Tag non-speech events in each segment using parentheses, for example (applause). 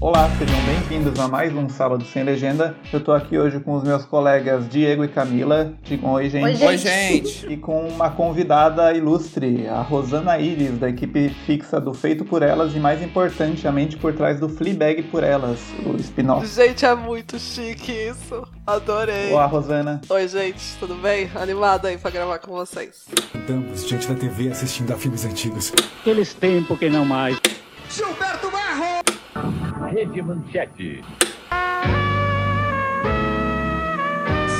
Olá, sejam bem-vindos a mais um Sábado Sem Legenda. Eu tô aqui hoje com os meus colegas Diego e Camila. Digam oi, gente. Oi, gente. Oi, gente. E com uma convidada ilustre, a Rosana Iris, da equipe fixa do Feito por Elas e, mais importantemente, por trás do Fleabag por Elas, o spin-off. Gente, é muito chique isso. Adorei. Olá, Rosana. Oi, gente, tudo bem? Animada aí pra gravar com vocês. Estamos diante da TV assistindo a filmes antigos. Aqueles tempos que não mais. Rede Manchete.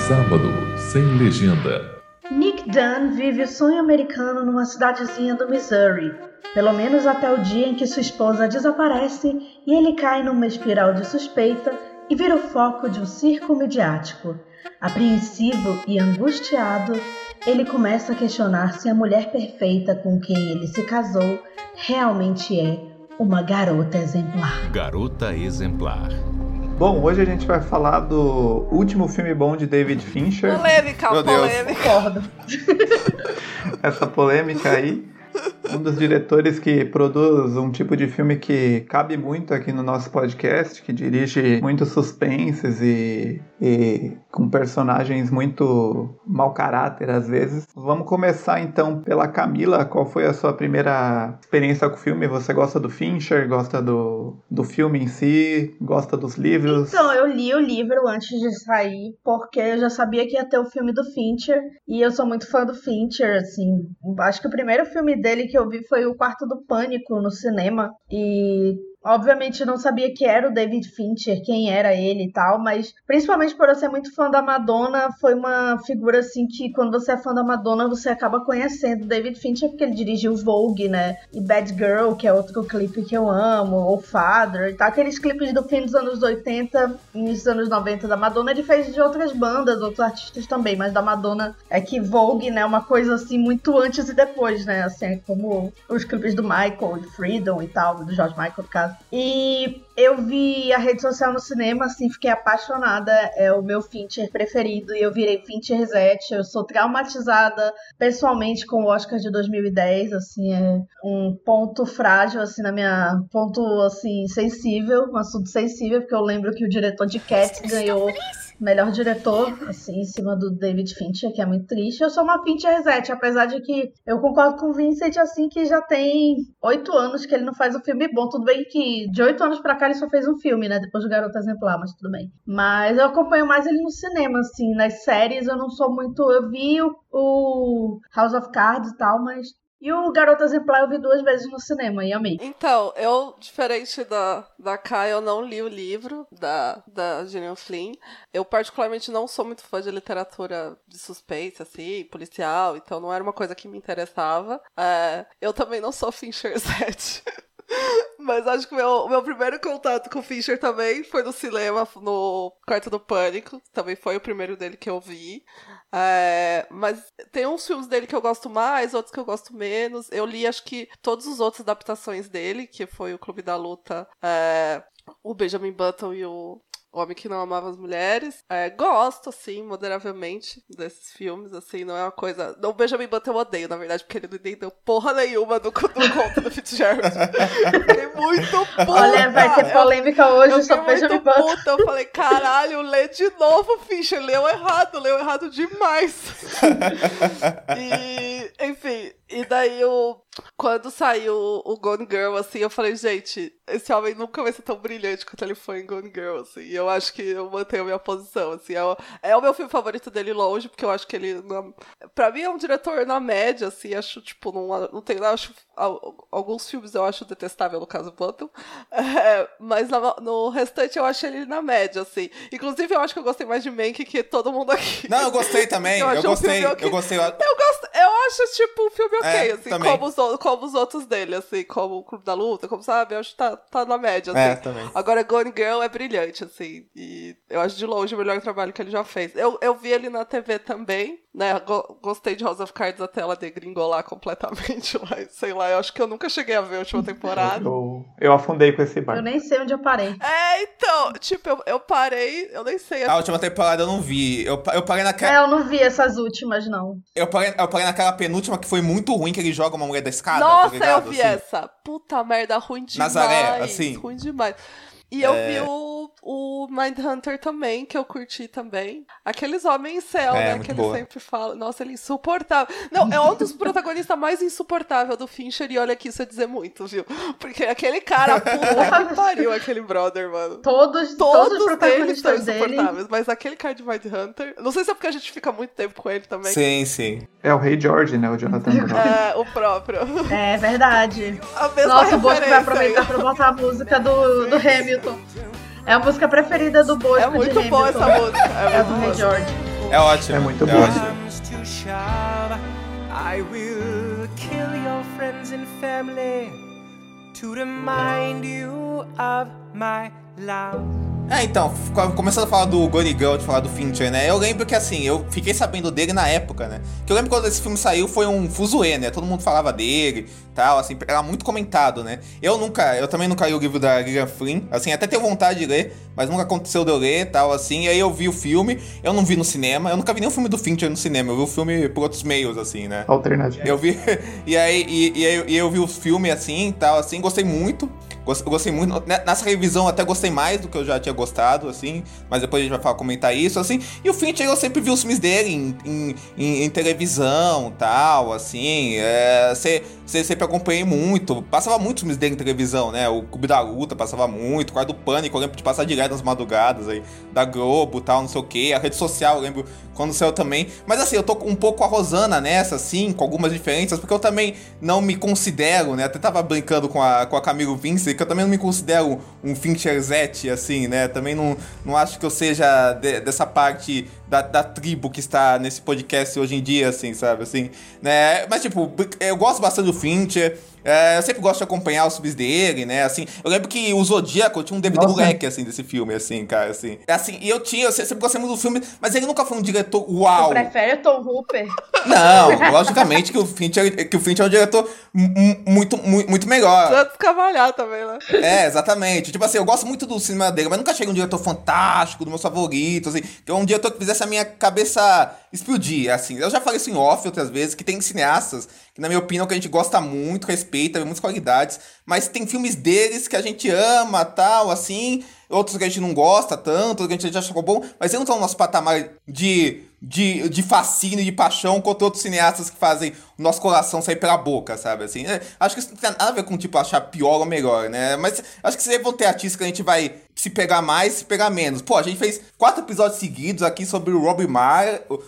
Sábado sem legenda. Nick Dunn vive o sonho americano numa cidadezinha do Missouri, pelo menos até o dia em que sua esposa desaparece e ele cai numa espiral de suspeita e vira o foco de um circo midiático. Apreensivo e angustiado, ele começa a questionar se a mulher perfeita com quem ele se casou realmente é uma garota exemplar. Garota exemplar. Bom, hoje a gente vai falar do último filme bom de David Fincher. Polêmica, Meu Deus. polêmica. Concordo. (laughs) essa polêmica aí. Um dos diretores que produz um tipo de filme que cabe muito aqui no nosso podcast, que dirige muitos suspenses e, e com personagens muito mau caráter às vezes. Vamos começar então pela Camila. Qual foi a sua primeira experiência com o filme? Você gosta do Fincher? Gosta do, do filme em si? Gosta dos livros? Então, eu li o livro antes de sair, porque eu já sabia que ia ter o filme do Fincher, e eu sou muito fã do Fincher, assim. Acho que o primeiro filme dele que eu vi foi O Quarto do Pânico no cinema, e obviamente não sabia que era o David Fincher, quem era ele e tal, mas principalmente por eu ser muito fã da Madonna, foi uma figura assim que quando você é fã da Madonna, você acaba conhecendo o David Fincher, porque ele dirigiu Vogue, né? E Bad Girl, que é outro clipe que eu amo, ou Father, e tal. Aqueles clipes do fim dos anos 80, início dos anos 90 da Madonna, ele fez de outras bandas, outros artistas também, mas da Madonna é que Vogue, né, é uma coisa assim muito antes e depois, né? Assim, como os clipes do Michael, de Freedom e tal, do George Michael, caso. E eu vi a rede social no cinema, assim, fiquei apaixonada. É o meu Fincher preferido e eu virei Fincher Zete. Eu sou traumatizada pessoalmente com o Oscar de 2010, assim, é um ponto frágil, assim, na minha. ponto, assim, sensível, um assunto sensível, porque eu lembro que o diretor de Cats ganhou melhor diretor, assim, em cima do David Fincher, que é muito triste. Eu sou uma Fincher Reset, apesar de que eu concordo com o Vincent, assim, que já tem oito anos que ele não faz um filme bom. Tudo bem que de oito anos pra cá ele só fez um filme, né? Depois do Garoto Exemplar, mas tudo bem. Mas eu acompanho mais ele no cinema, assim. Nas séries eu não sou muito. Eu vi o, o House of Cards e tal, mas. E o Garoto Exemplar eu vi duas vezes no cinema e amei. Então, eu, diferente da, da Kai, eu não li o livro da, da Gillian Flynn. Eu, particularmente, não sou muito fã de literatura de suspense, assim, policial, então não era uma coisa que me interessava. É, eu também não sou Fincher (laughs) 7. Mas acho que o meu, meu primeiro contato com o Fincher também foi no cinema, no Quarto do Pânico. Também foi o primeiro dele que eu vi. É, mas tem uns filmes dele que eu gosto mais, outros que eu gosto menos. Eu li, acho que, todas as outras adaptações dele, que foi o Clube da Luta, é, o Benjamin Button e o Homem que Não Amava as Mulheres. É, gosto, assim, moderavelmente desses filmes, assim, não é uma coisa. O Benjamin Button eu odeio, na verdade, porque ele não entendeu porra nenhuma do, do conto do Fitzgerald. (laughs) Fiquei muito puta. Olha, vai ter polêmica hoje eu sobre fiquei Benjamin muito Button. puta. Eu falei, caralho, lê de novo, Fischer. Leu errado, leu errado demais. (laughs) e, enfim, e daí o. Quando saiu o Gone Girl, assim, eu falei, gente, esse homem nunca vai ser tão brilhante quanto ele foi em Gone Girl, assim. E eu acho que eu mantenho a minha posição, assim. É o, é o meu filme favorito dele longe, porque eu acho que ele. Não, pra mim é um diretor na média, assim. Acho, tipo, não, não tem. Acho, al- alguns filmes eu acho detestável, no caso Button. É, mas na- no restante eu acho ele na média, assim. Inclusive, eu acho que eu gostei mais de Mank que todo mundo aqui. Não, eu gostei também. (laughs) Eu Eu, um gostei. ok. Eu gostei. Eu gosto, eu acho, tipo, um filme ok, É, assim, também. como os, como os outros dele, assim, como o Clube da Luta, como sabe, eu acho que tá, tá na média, assim. É, também. Agora, Gone Girl é brilhante, assim, e eu acho de longe o melhor trabalho que ele já fez. Eu, eu vi ele na TV também, né, go- gostei de House of Cards até ela degringolar completamente, (laughs) mas sei lá, eu acho que eu nunca cheguei a ver a última temporada. Eu, eu afundei com esse Eu barco. nem sei onde eu parei. É, então, tipo, eu, eu parei, eu nem sei. A última temporada eu não vi. Eu, eu parei É, naquela. eu não vi essas últimas, não. Eu parei, eu parei naquela penúltima que foi muito ruim, que ele joga uma mulher da escada. Nossa, tá eu vi Assim. essa. Puta merda, ruim demais. Nazaré, assim. Ruim demais. E eu vi o, o Mindhunter também, que eu curti também. Aqueles homens céu, É, né? Que ele boa. sempre fala. Nossa, ele é insuportável. Não, é um dos protagonistas mais insuportáveis do Fincher. E olha aqui, isso é dizer muito, viu? Porque aquele cara, (laughs) puta que pariu, aquele brother, mano. Todos, todos, Todos, os são protagonistas dele. insuportáveis, mas aquele cara de Mindhunter. Não sei se é porque a gente fica muito tempo com ele também. Sim, sim. É o Rei George, né? O Jonathan. (laughs) É, o próprio. É verdade. A mesma Nossa, o Bosco vai aproveitar aí. pra botar a música do, do Hamilton. É a música preferida do Bosco É muito boa essa música. É É do muito Rei boa. George. É ótimo. É muito é shove, I will kill your friends and family to remind you of my love. É, então, co- começando a falar do Gone Girl, de falar do Fincher, né? Eu lembro que, assim, eu fiquei sabendo dele na época, né? Que eu lembro quando esse filme saiu, foi um fuzuê, né? Todo mundo falava dele, tal, assim, era muito comentado, né? Eu nunca, eu também nunca li o livro da Gillian Flynn, assim, até tenho vontade de ler, mas nunca aconteceu de eu ler, tal, assim. E aí eu vi o filme, eu não vi no cinema, eu nunca vi nenhum filme do Fincher no cinema, eu vi o filme por outros meios, assim, né? Alternativo. Eu vi. (laughs) E aí, e, e aí- e eu vi o filme assim tal, assim, gostei muito. Gos- Gostei muito. Ne- Nessa revisão até gostei mais do que eu já tinha gostado, assim. Mas depois a gente vai falar, comentar isso, assim. E o Fincher eu sempre vi os filmes dele em, em, em- em televisão tal, assim. É, cê- cê- sempre acompanhei muito. Passava muitos filmes dele em televisão, né? O Clube da Luta passava muito. O Quarto do Pânico, eu lembro de passar direto nas madrugadas aí. Da Globo tal, não sei o quê. A rede social, eu lembro quando saiu também. Mas assim, eu tô um pouco a Rosana nessa, assim, com algumas diferenças, porque eu também não me considero, né? Até tava brincando com a, com a Camilo Vince, que eu também não me considero um Fincherzete, assim, né? Também não, não acho que eu seja de- dessa parte da, da tribo que está nesse podcast hoje em dia, assim, sabe? Assim, né? Mas, tipo, eu gosto bastante do Fincher. é, eu sempre gosto de acompanhar os filmes dele, né? Assim, eu lembro que o Zodíaco tinha um DVD Nossa. moleque, assim, desse filme, assim, cara, assim. Assim, e eu tinha, eu sempre gostei muito do filme, mas ele nunca foi um diretor uau. Tu prefere o Tom Hooper? (laughs) Não, logicamente que o Fincher, que o Fincher é um diretor mu- mu- muito, muito, muito melhor. De cavalhar também, né? É, exatamente. Tipo assim, eu gosto muito do cinema dele, mas nunca achei um diretor fantástico, dos meus favoritos, assim. Que é um diretor que fizesse a minha cabeça explodir, assim. Eu já falei isso em off outras vezes, que tem cineastas que, na minha opinião, que a gente gosta muito, respeita, vê muitas qualidades, mas tem filmes deles que a gente ama, tal, assim, outros que a gente não gosta tanto, que a gente já achou bom, mas eles não estão no nosso patamar de, de, de fascínio, de paixão, contra outros cineastas que fazem o nosso coração sair pela boca, sabe, assim. É, acho que isso não tem nada a ver com, tipo, achar pior ou melhor, né, mas acho que sempre vão ter artistas que a gente vai se pegar mais, se pegar menos. Pô, a gente fez quatro episódios seguidos aqui sobre o Robbie Mar,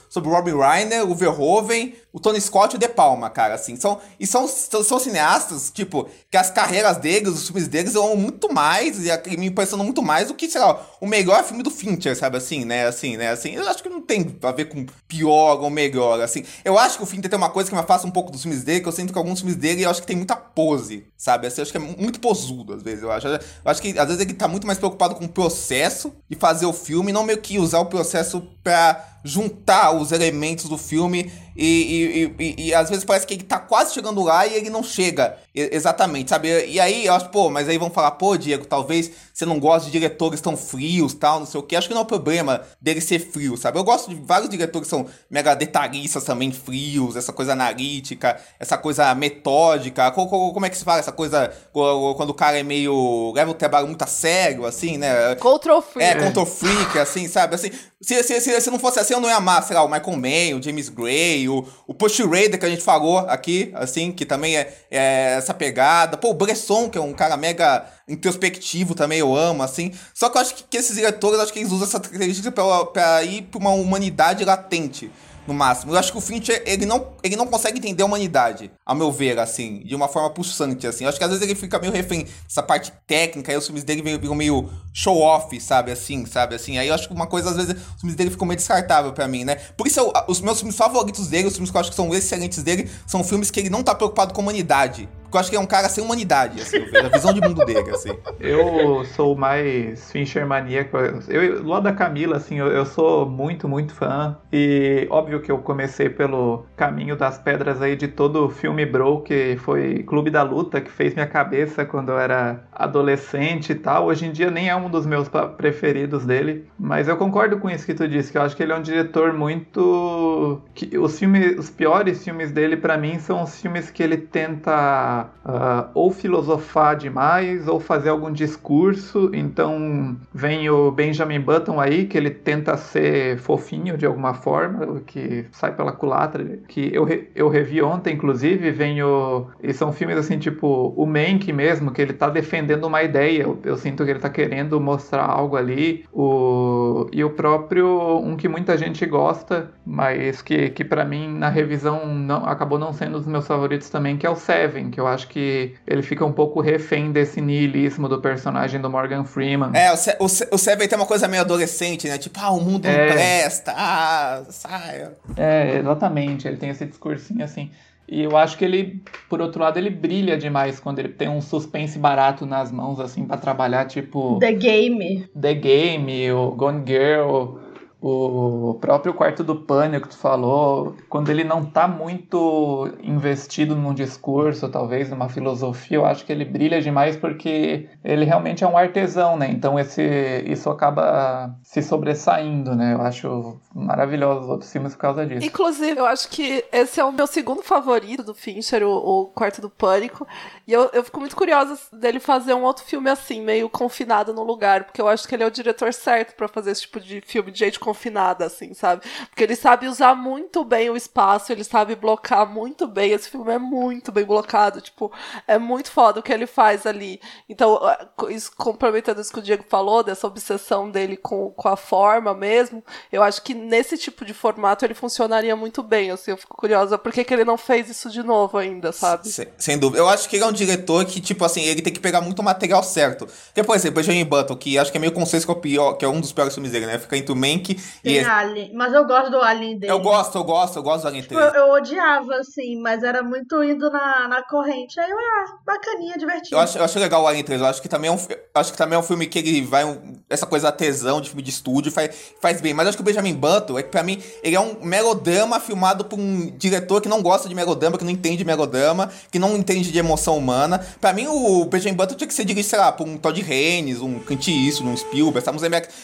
sobre o Robbie Reiner, o Verhoeven, o Tony Scott e o De Palma, cara, assim. São, e são, são, são cineastas, tipo, que as carreiras deles, os filmes deles, são muito mais, e, e me impressionam muito mais do que, sei lá, o melhor filme do Fincher, sabe, assim, né, assim, né, assim. Eu acho que não tem a ver com pior ou melhor, assim. Eu acho que o Fincher tem uma coisa que me afasta um pouco dos filmes dele, que eu sinto que alguns filmes dele, eu acho que tem muita pose, sabe, assim, eu acho que é muito posudo, às vezes, eu acho. Eu acho que, às vezes, ele tá muito mais preocupado com o processo de fazer o filme, não meio que usar o processo pra juntar os elementos do filme e, e, e, e- às vezes parece que ele tá quase chegando lá e ele não chega exatamente, sabe? E aí eu acho, pô, mas aí vão falar, pô, Diego, talvez você não goste de diretores tão frios, tal, não sei o que. Acho que não é o problema dele ser frio, sabe? Eu gosto de vários diretores que são mega detalhistas também, frios, essa coisa analítica, essa coisa metódica. Co- co- Como é que se fala essa coisa co- quando o cara é meio. leva o trabalho muito a sério, assim, né? Control Free. É, control freak, assim, sabe? Assim, se, se, se, se não fosse assim, eu não ia amar, sei lá, o Michael Mann, o James Gray, o, o Push Raider que a gente falou aqui, assim, que também é, é essa pegada. Pô, o Bresson, que é um cara mega introspectivo também, eu amo, assim. Só que eu acho que, esses diretores, acho que eles usam essa característica pra, pra ir pra uma humanidade latente. No máximo. Eu acho que o Fincher, ele não, ele não consegue entender a humanidade, ao meu ver, assim, de uma forma pulsante, assim. Eu acho que às vezes ele fica meio refém dessa parte técnica, aí os filmes dele viram meio show-off, sabe, assim, sabe, assim. Aí eu acho que uma coisa, às vezes, os filmes dele ficam meio descartável pra mim, né? Por isso, eu- os meus filmes favoritos dele, os filmes que eu acho que são excelentes dele, são filmes que ele não tá preocupado com a humanidade. Porque eu acho que é um cara sem humanidade, assim, a visão de mundo dele, assim. Eu sou mais Fincher maníaco. Eu, lá da Camila, assim, eu, eu sou muito, muito fã. E óbvio que eu comecei pelo caminho das pedras aí de todo o filme Bro, que foi Clube da Luta, que fez minha cabeça quando eu era adolescente e tal. Hoje em dia nem é um dos meus preferidos dele. Mas eu concordo com isso que tu disse, que eu acho que ele é um diretor muito. que Os filmes, os piores filmes dele, pra mim, são os filmes que ele tenta uh, ou filosofar demais ou fazer algum discurso. Então vem o Benjamin Button aí, que ele tenta ser fofinho de alguma forma, que sai pela culatra, que eu, re, eu revi ontem, inclusive, vem o... E são filmes assim, tipo, o Mank mesmo, que ele tá defendendo uma ideia. Eu, eu sinto que ele tá querendo mostrar algo ali. O, e o próprio, um que muita gente gosta, mas que, que para mim, na revisão, não, acabou não sendo dos meus favoritos também, que é o Seven, que eu acho que ele fica um pouco refém desse niilismo do personagem do Morgan Freeman. É, o, Se o, Se o Seven tem uma coisa meio adolescente, né? Tipo, ah, o mundo é. não presta, ah, saia. É, exatamente, ele tem esse discursinho assim. E eu acho que ele, por outro lado, ele brilha demais quando ele tem um suspense barato nas mãos, assim, para trabalhar, tipo. The Game. The Game, o Gone Girl o próprio quarto do pânico que tu falou, quando ele não está muito investido num discurso, talvez numa filosofia, eu acho que ele brilha demais porque ele realmente é um artesão, né? Então esse isso acaba se sobressaindo, né? Eu acho maravilhoso os outros filmes por causa disso. Inclusive, eu acho que esse é o meu segundo favorito do Fincher, o, o quarto do pânico, e eu, eu fico muito curiosa dele fazer um outro filme assim, meio confinado no lugar, porque eu acho que ele é o diretor certo para fazer esse tipo de filme de gente confinada, assim, sabe? Porque ele sabe usar muito bem o espaço, ele sabe blocar muito bem. Esse filme é muito bem blocado, tipo, é muito foda o que ele faz ali. Então, isso, complementando isso que o Diego falou, dessa obsessão dele com, com a forma mesmo, eu acho que nesse tipo de formato ele funcionaria muito bem, assim, eu fico curiosa por que, que ele não fez isso de novo ainda, sabe? Sem, sem, dúvida. Eu acho que ele é um diretor que, tipo assim, ele tem que pegar muito material certo. Porque, por exemplo, o Benjamin Button, que acho que é meio consenso que é, o pior, que é um dos piores filmes dele, né? Fica entre o Mank tem e Alien, mas eu gosto do Alien dele. Eu gosto, eu gosto, eu gosto do Alien 3. Tipo, eu, eu, odiava, assim, mas era muito indo na, na corrente. Aí eu, ah, bacaninha, divertido. Eu acho, eu acho legal o Alien 3, eu acho que também é um, acho que também é um filme que ele vai, um, essa coisa tesão de filme de estúdio, faz, faz bem. Mas acho que o Benjamin Button, é que pra mim, ele é um melodrama filmado por um diretor que não gosta de melodrama, que não entende melodrama, que não entende de emoção humana. Pra mim, o Benjamin Button tinha que ser dirigido, sei lá, por um Todd Haynes, um Clint Eastwood, um Spielberg, sabe?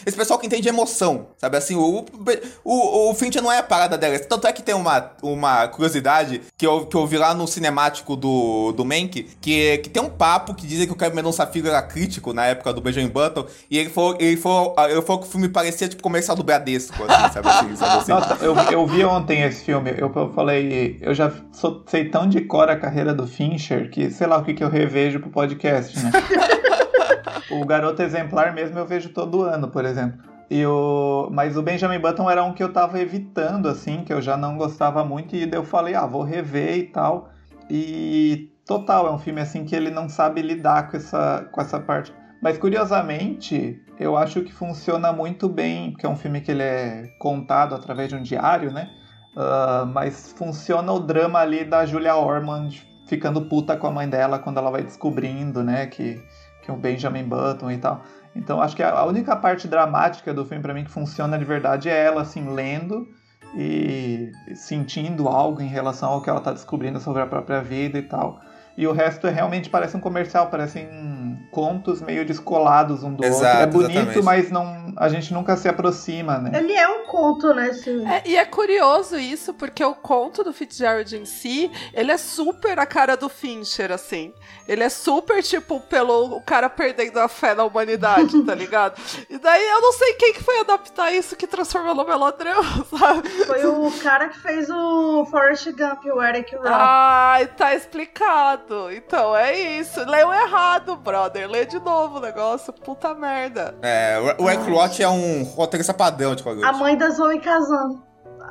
Esse pessoal que entende emoção, sabe? Assim, o, o, o Fincher não é a parada dela. Tanto é que tem uma, uma curiosidade que eu, que eu vi lá no cinemático do, do Mank, que, que tem um papo que dizem que o Kevin Mendonça Filho era crítico na época do Benjamin Button, e ele falou, ele falou, ele falou que o filme parecia tipo comercial do Bradesco, assim, sabe assim, sabe assim? (laughs) Nossa, eu, eu vi ontem esse filme, eu, eu falei, eu já sou, sei tão de cor a carreira do Fincher que sei lá o que, que eu revejo pro podcast, né? (laughs) o Garoto Exemplar mesmo eu vejo todo ano, por exemplo. E o... Mas o Benjamin Button era um que eu tava evitando, assim, que eu já não gostava muito, e eu falei, ah, vou rever e tal. E total, é um filme assim que ele não sabe lidar com essa, com essa parte. Mas curiosamente, eu acho que funciona muito bem, porque é um filme que ele é contado através de um diário, né? Uh, mas funciona o drama ali da Julia Ormond ficando puta com a mãe dela quando ela vai descobrindo, né, que, que o Benjamin Button e tal. Então acho que a única parte dramática do filme para mim que funciona de verdade é ela assim lendo e sentindo algo em relação ao que ela está descobrindo sobre a própria vida e tal. E o resto realmente parece um comercial, parecem contos meio descolados um do Exato, outro. É bonito, exatamente. mas não, a gente nunca se aproxima, né? Ele é um conto, né? É, e é curioso isso, porque o conto do Fitzgerald em si, ele é super a cara do Fincher, assim. Ele é super, tipo, pelo o cara perdendo a fé na humanidade, tá (laughs) ligado? E daí eu não sei quem que foi adaptar isso que transformou no melodrama, (laughs) sabe? Foi o cara que fez o Forrest Gump, o Eric Roth. Ai, tá explicado. Então, é isso. Leu errado, brother. Lê de novo o negócio. Puta merda. É, o Eric Roth é um roteirista padrão de A mãe da Zoe Kazan.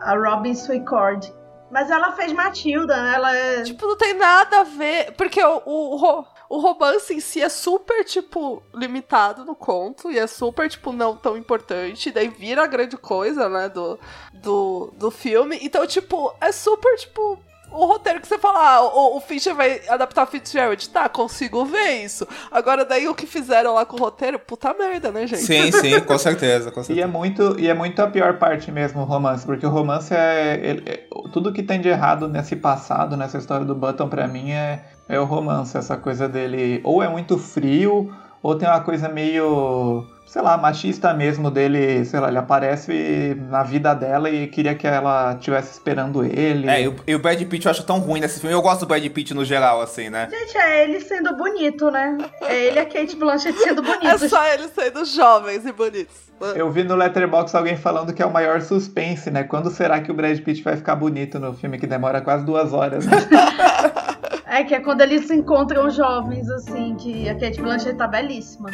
A Robin Swicord. Mas ela fez Matilda, né? Ela é. Tipo, não tem nada a ver. Porque o, o, o romance em si é super, tipo, limitado no conto. E é super, tipo, não tão importante. Daí vira a grande coisa, né? Do, do, do filme. Então, tipo, é super, tipo o roteiro que você fala, ah, o, o Fincher vai adaptar Fitzgerald. Tá, consigo ver isso. Agora, daí o que fizeram lá com o roteiro, puta merda, né, gente? Sim, sim, (laughs) com certeza, com certeza. E é muito, e é muito a pior parte mesmo, o romance, porque o romance é, ele, é, Tudo que tem de errado nesse passado, nessa história do Button, pra mim, é, é o romance, essa coisa dele. Ou é muito frio, Ou tem uma coisa meio, sei lá, machista mesmo dele, sei lá, ele aparece na vida dela e queria que ela estivesse esperando ele. É, e o, Brad Pitt eu acho tão ruim nesse filme. Eu gosto do Brad Pitt no geral, assim, né? Gente, é ele sendo bonito, né? É ele e a Kate Blanchett sendo (laughs) É bonitos. só eles sendo jovens e bonitos. Eu vi no Letterboxd alguém falando que é o maior suspense, né? Quando será que o Brad Pitt vai ficar bonito no filme que demora quase duas horas? Né? (laughs) É que é quando eles se encontram jovens, assim, que a Kate Blanchett tá belíssima.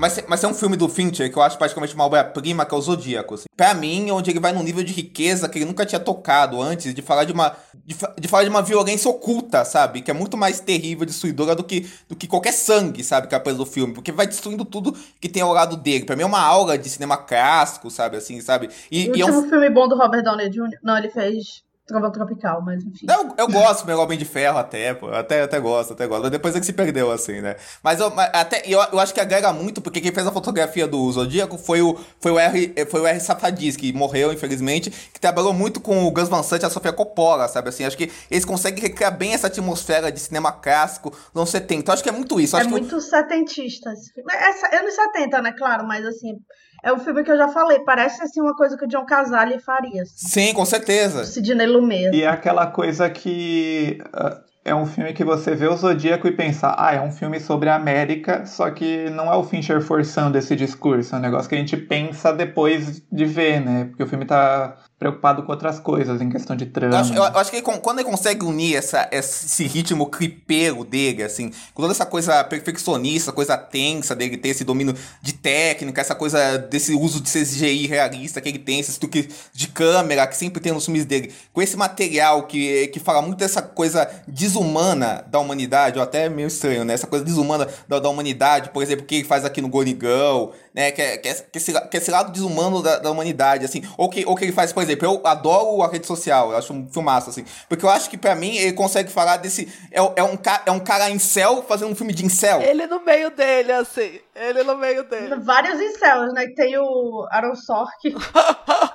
Mas, mas é um filme do Fincher que eu acho praticamente uma obra-prima, que é o Zodíaco. Assim. Pra mim, onde ele vai num nível de riqueza que ele nunca tinha tocado antes, de falar de uma. De, de falar de uma violência oculta, sabe? Que é muito mais terrível, destruidora do que, do que qualquer sangue, sabe? Que aparece no filme. Porque vai destruindo tudo que tem ao lado dele. Pra mim é uma aula de cinema clássico, sabe? Assim, sabe? E, o e é um último filme bom do Robert Downey Jr. Não, ele fez Trovão Tropical, mas enfim. Eu, eu gosto do Homem de Ferro até, pô. Até, até gosto, até gosto. Mas depois é que se perdeu, assim, né? Mas, eu, até, eu, eu acho que agrega muito, porque quem fez a fotografia do Zodíaco foi o, foi o, R, foi o R. Safadis, que morreu, infelizmente, que trabalhou muito com o Gus Van Sant e a Sofia Coppola, sabe? Assim, acho que eles conseguem recriar bem essa atmosfera de cinema clássico dos anos 70. Eu acho que é muito isso. É acho que muito setentista esse filme. É sa- anos 70, né? Claro, mas assim, é um filme que eu já falei. Parece assim uma coisa que o John Casale faria. Assim. Sim, com certeza. Sidney Lumet. E é aquela coisa que ah, é um filme que você vê o Zodíaco e pensa, ah, é um filme sobre a América, só que não é o Fincher forçando esse discurso, é um negócio que a gente pensa depois de ver, né? Porque o filme tá preocupado com outras coisas, em questão de trama. Eu acho, eu acho que ele quando ele consegue unir essa, esse ritmo clipeiro dele, assim, com toda essa coisa perfeccionista, coisa tensa dele, ter esse domínio de técnica, essa coisa desse uso de CGI realista que ele tem, esse truque de câmera que sempre tem nos filmes dele, com esse material que, que fala muito dessa coisa desumana da humanidade, ou até meio estranho, né? Essa coisa desumana da, da humanidade, por exemplo, o que ele faz aqui no Gorigão, né? Que é, que é, é esse, que é esse lado desumano da, da humanidade, assim. Ou que, ou que ele faz, por exemplo, eu adoro a rede social, eu acho um filmaço, assim. Porque eu acho que pra mim ele consegue falar desse. É, é, um, é um cara incel fazendo um filme de incel. Ele no meio dele, assim. Ele no meio dele. Vários incels, né? Que tem o Aaron Sork.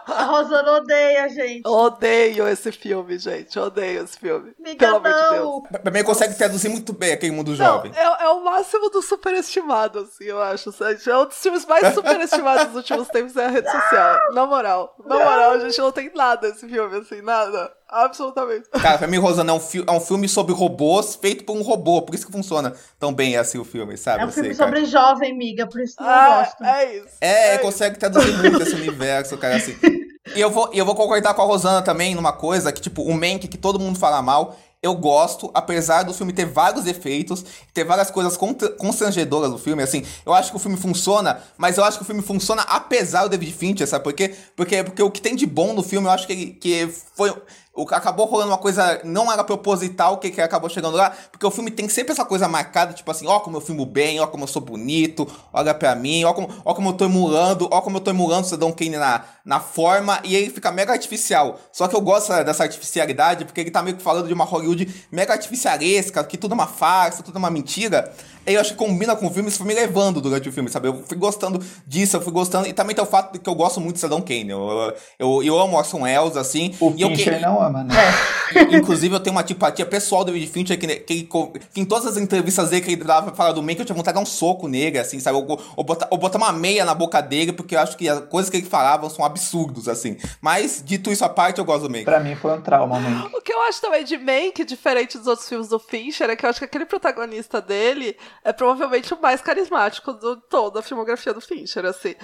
a Rosana odeia, gente. Odeio esse filme, gente. Odeio esse filme. Miga, Pelo amor de Deus. não. Ele consegue traduzir muito bem aquele mundo Não, jovem. é, é o máximo do superestimado, assim, eu acho. sabe? É um dos filmes mais superestimados dos últimos tempos é a rede social. Na moral. Na moral, a gente não tem nada esse filme, assim, nada. Absolutamente. Cara, pra mim, Rosana, é um, é um filme sobre robôs feito por um robô. Por isso que funciona tão bem assim o filme, sabe? É um filme cara. sobre jovem, miga, por isso que eu Ah, gosto. é isso. É, isso. consegue traduzir muito esse universo, cara, assim. E eu vou, eu vou concordar com a Rosana também numa coisa, que tipo, o Mank, que todo mundo fala mal, eu gosto, apesar do filme ter vários efeitos, ter várias coisas constrangedoras no filme, assim, eu acho que o filme funciona, mas eu acho que o filme funciona apesar do David Fincher, sabe por quê? Porque, porque o que tem de bom no filme, eu acho que, que foi... O, acabou rolando uma coisa, não era proposital que, que acabou chegando lá, porque o filme tem sempre essa coisa marcada, tipo assim, ó como eu filmo bem, ó como eu sou bonito, olha pra mim, ó como, ó como eu tô emulando, ó como eu tô emulando o Cidadão Kane na, na forma, e ele fica mega artificial. Só que eu gosto dessa artificialidade, porque ele tá meio que falando de uma Hollywood mega artificialesca, que tudo é uma farsa, tudo é uma mentira. E eu acho que combina com o filme, isso foi me levando durante o filme, sabe? Eu fui gostando disso, eu fui gostando, e também tem o fato de que eu gosto muito do Cidadão Kane. Eu, eu, eu amo Orson Welles, assim. O e eu que- Fincher não ama, né? (laughs) Inclusive, eu tenho uma antipatia pessoal do David Fincher, que, que, co- que em todas as entrevistas dele que ele dava pra falar do Mank, eu tinha vontade de dar um soco nele, assim, sabe? Ou, ou, botar, ou botar uma meia na boca dele, porque eu acho que as coisas que ele falava são absurdos, assim. Mas, dito isso à parte, eu gosto do Mank. Pra mim foi um trauma, mano. O que eu acho também de Mank, diferente dos outros filmes do Fincher, é que eu acho que aquele protagonista dele é provavelmente o mais carismático de toda a filmografia do Fincher, assim.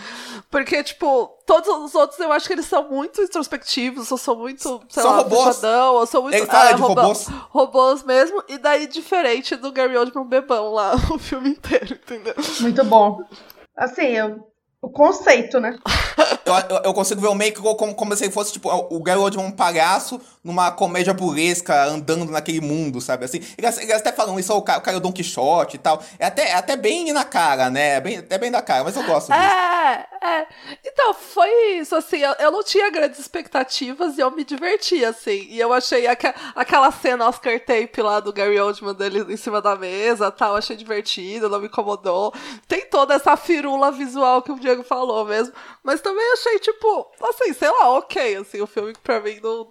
Porque, tipo, todos os outros eu acho que eles são muito introspectivos, ou são muito, sei São lá, robôs. ou são muito... Ele fala é, de robô- robôs. Robôs mesmo, e daí diferente do Gary Oldman bebão lá, (laughs) o filme inteiro, entendeu? Muito bom. Assim, eu, o conceito, né? Eu, eu, eu consigo ver o Mank como, como se ele fosse, tipo, o Gary Oldman um palhaço numa comédia burlesca, andando naquele mundo, sabe? Assim, eles, eles até falam isso, o cara, o cara é o Don Quixote e tal. É até, é até bem na cara, né? É bem, até bem da cara, mas eu gosto disso. É, É, é. Então, foi isso, assim, eu, eu não tinha grandes expectativas e eu me diverti, assim. E eu achei aque, aquela cena Oscar Tape lá do Gary Oldman dele em cima da mesa tal, achei divertido, não me incomodou. Tem toda essa firula visual que o Diego falou mesmo. Mas também achei, tipo, assim, sei lá, ok, assim, o filme pra mim não.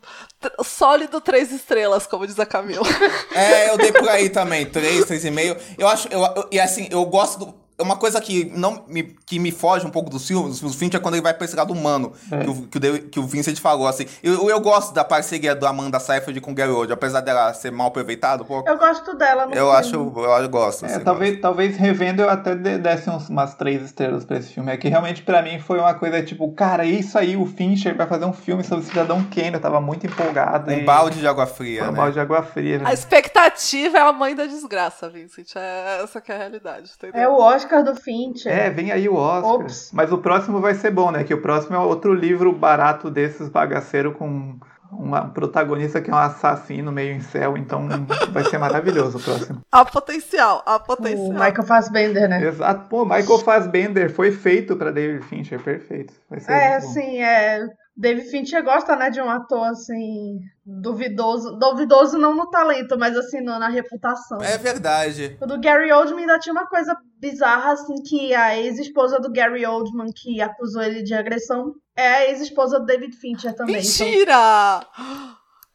Sólido três estrelas, como diz a Camila. É, eu dei por aí também, três, três e meio. Eu acho, eu, eu- e assim, eu gosto do. É uma coisa que não me, que me foge um pouco dos filmes, dos filmes Fincher é quando ele vai pra esse lado humano, É. que, o, que, o, que o Vincent falou, assim. Eu, eu gosto da parceria do Amanda Seyfried com o Gary Oldman, apesar dela ser mal aproveitada um pouco. Eu gosto dela no Eu filme. acho, eu, eu gosto. É, assim, talvez, talvez revendo eu até de- desse uns- umas três estrelas pra esse filme. É que realmente pra mim foi uma coisa tipo, cara, isso aí, o Fincher vai fazer um filme sobre o Cidadão Kane. Eu tava muito empolgado. Um e- balde de água fria, Um né? balde de água fria. A expectativa é a mãe da desgraça, Vincent. É essa que é a realidade, entendeu? É o Oscar do Fincher. É, vem aí o Oscar. Ops. Mas o próximo vai ser bom, né? Que o próximo é outro livro barato desses bagaceiro com uma protagonista que é um assassino meio em céu. Então vai ser maravilhoso o próximo. (laughs) A potencial, a O potencial. Michael Fassbender, né? Exato. Pô, Michael Fassbender foi feito pra David Fincher. Perfeito. Vai ser É, bom. sim, é. David Fincher gosta, né, de um ator assim duvidoso, duvidoso não no talento, mas assim no- na reputação. É verdade. O do Gary Oldman ainda tinha uma coisa bizarra assim que a ex-esposa do Gary Oldman que acusou ele de agressão é a ex-esposa do David Fincher também. então- Mentira!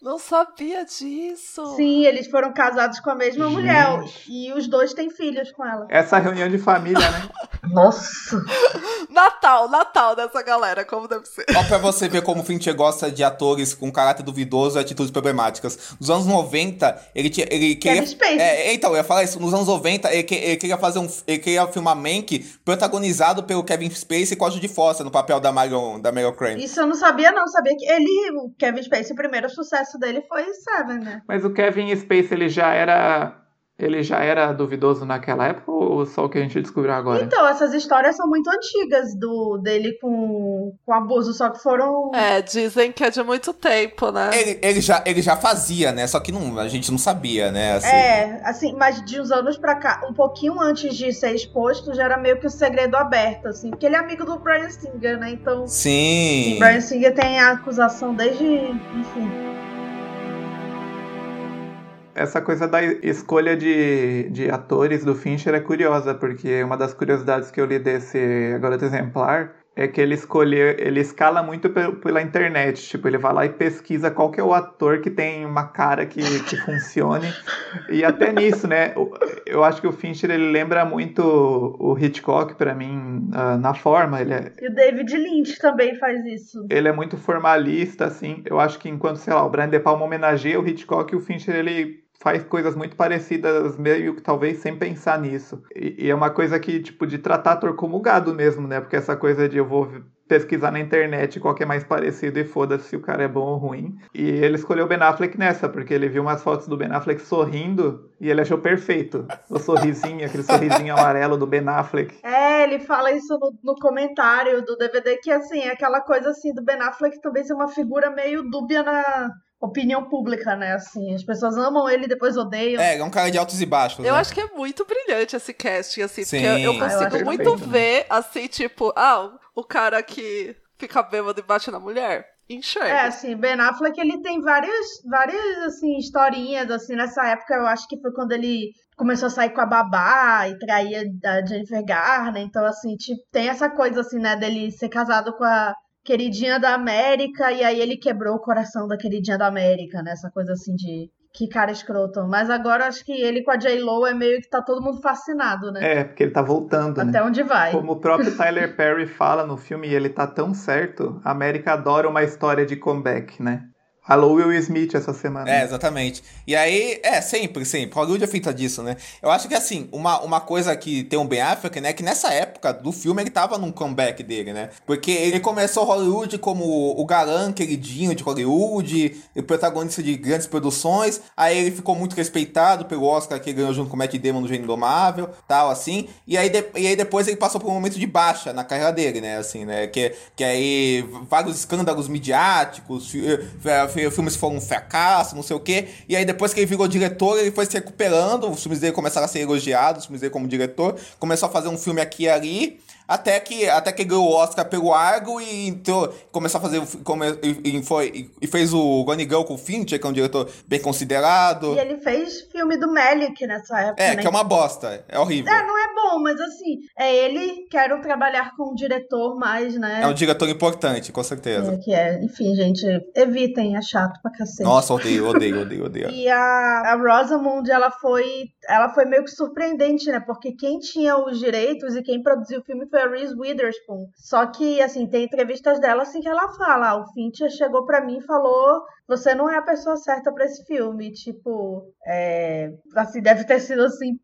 Não sabia disso. sim, eles foram casados com a mesma mulher Gente. e os dois têm filhos com ela. Essa reunião de família, né? (laughs) Nossa. Natal, Natal dessa galera, como deve ser. Ó, pra você ver como o Fincher gosta de atores com caráter duvidoso e atitudes problemáticas. Nos anos 90, ele, tinha, ele queria. Kevin Spacey. É, então, eu ia falar isso. Nos anos 90, ele, que- ele queria fazer um. Ele queria filmar Mank protagonizado pelo Kevin Spacey com a Judy Foster no papel da Marion, da Meryl Crane. Isso eu não sabia não, sabia que ele, o Kevin Spacey, o primeiro sucesso dele foi Seven, né? Mas o Kevin Space, ele já era. Ele já era duvidoso naquela época ou só o que a gente descobriu agora? Então, essas histórias são muito antigas do dele com, com abuso, só que foram. É, dizem que é de muito tempo, né? Ele, ele, já, ele já fazia, né? Só que não, a gente não sabia, né? Assim. É, assim, mas de uns anos pra cá, um pouquinho antes de ser exposto, já era meio que o segredo aberto, assim, porque ele é amigo do Brian Singer, né? Então, Sim. o Brian Singer tem a acusação desde, enfim. Essa coisa da escolha de, de atores do Fincher é curiosa, porque uma das curiosidades que eu li desse Garota Exemplar é que ele escolhe, ele escala muito pe- pela internet, tipo, ele vai lá e pesquisa qual que é o ator que tem uma cara que, que funcione, e até nisso, né, eu acho que o Fincher, ele lembra muito o Hitchcock, pra mim, ah, na forma, ele é, E o David Lynch também faz isso. ele é muito formalista, assim. Eu acho que enquanto, sei lá, o Brian De Palma homenageia o Hitchcock, o Fincher, ele faz coisas muito parecidas, meio que talvez sem pensar nisso. E, e é uma coisa que, tipo, de tratar ator como gado mesmo, né? Porque essa coisa de eu vou pesquisar na internet qual que é mais parecido e foda-se se o cara é bom ou ruim. E ele escolheu o Ben Affleck nessa, porque ele viu umas fotos do Ben Affleck sorrindo e ele achou perfeito. O sorrisinho, aquele (laughs) sorrisinho amarelo do Ben Affleck. É, ele fala isso no, no comentário do DVD, que assim, é aquela coisa assim do Ben Affleck também ser uma figura meio dúbia na opinião pública, né? Assim, as pessoas amam ele e depois odeiam. É, é um cara de altos e baixos. Eu né? acho que é muito brilhante esse casting, assim, Sim. porque eu- eu Ah, eu consigo acho muito perfeito, né? ver, assim, tipo, ah, o cara que fica bêbado e bate na mulher. Enxerga. É, assim, Ben Affleck, ele tem várias, várias, assim, historinhas, assim, nessa época, eu acho que foi quando ele começou a sair com a babá e traía a Jennifer Garner, então, assim, tipo, tem essa coisa, assim, né, dele ser casado com a queridinha da América, e aí ele quebrou o coração da queridinha da América, né, essa coisa, assim, de que cara escroto. Mas agora, eu acho que ele com a J-Lo é meio que tá todo mundo fascinado, né, É, porque ele tá voltando, né? até onde vai. Como o próprio Tyler Perry fala no filme, e ele tá tão certo, a América adora uma história de comeback, né? Alô Will Smith essa semana. É, exatamente. E aí, é, sempre, sempre. Hollywood é feita disso, né? Eu acho que, assim, uma, uma coisa que tem um Ben Affleck, né? Que nessa época do filme ele tava num comeback dele, né? Porque ele começou Hollywood como o galã queridinho de Hollywood, o protagonista de grandes produções. Aí ele ficou muito respeitado pelo Oscar que ele ganhou junto com o Matt Damon no Gênio Indomável, tal, assim. E aí, de- e aí depois ele passou por um momento de baixa na carreira dele, né? Assim, né? Que, que aí vários escândalos midiáticos, eh, filmes foram um fracasso, não sei o quê. E aí depois que ele virou diretor, ele foi se recuperando, os filmes dele começaram a ser elogiados, os filmes dele como diretor. Começou a fazer um filme aqui e ali. Até que, até que ganhou o Oscar pelo Argo e entrou, começou a fazer. Come, e, e foi, e- e fez o Gone Girl com o Fincher, que é um diretor bem considerado. E ele fez filme do Melick nessa época. É, né? que é uma bosta. É horrível. É, não é bom, mas assim, é ele, quero trabalhar com um diretor mais, né? É um diretor importante, com certeza. É, que é, enfim, gente, evitem, é chato pra cacete. Nossa, odeio, odeio, odeio, odeio. (laughs) E a, a Rosamund, ela foi, ela foi meio que surpreendente, né? Porque quem tinha os direitos e quem produziu o filme foi a Reese Witherspoon. Só que, assim, tem entrevistas dela assim que ela fala, ah, o Fincher chegou pra mim e falou, você não é a pessoa certa pra esse filme. Tipo, é, assim, deve ter sido, assim,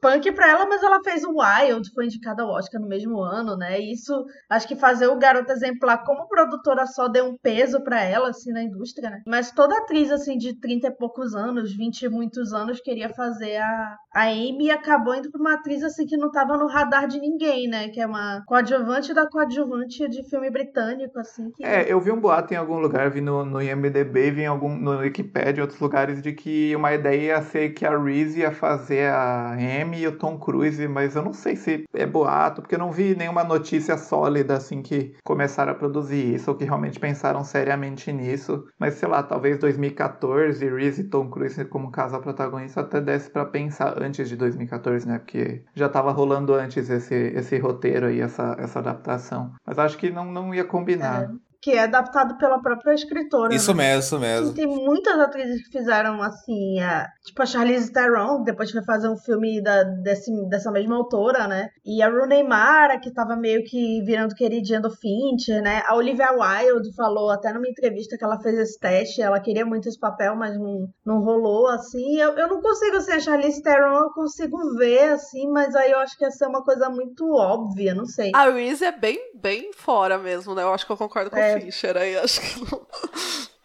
punk pra ela, mas ela fez o Wild, foi indicada ao Oscar no mesmo ano, né? Isso, acho que fazer o Garoto Exemplar como produtora só deu um peso pra ela, assim, na indústria, né? Mas toda atriz, assim, de 30 e poucos anos, 20 e muitos anos, queria fazer a, a Amy e acabou indo pra uma atriz, assim, que não tava no radar de ninguém, né? Que é uma coadjuvante da coadjuvante de filme britânico, assim, que... É, eu vi um boato em algum lugar, vi no, no IMDB, vi em algum, no Wikipedia, em outros lugares, de que uma ideia ia ser que a Reese ia fazer a Amy e o Tom Cruise, mas eu não sei se é boato, porque eu não vi nenhuma notícia sólida, assim, que começaram a produzir isso, ou que realmente pensaram seriamente nisso. Mas, sei lá, talvez 2014, Reese e Tom Cruise como casal protagonista até desse pra pensar antes de 2014, né? Porque já tava rolando antes esse, esse roteiro aí, essa, essa adaptação. Mas acho que não, não ia combinar. Que é adaptado pela própria escritora. Isso né? mesmo, isso mesmo. Tem muitas atrizes que fizeram assim, a- tipo a Charlize Theron, que depois foi fazer um filme da, desse, dessa mesma autora, né? E a Rooney Mara, que tava meio que virando queridinha do Fincher, né? A Olivia Wilde falou até numa entrevista que ela fez esse teste, ela queria muito esse papel, mas não, não rolou, assim. Eu, eu não consigo, assim, a Charlize Theron eu consigo ver, assim, mas aí eu acho que ia ser uma coisa muito óbvia, não sei. A Reese é bem, bem fora mesmo, né? Eu acho que eu concordo com É. o Fischer aí. Acho que não...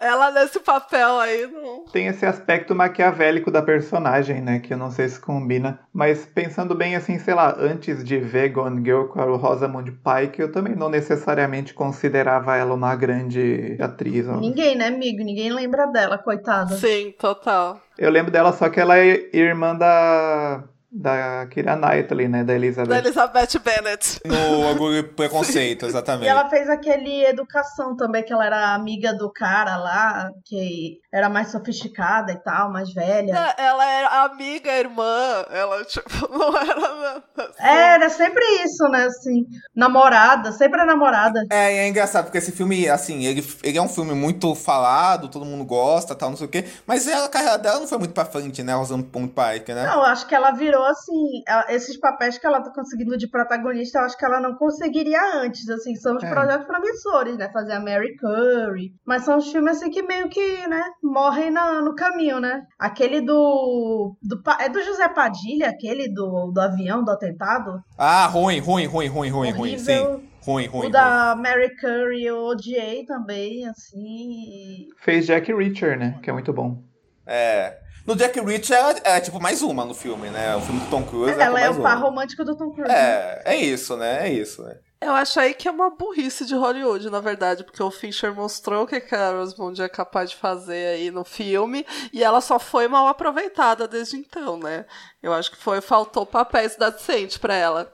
Ela nesse papel aí não. Tem esse aspecto maquiavélico da personagem, né? Que eu não sei se combina. Mas pensando bem assim, sei lá, antes de ver Gone Girl com a Rosamund Pike, eu também não necessariamente considerava ela uma grande atriz. Ninguém, né, amigo? Ninguém lembra dela, coitada. Sim, total. Eu lembro dela só que ela é irmã da. Da Kira Knightley, né? Da Elizabeth. Da Elizabeth Bennet. No Orgulho e Preconceito, (laughs) E exatamente. ela fez aquele Educação também, que ela era amiga do cara lá, que era mais sofisticada e tal, mais velha. É, Ela era amiga, irmã. Ela, tipo, (laughs) não era. É, era sempre isso, né, assim, namorada, sempre a namorada. É, e é engraçado, porque esse filme, assim, ele, ele é um filme muito falado, todo mundo gosta, tal, não sei o quê. Mas a carreira dela não foi muito pra frente, né, Rosamund Pike, né? Não, acho que ela virou, assim, ela- esses papéis que ela tá conseguindo de protagonista, eu acho que ela não conseguiria antes, assim, são os É. projetos promissores, né, fazer a Mary Curry, mas são os filmes, assim, que meio que, né, morrem na- no caminho, né. Aquele do, do... É do José Padilha, aquele do, do avião, do atentado? Ah, ruim, ruim, ruim, ruim, ruim, ruim, sim. Ruim, ruim, o ruim. da Mary Curry eu odiei também, assim. Fez Jack Reacher, né? Que é muito bom. É. No Jack Reacher é, é, tipo mais uma no filme, né? O filme do Tom Cruise é, Ela é o par romântico do Tom Cruise. né? É, é isso, né? É isso, né? Eu acho aí que é uma burrice de Hollywood, na verdade, porque o Fischer mostrou o que a Rosamund é capaz de fazer aí no filme e ela só foi mal aproveitada desde então, né? Eu acho que foi faltou papéis da decente pra ela.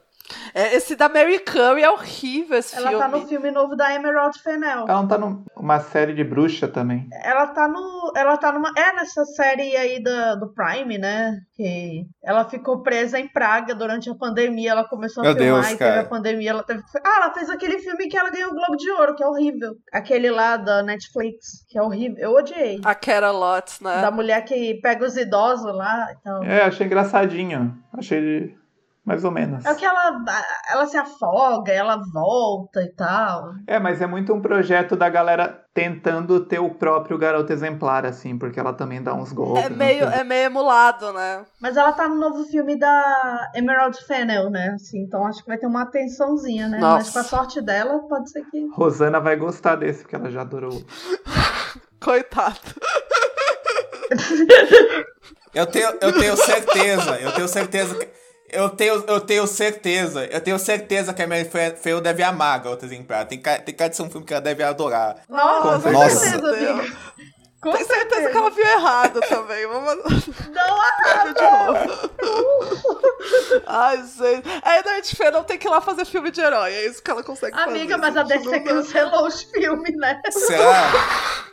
É, esse da Mary Curry é horrível esse Ela filme. tá no filme novo da Emerald Fennell. Ela não tá numa série de bruxa também. Ela tá no. Ela tá numa. É nessa série aí da, do Prime, né? Que ela ficou presa em Praga durante a pandemia. Ela começou a Meu filmar Deus, e teve cara. a pandemia. Ela teve. Ah, ela fez aquele filme que ela ganhou o Globo de Ouro, que é horrível. Aquele lá da Netflix, que é horrível. Eu odiei. A Cara Lots, né? Da mulher que pega os idosos lá e tal. É, achei engraçadinho. Achei. Mais ou menos. É o que ela, ela se afoga, ela volta e tal. É, mas é muito um projeto da galera tentando ter o próprio garoto exemplar, assim, porque ela também dá uns golpes. É não meio, é meio emulado, né? Mas ela tá no novo filme da Emerald Fennell, né? Assim, então acho que vai ter uma atençãozinha, né? Nossa. Mas com a sorte dela, pode ser que. Rosana vai gostar desse, porque ela já adorou. (laughs) Coitado. Eu tenho, eu tenho certeza, eu tenho certeza que. Eu tenho, eu tenho certeza, eu tenho certeza que a Mary Feio deve amar Garota Exemplar. Tem cara, tem cara de ser um filme que ela deve adorar. Nossa, Com com certeza. amiga. Deus. Com Tenho certeza certeza. que ela viu errado também. Vamos Não ver de novo. Ai, gente. A Edward Fê não tem que ir lá fazer filme de herói. É isso que ela consegue fazer. Amiga, mas a DC Não- cancelou os filmes, né? Será? (laughs)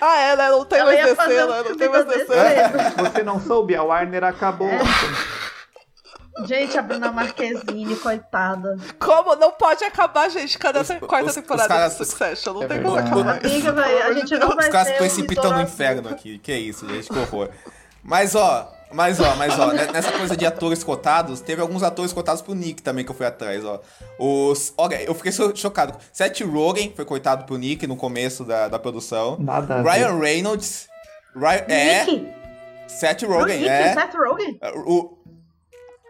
Ah, é, né? Não tem Ela mais ia DC, fazer né? o Não tem mais DC. DC. Você não soube, a Warner acabou É. Gente, a Bruna Marquezine, coitada. Como? Não pode acabar, gente. Cadê Os- a quarta os- temporada os caras- de Succession? Não É tem como acabar. Amiga, vai, a gente não vai Os caras um precipitando no inferno aqui. Que isso, gente, que horror. Mas ó, mas ó, mas ó, ne- nessa coisa de atores cotados, teve alguns atores cotados pro Nick também que eu fui atrás, ó. Os. Olha, eu fiquei chocado. Seth Rogen foi coitado pro Nick no começo da, da produção. Nada a. Ryan Reynolds. Ryan, é, Nick? Seth O Rogen, Nick, é. Seth Rogen? O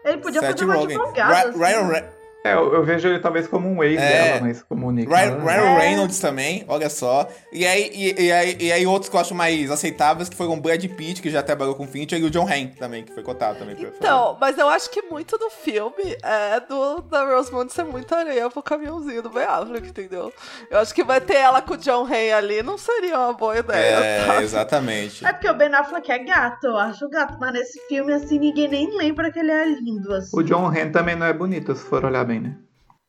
Ele podia Seth fazer uma Rogen. advogada. Ra- assim. Ryan, É, eu, eu vejo ele talvez como um ex É. dela, mas como o Nick. Ryan, Ryan É. Reynolds também, olha só. E aí, e, e aí, e aí outros que eu acho mais aceitáveis, que foram o Brad Pitt, que já trabalhou com o Fincher, e o John Hamm também, que foi cotado também. pra- Então, mas eu acho que muito do filme é do da Rosamund ser muito areia pro caminhãozinho do Ben Affleck, entendeu? Eu acho que vai ter ela com o John Hamm ali, não seria uma boa ideia. tá? É, exatamente. É porque o Ben Affleck é gato, eu acho gato, mas nesse filme, assim, ninguém nem lembra que ele é lindo, assim. O John Hamm também não é bonito, se for olhar bem, né?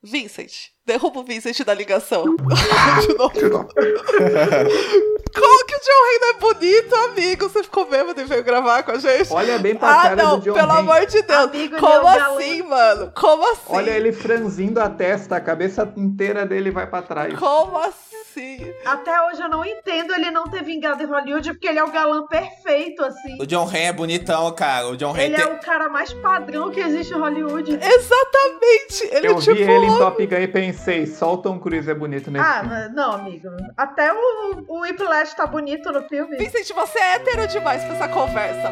Vincent, derruba o Vincent da ligação. (laughs) De novo. (laughs) Como que o John não é bonito, amigo? Você ficou bêbado e veio gravar com a gente? Olha bem pra Ah, cara não, do John pelo amor de Deus. Amigo, Como assim, mano? Como assim? Olha ele franzindo a testa, a cabeça inteira dele vai pra trás. Como assim? Até hoje eu não entendo ele não ter vingado em Hollywood, porque ele é o galã perfeito, assim. O John Hamm é bonitão, cara. O John Hamm Ele tem... é o cara mais padrão que existe em Hollywood. Exatamente! Ele Eu tipo. vi ele em Top Gun e pensei, só o Tom Cruise é bonito nesse Ah, filme. mas não, amigo. Até o, o Whiplash tá bonito no filme. Vincent, você é hétero demais pra essa conversa.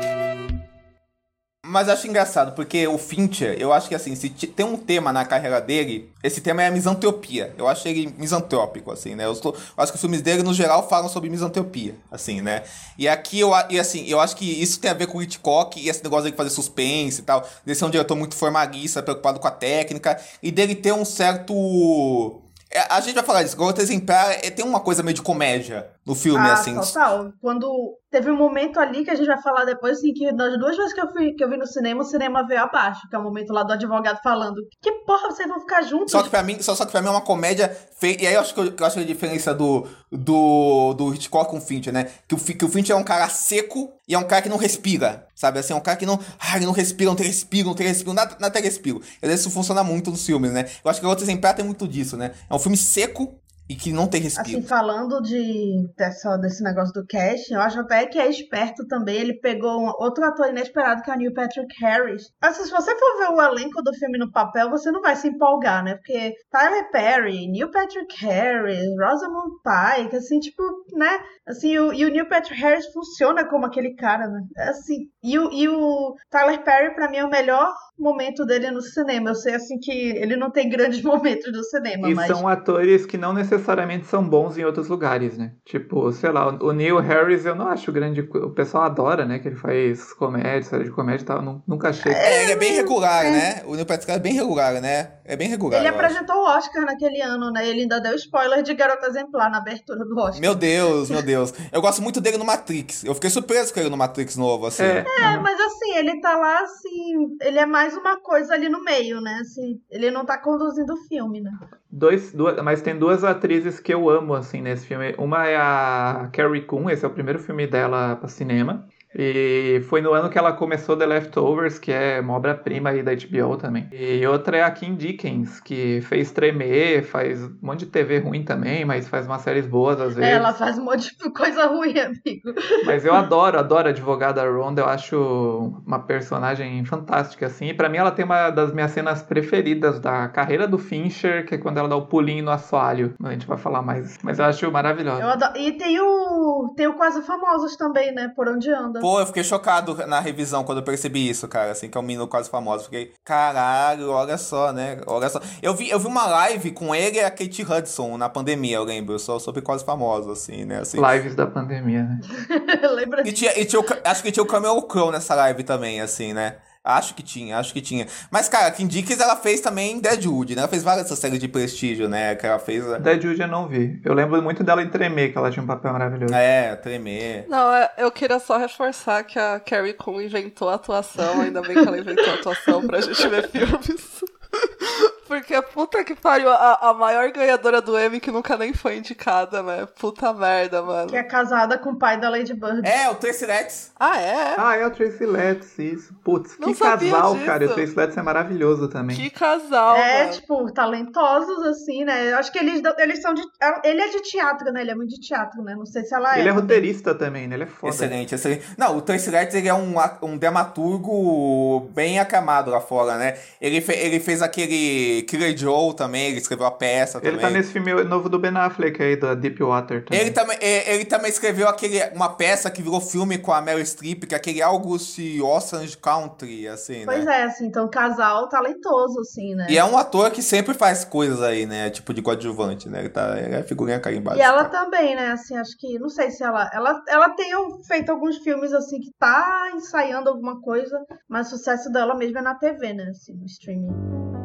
Mas acho engraçado, porque o Fincher, eu acho que assim, se tem um tema na carreira dele, esse tema é a misantropia. Eu acho ele misantrópico, assim, né? Eu, eu acho que os filmes dele, no geral, falam sobre misantropia, assim, né? E aqui, eu, e assim, eu acho que isso tem a ver com o Hitchcock e esse negócio de fazer suspense e tal, de ser um diretor muito formalista, preocupado com a técnica, e dele ter um certo... é, A gente vai falar disso, Garota Exemplar é, tem uma coisa meio de comédia no filme, ah, assim. total. Quando teve um momento ali que a gente vai falar depois, assim, que das duas vezes que eu, fui, que eu vi no cinema, o cinema veio abaixo, que é o momento lá do advogado falando, que porra, vocês vão ficar juntos? Só que pra mim, só, só que pra mim é uma comédia feita. E aí eu acho que eu, eu acho a diferença do, do, do Hitchcock com o Fincher, né? Que o, que o Fincher é um cara seco e é um cara que não respira. Sabe? Assim, é um cara que não. Ah, ele não respira, não tem respiro, não tem respiro, nada, nada tem respiro. Às vezes isso funciona muito nos filmes, né? Eu acho que o Outro Exemplar tem muito disso, né? É um filme seco e que não tem respiro. Assim, falando de dessa, desse negócio do casting, eu acho até que é esperto também. Ele pegou um, outro ator inesperado, que é o Neil Patrick Harris. Assim, se você for ver o elenco do filme no papel, você não vai se empolgar, né? Porque Tyler Perry, Neil Patrick Harris, Rosamund Pike, assim, tipo, né? Assim, o, e o Neil Patrick Harris funciona como aquele cara, né? Assim, e o, e o Tyler Perry, pra mim, é o melhor momento dele no cinema. Eu sei, assim, que ele não tem grandes (laughs) momentos no cinema, E mas... são atores que não necessariamente são bons em outros lugares, né? Tipo, sei lá, o Neil Harris eu não acho grande. O pessoal adora, né? Que ele faz comédia, série de comédia e tal. nu- Nunca achei. É, ele é bem regular, né? O Neil Patrick é bem regular, né? É bem regular. Ele apresentou o Oscar naquele ano, né? Ele ainda deu spoiler de Garota Exemplar na abertura do Oscar. Meu Deus, meu (laughs) Deus. Eu gosto muito dele no Matrix. Eu fiquei surpreso com ele no Matrix novo, assim. É, É, mas assim, ele tá lá, assim, ele é mais uma coisa ali no meio, né? Assim, ele não tá conduzindo o filme, né? Dois, duas, mas tem duas atrizes que eu amo, assim, nesse filme. Uma é a Carrie Coon, esse é o primeiro filme dela para cinema. E foi no ano que ela começou The Leftovers, que é uma obra-prima aí da HBO também. E outra é a Kim Dickens, que fez Tremer, faz um monte de TV ruim também, mas faz umas séries boas às vezes. É, ela faz um monte de coisa ruim, (laughs) amigo. Mas eu adoro, adoro a advogada Ronda, eu acho uma personagem fantástica, assim. E pra mim ela tem uma das minhas cenas preferidas da carreira do Fincher, que é quando ela dá o pulinho no assoalho. A gente vai falar mais, mas eu acho maravilhosa. Eu adoro. E tem o. Tem o Quase Famosos também, né? Por onde anda. Pô, eu fiquei chocado na revisão quando eu percebi isso, cara, assim, que é um menino quase famoso. Fiquei, caralho, olha só, né? Olha só. Eu vi, eu vi uma live com ele e a Kate Hudson na pandemia, eu lembro, só sobre quase famoso, assim, né? Assim. Lives da pandemia, né? (laughs) Lembra E tinha, e tinha o acho que tinha o Camel Crow nessa live também, assim, né? Acho que tinha, acho que tinha. Mas, cara, a Kim Dickens, ela fez também Deadwood, né? Ela fez várias dessas séries de prestígio, né? Que ela fez... Deadwood eu não vi. Eu lembro muito dela em Tremer, que ela tinha um papel maravilhoso. É, Tremer. Não, é, eu queria só reforçar que a Carrie Coon inventou a atuação, ainda bem que ela inventou a atuação pra gente ver (laughs) filmes. Porque puta que pariu, a, a maior ganhadora do Emmy que nunca nem foi indicada, né? Puta merda, mano. Que é casada com o pai da Lady Bird. É, o Tracy Letts. Ah, é? Ah, é o Tracy Letts, isso. Putz, Não que casal, disso. cara. O Tracy Letts é maravilhoso também. Que casal, É, mano. tipo, talentosos, assim, né? Eu acho que eles, eles são de. Ele é de teatro, né? Ele é muito de teatro, né? Não sei se ela é. Ele é roteirista também, né? Ele é foda. Excelente, excelente. Não, o Tracy Letts, ele é um, um dramaturgo bem aclamado lá fora, né? Ele, fe- ele fez aquele Killer Joe também, ele escreveu a peça Ele também. tá nesse filme novo do Ben Affleck aí, da Deep Water também. Ele também, é, ele também escreveu aquele, uma peça que virou filme com a Meryl Streep, que é aquele August Osage Country, assim, Pois né? é, assim, então casal talentoso, assim, né? E é um ator que sempre faz coisas aí, né? Tipo de coadjuvante, né? Ele, tá, ele é figurinha carimbada. E ela também, né? Assim, acho que. Não sei se ela. Ela, ela tem feito alguns filmes, assim, que tá ensaiando alguma coisa, mas o sucesso dela mesmo é na TV, né? Assim, no streaming.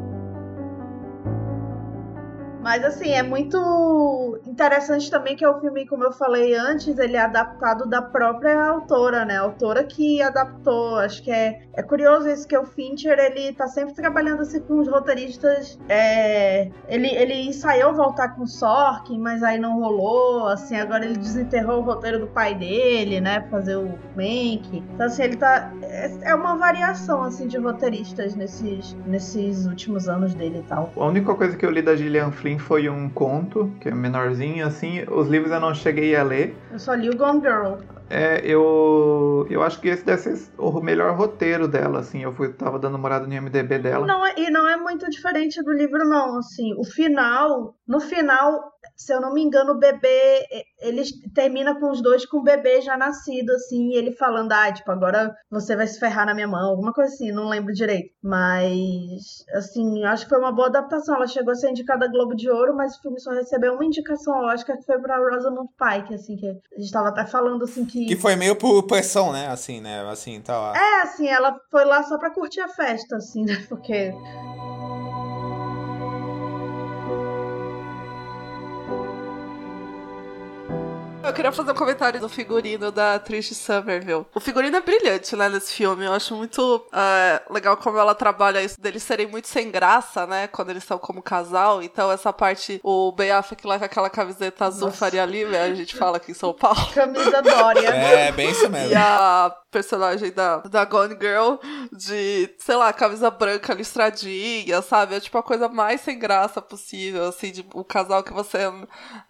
Mas assim, é muito interessante também que é o filme, como eu falei antes, ele é adaptado da própria autora, né? A autora que adaptou. Acho que é, é curioso isso que o Fincher, ele tá sempre trabalhando assim com os roteiristas. é, ele, ele ensaiou voltar com Sorkin, mas aí não rolou. Assim, agora ele desenterrou o roteiro do pai dele, né? Fazer o Mank. Então, assim, ele tá. É, é uma variação assim de roteiristas nesses, nesses últimos anos dele e tal. A única coisa que eu li da Gillian Flynn foi um conto, que é menorzinho, assim. Os livros eu não cheguei a ler. Eu só li o Gone Girl. É, eu, eu acho que esse deve ser o melhor roteiro dela, assim. Eu fui, tava dando uma olhada no IMDB dela. Não é- e não é muito diferente do livro, não. Assim, o final, no final, se eu não me engano, o bebê, ele termina com os dois com o bebê já nascido, assim, e ele falando, ah, tipo, agora você vai se ferrar na minha mão, alguma coisa assim, não lembro direito. Mas, assim, acho que foi uma boa adaptação. Ela chegou a ser indicada a Globo de Ouro, mas o filme só recebeu uma indicação ao Oscar, que foi pra Rosamund Pike, assim, que a gente tava até falando, assim, que... Que foi meio por pressão, né? Assim, né? Assim, tá lá. É, assim, ela foi lá só pra curtir a festa, assim, né? Porque Eu queria fazer um comentário do figurino da Trish Somerville. O figurino é brilhante, né, nesse filme. Eu acho muito é, legal como ela trabalha isso deles serem muito sem graça, né, quando eles estão como casal. Então, essa parte, o Ben Affleck lá com aquela camiseta azul Nossa. Faria Lima, a gente fala aqui em São Paulo. camisa (laughs) Dória. É, bem isso mesmo. E a personagem da, da Gone Girl de, sei lá, camisa branca listradinha, sabe? É tipo a coisa mais sem graça possível, assim, de o casal que você.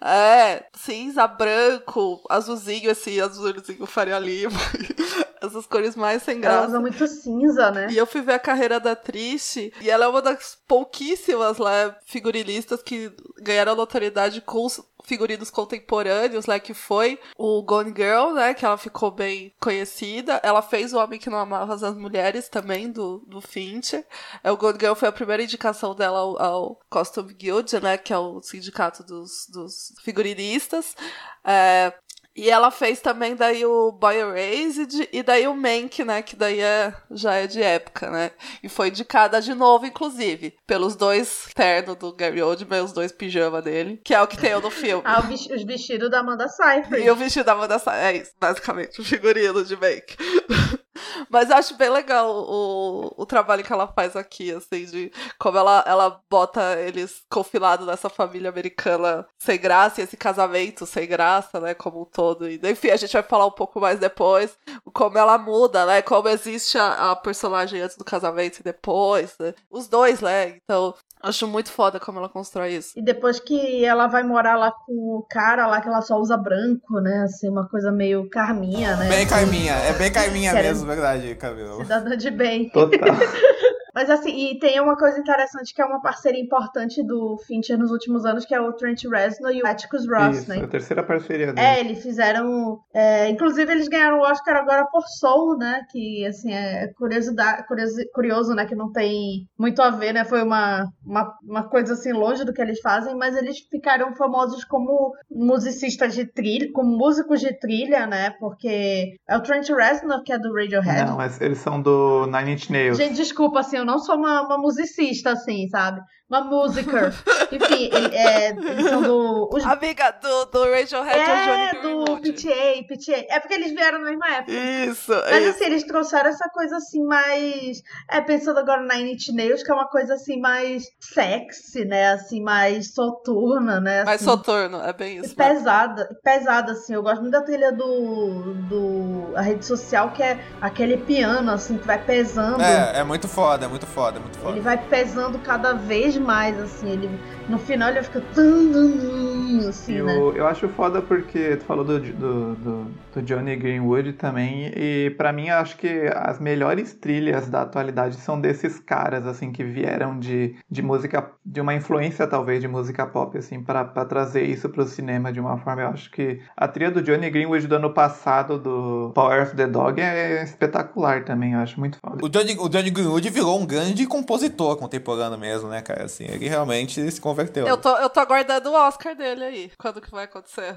É, cinza, branco, azulzinho, esse azulzinho Faria Lima. (laughs) Essas cores mais sem Ela graça. usa muito cinza, né? E eu fui ver a carreira da Trish, e ela é uma das pouquíssimas lá, figurinistas que ganharam notoriedade com figurinos contemporâneos, né? Que foi o Gone Girl, né? Que ela ficou bem conhecida. Ela fez O Homem que Não Amava as Mulheres também, do, do Fincher. É, o Gone Girl foi a primeira indicação dela ao, ao Costume Guild, né? Que é o sindicato dos, dos figurinistas. É, e ela fez também daí o Boy Erased e daí o Mank, né? Que daí é, já é de época, né? E foi indicada de novo, inclusive, pelos dois ternos do Gary Oldman, os dois pijama dele, que é o que tem no filme. Ah, os vestidos da Amanda Seyfried. E o vestido da Amanda Sa- É isso, basicamente, o figurino de Mank. Mas acho bem legal o, o trabalho que ela faz aqui, assim, de como ela, ela bota eles confinados nessa família americana sem graça, e esse casamento sem graça, né, como um todo. E, enfim, a gente vai falar um pouco mais depois como ela muda, né, como existe a, a personagem antes do casamento e depois, né? Os dois, né, então acho muito foda como ela constrói isso. E depois que ela vai morar lá com o cara lá que ela só usa branco, né? Assim, uma coisa meio carminha, né? Bem Carminha, é bem Carminha Sério. mesmo, verdade, cabelo. Cidadã de bem. Total. (laughs) Mas assim, e tem uma coisa interessante que é uma parceria importante do Fincher nos últimos anos, que é o Trent Reznor e o Atticus Ross, Isso, né? a terceira parceria dele. É, eles fizeram. é, inclusive, eles ganharam o Oscar agora por Soul, né? Que, assim, é curiosidade, curioso, curioso, né? Que não tem muito a ver, né? Foi uma, uma, uma coisa, assim, longe do que eles fazem, mas eles ficaram famosos como musicistas de trilha, como músicos de trilha, né? Porque é o Trent Reznor, que é do Radiohead. Não, mas eles são do Nine Inch Nails. Gente, desculpa, assim, eu não sou uma, uma musicista, assim, sabe? Uma musiker. Enfim, ele- é, eles são do. Os Amiga do, do Radiohead é o é, Johnny do. PTA, PTA. É porque eles vieram na mesma época. Isso, Mas isso. assim, eles trouxeram essa coisa assim mais. É, pensando agora na Inch Nails, que é uma coisa assim mais sexy, né? Assim, mais soturna, né? Mais assim, soturno, é bem e isso. mesmo. pesada, pesada, assim. Eu gosto muito da trilha do, do. A rede social, que é aquele piano, assim, que vai pesando. É, é muito foda, é muito foda, é muito foda. Ele vai pesando cada vez mais, assim. Ele, no final ele fica. tum, tum, tum, Assim, E né? eu acho foda porque tu falou do, do, do, do Johnny Greenwood também, e pra mim eu acho que as melhores trilhas da atualidade são desses caras, assim, que vieram de, de música, de uma influência talvez de música pop, assim, pra, pra trazer isso pro cinema de uma forma. Eu acho que a trilha do Johnny Greenwood do ano passado, do Power of the Dog, é espetacular também, eu acho muito foda. O Johnny, o Johnny Greenwood virou um grande compositor contemporâneo mesmo, né, cara? Assim, ele realmente se converteu. Eu tô, eu tô aguardando o Oscar dele aí. Quando que vai acontecer?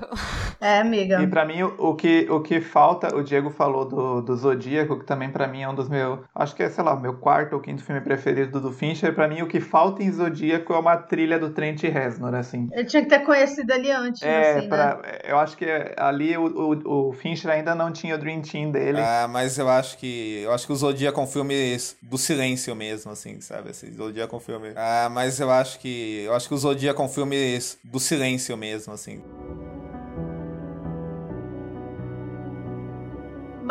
É, amiga. E pra mim, o, o que, o que falta, o Diego falou do, do Zodíaco, que também pra mim é um dos meus. Acho que é, sei lá, o meu quarto ou quinto filme preferido do Fincher. Pra mim, o que falta em Zodíaco é uma trilha do Trent Reznor, assim. Ele tinha que ter conhecido ele antes, É, assim, né? pra, eu acho que ali o, o, o Fincher ainda não tinha o Dream Team dele. Ah, mas eu acho que. Eu acho que o Zodíaco é um filme do silêncio mesmo, assim, sabe? Assim, Zodíaco é um filme. Ah, mas eu acho que. Eu acho que o Zodíaco é um filme do silêncio mesmo, assim.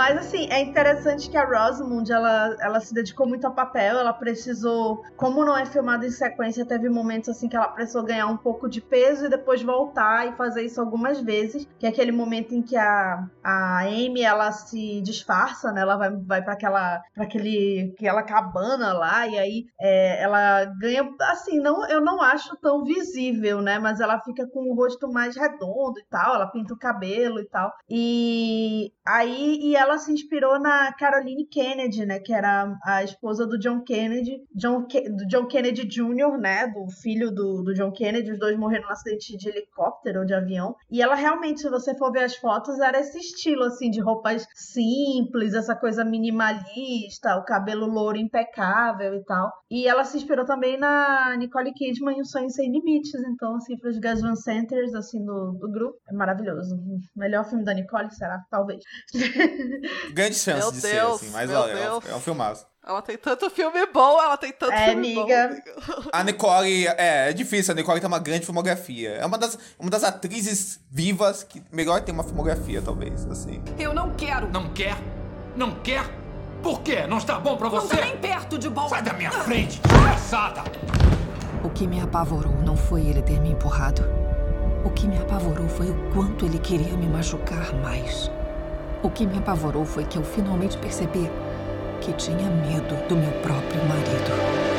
Mas assim, é interessante que a Rosamund, ela, ela se dedicou muito ao papel, ela precisou, como não é filmado em sequência, teve momentos assim que ela precisou ganhar um pouco de peso e depois voltar e fazer isso algumas vezes, que é aquele momento em que a, a Amy, ela se disfarça, né, ela vai, vai para aquela, pra aquele, aquela cabana lá, e aí é, ela ganha, assim, não, eu não acho tão visível, né, mas ela fica com o rosto mais redondo e tal, ela pinta o cabelo e tal, e aí, e ela se inspirou na Caroline Kennedy, né? Que era a esposa do John Kennedy, John do John Kennedy Jr., né? Do filho do, do John Kennedy. Os dois morreram num acidente de helicóptero ou de avião. E ela realmente, se você for ver as fotos, era esse estilo, assim, de roupas simples, essa coisa minimalista, o cabelo louro impecável e tal. E ela se inspirou também na Nicole Kidman em O Sonho Sem Limites. Então, assim, para os Gus Van Centers, assim, do, do grupo, é maravilhoso. Melhor filme da Nicole, será? Talvez. (laughs) Grande chance Meu de Deus, ser, assim, mas olha, é um, é um filmaço. Ela tem tanto filme bom, ela tem tanto É, filme amiga. bom. (laughs) A Nicole, é, é difícil, a Nicole tem uma grande filmografia. É uma das, uma das atrizes vivas que melhor tem uma filmografia, talvez, assim. Eu não quero. Não quer? Não quer? Por quê? Não está bom pra Não você? tá nem perto de bom. Sai da minha frente, desgraçada! O que me apavorou não foi ele ter me empurrado. O que me apavorou foi o quanto ele queria me machucar mais. O que me apavorou foi que eu finalmente percebi que tinha medo do meu próprio marido.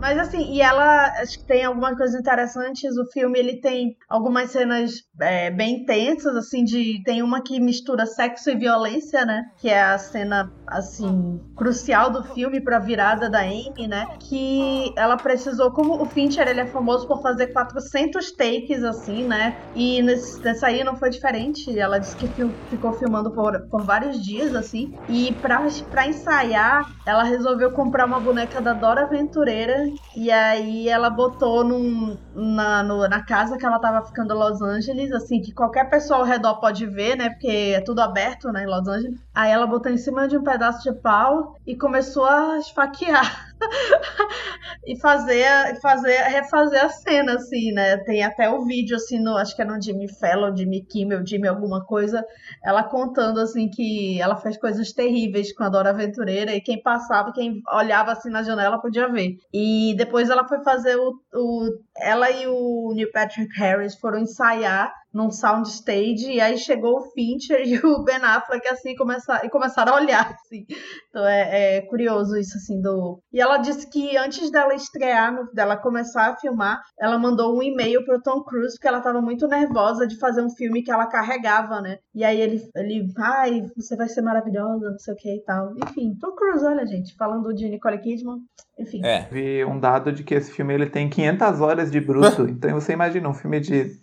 Mas assim, e ela acho que tem algumas coisas interessantes. O filme ele tem algumas cenas é, bem intensas, assim, de. Tem uma que mistura sexo e violência, né? Que é a cena, assim, crucial do filme pra virada da Amy, né? Que ela precisou, como o Fincher ele é famoso por fazer 400 takes, assim, né? E nesse, nessa aí não foi diferente. Ela disse que ficou filmando por, por vários dias, assim. E pra, pra ensaiar, ela resolveu comprar uma boneca da Dora Aventureira. E aí ela botou num, na, no- na casa que ela tava ficando em Los Angeles, assim, que qualquer pessoa ao redor pode ver, né? Porque é tudo aberto, né, em Los Angeles. Aí ela botou em cima de um pedaço de pau e começou a esfaquear. (laughs) e fazer, fazer, refazer a cena, assim, né? Tem até o vídeo, assim, no, acho que é no Jimmy Fallon, Jimmy Kimmel, Jimmy alguma coisa, ela contando, assim, que ela fez coisas terríveis com a Dora Aventureira e quem passava, quem olhava, assim, na janela podia ver. E depois ela foi fazer o... o ela e o Neil Patrick Harris foram ensaiar num soundstage e aí chegou o Fincher (laughs) e o Ben Affleck, assim, começar, e começaram a olhar, assim. Então é, é curioso isso, assim, do... E ela disse que antes dela estrear, no, dela começar a filmar, ela mandou um e-mail pro Tom Cruise porque ela estava muito nervosa de fazer um filme que ela carregava, né? E aí ele, ele, ai, você vai ser maravilhosa, não sei o que e tal. Enfim, Tom Cruise, olha, gente, falando de Nicole Kidman, enfim. É. Vi um dado de que esse filme ele tem 500 horas de bruto. (laughs) então você imagina um filme de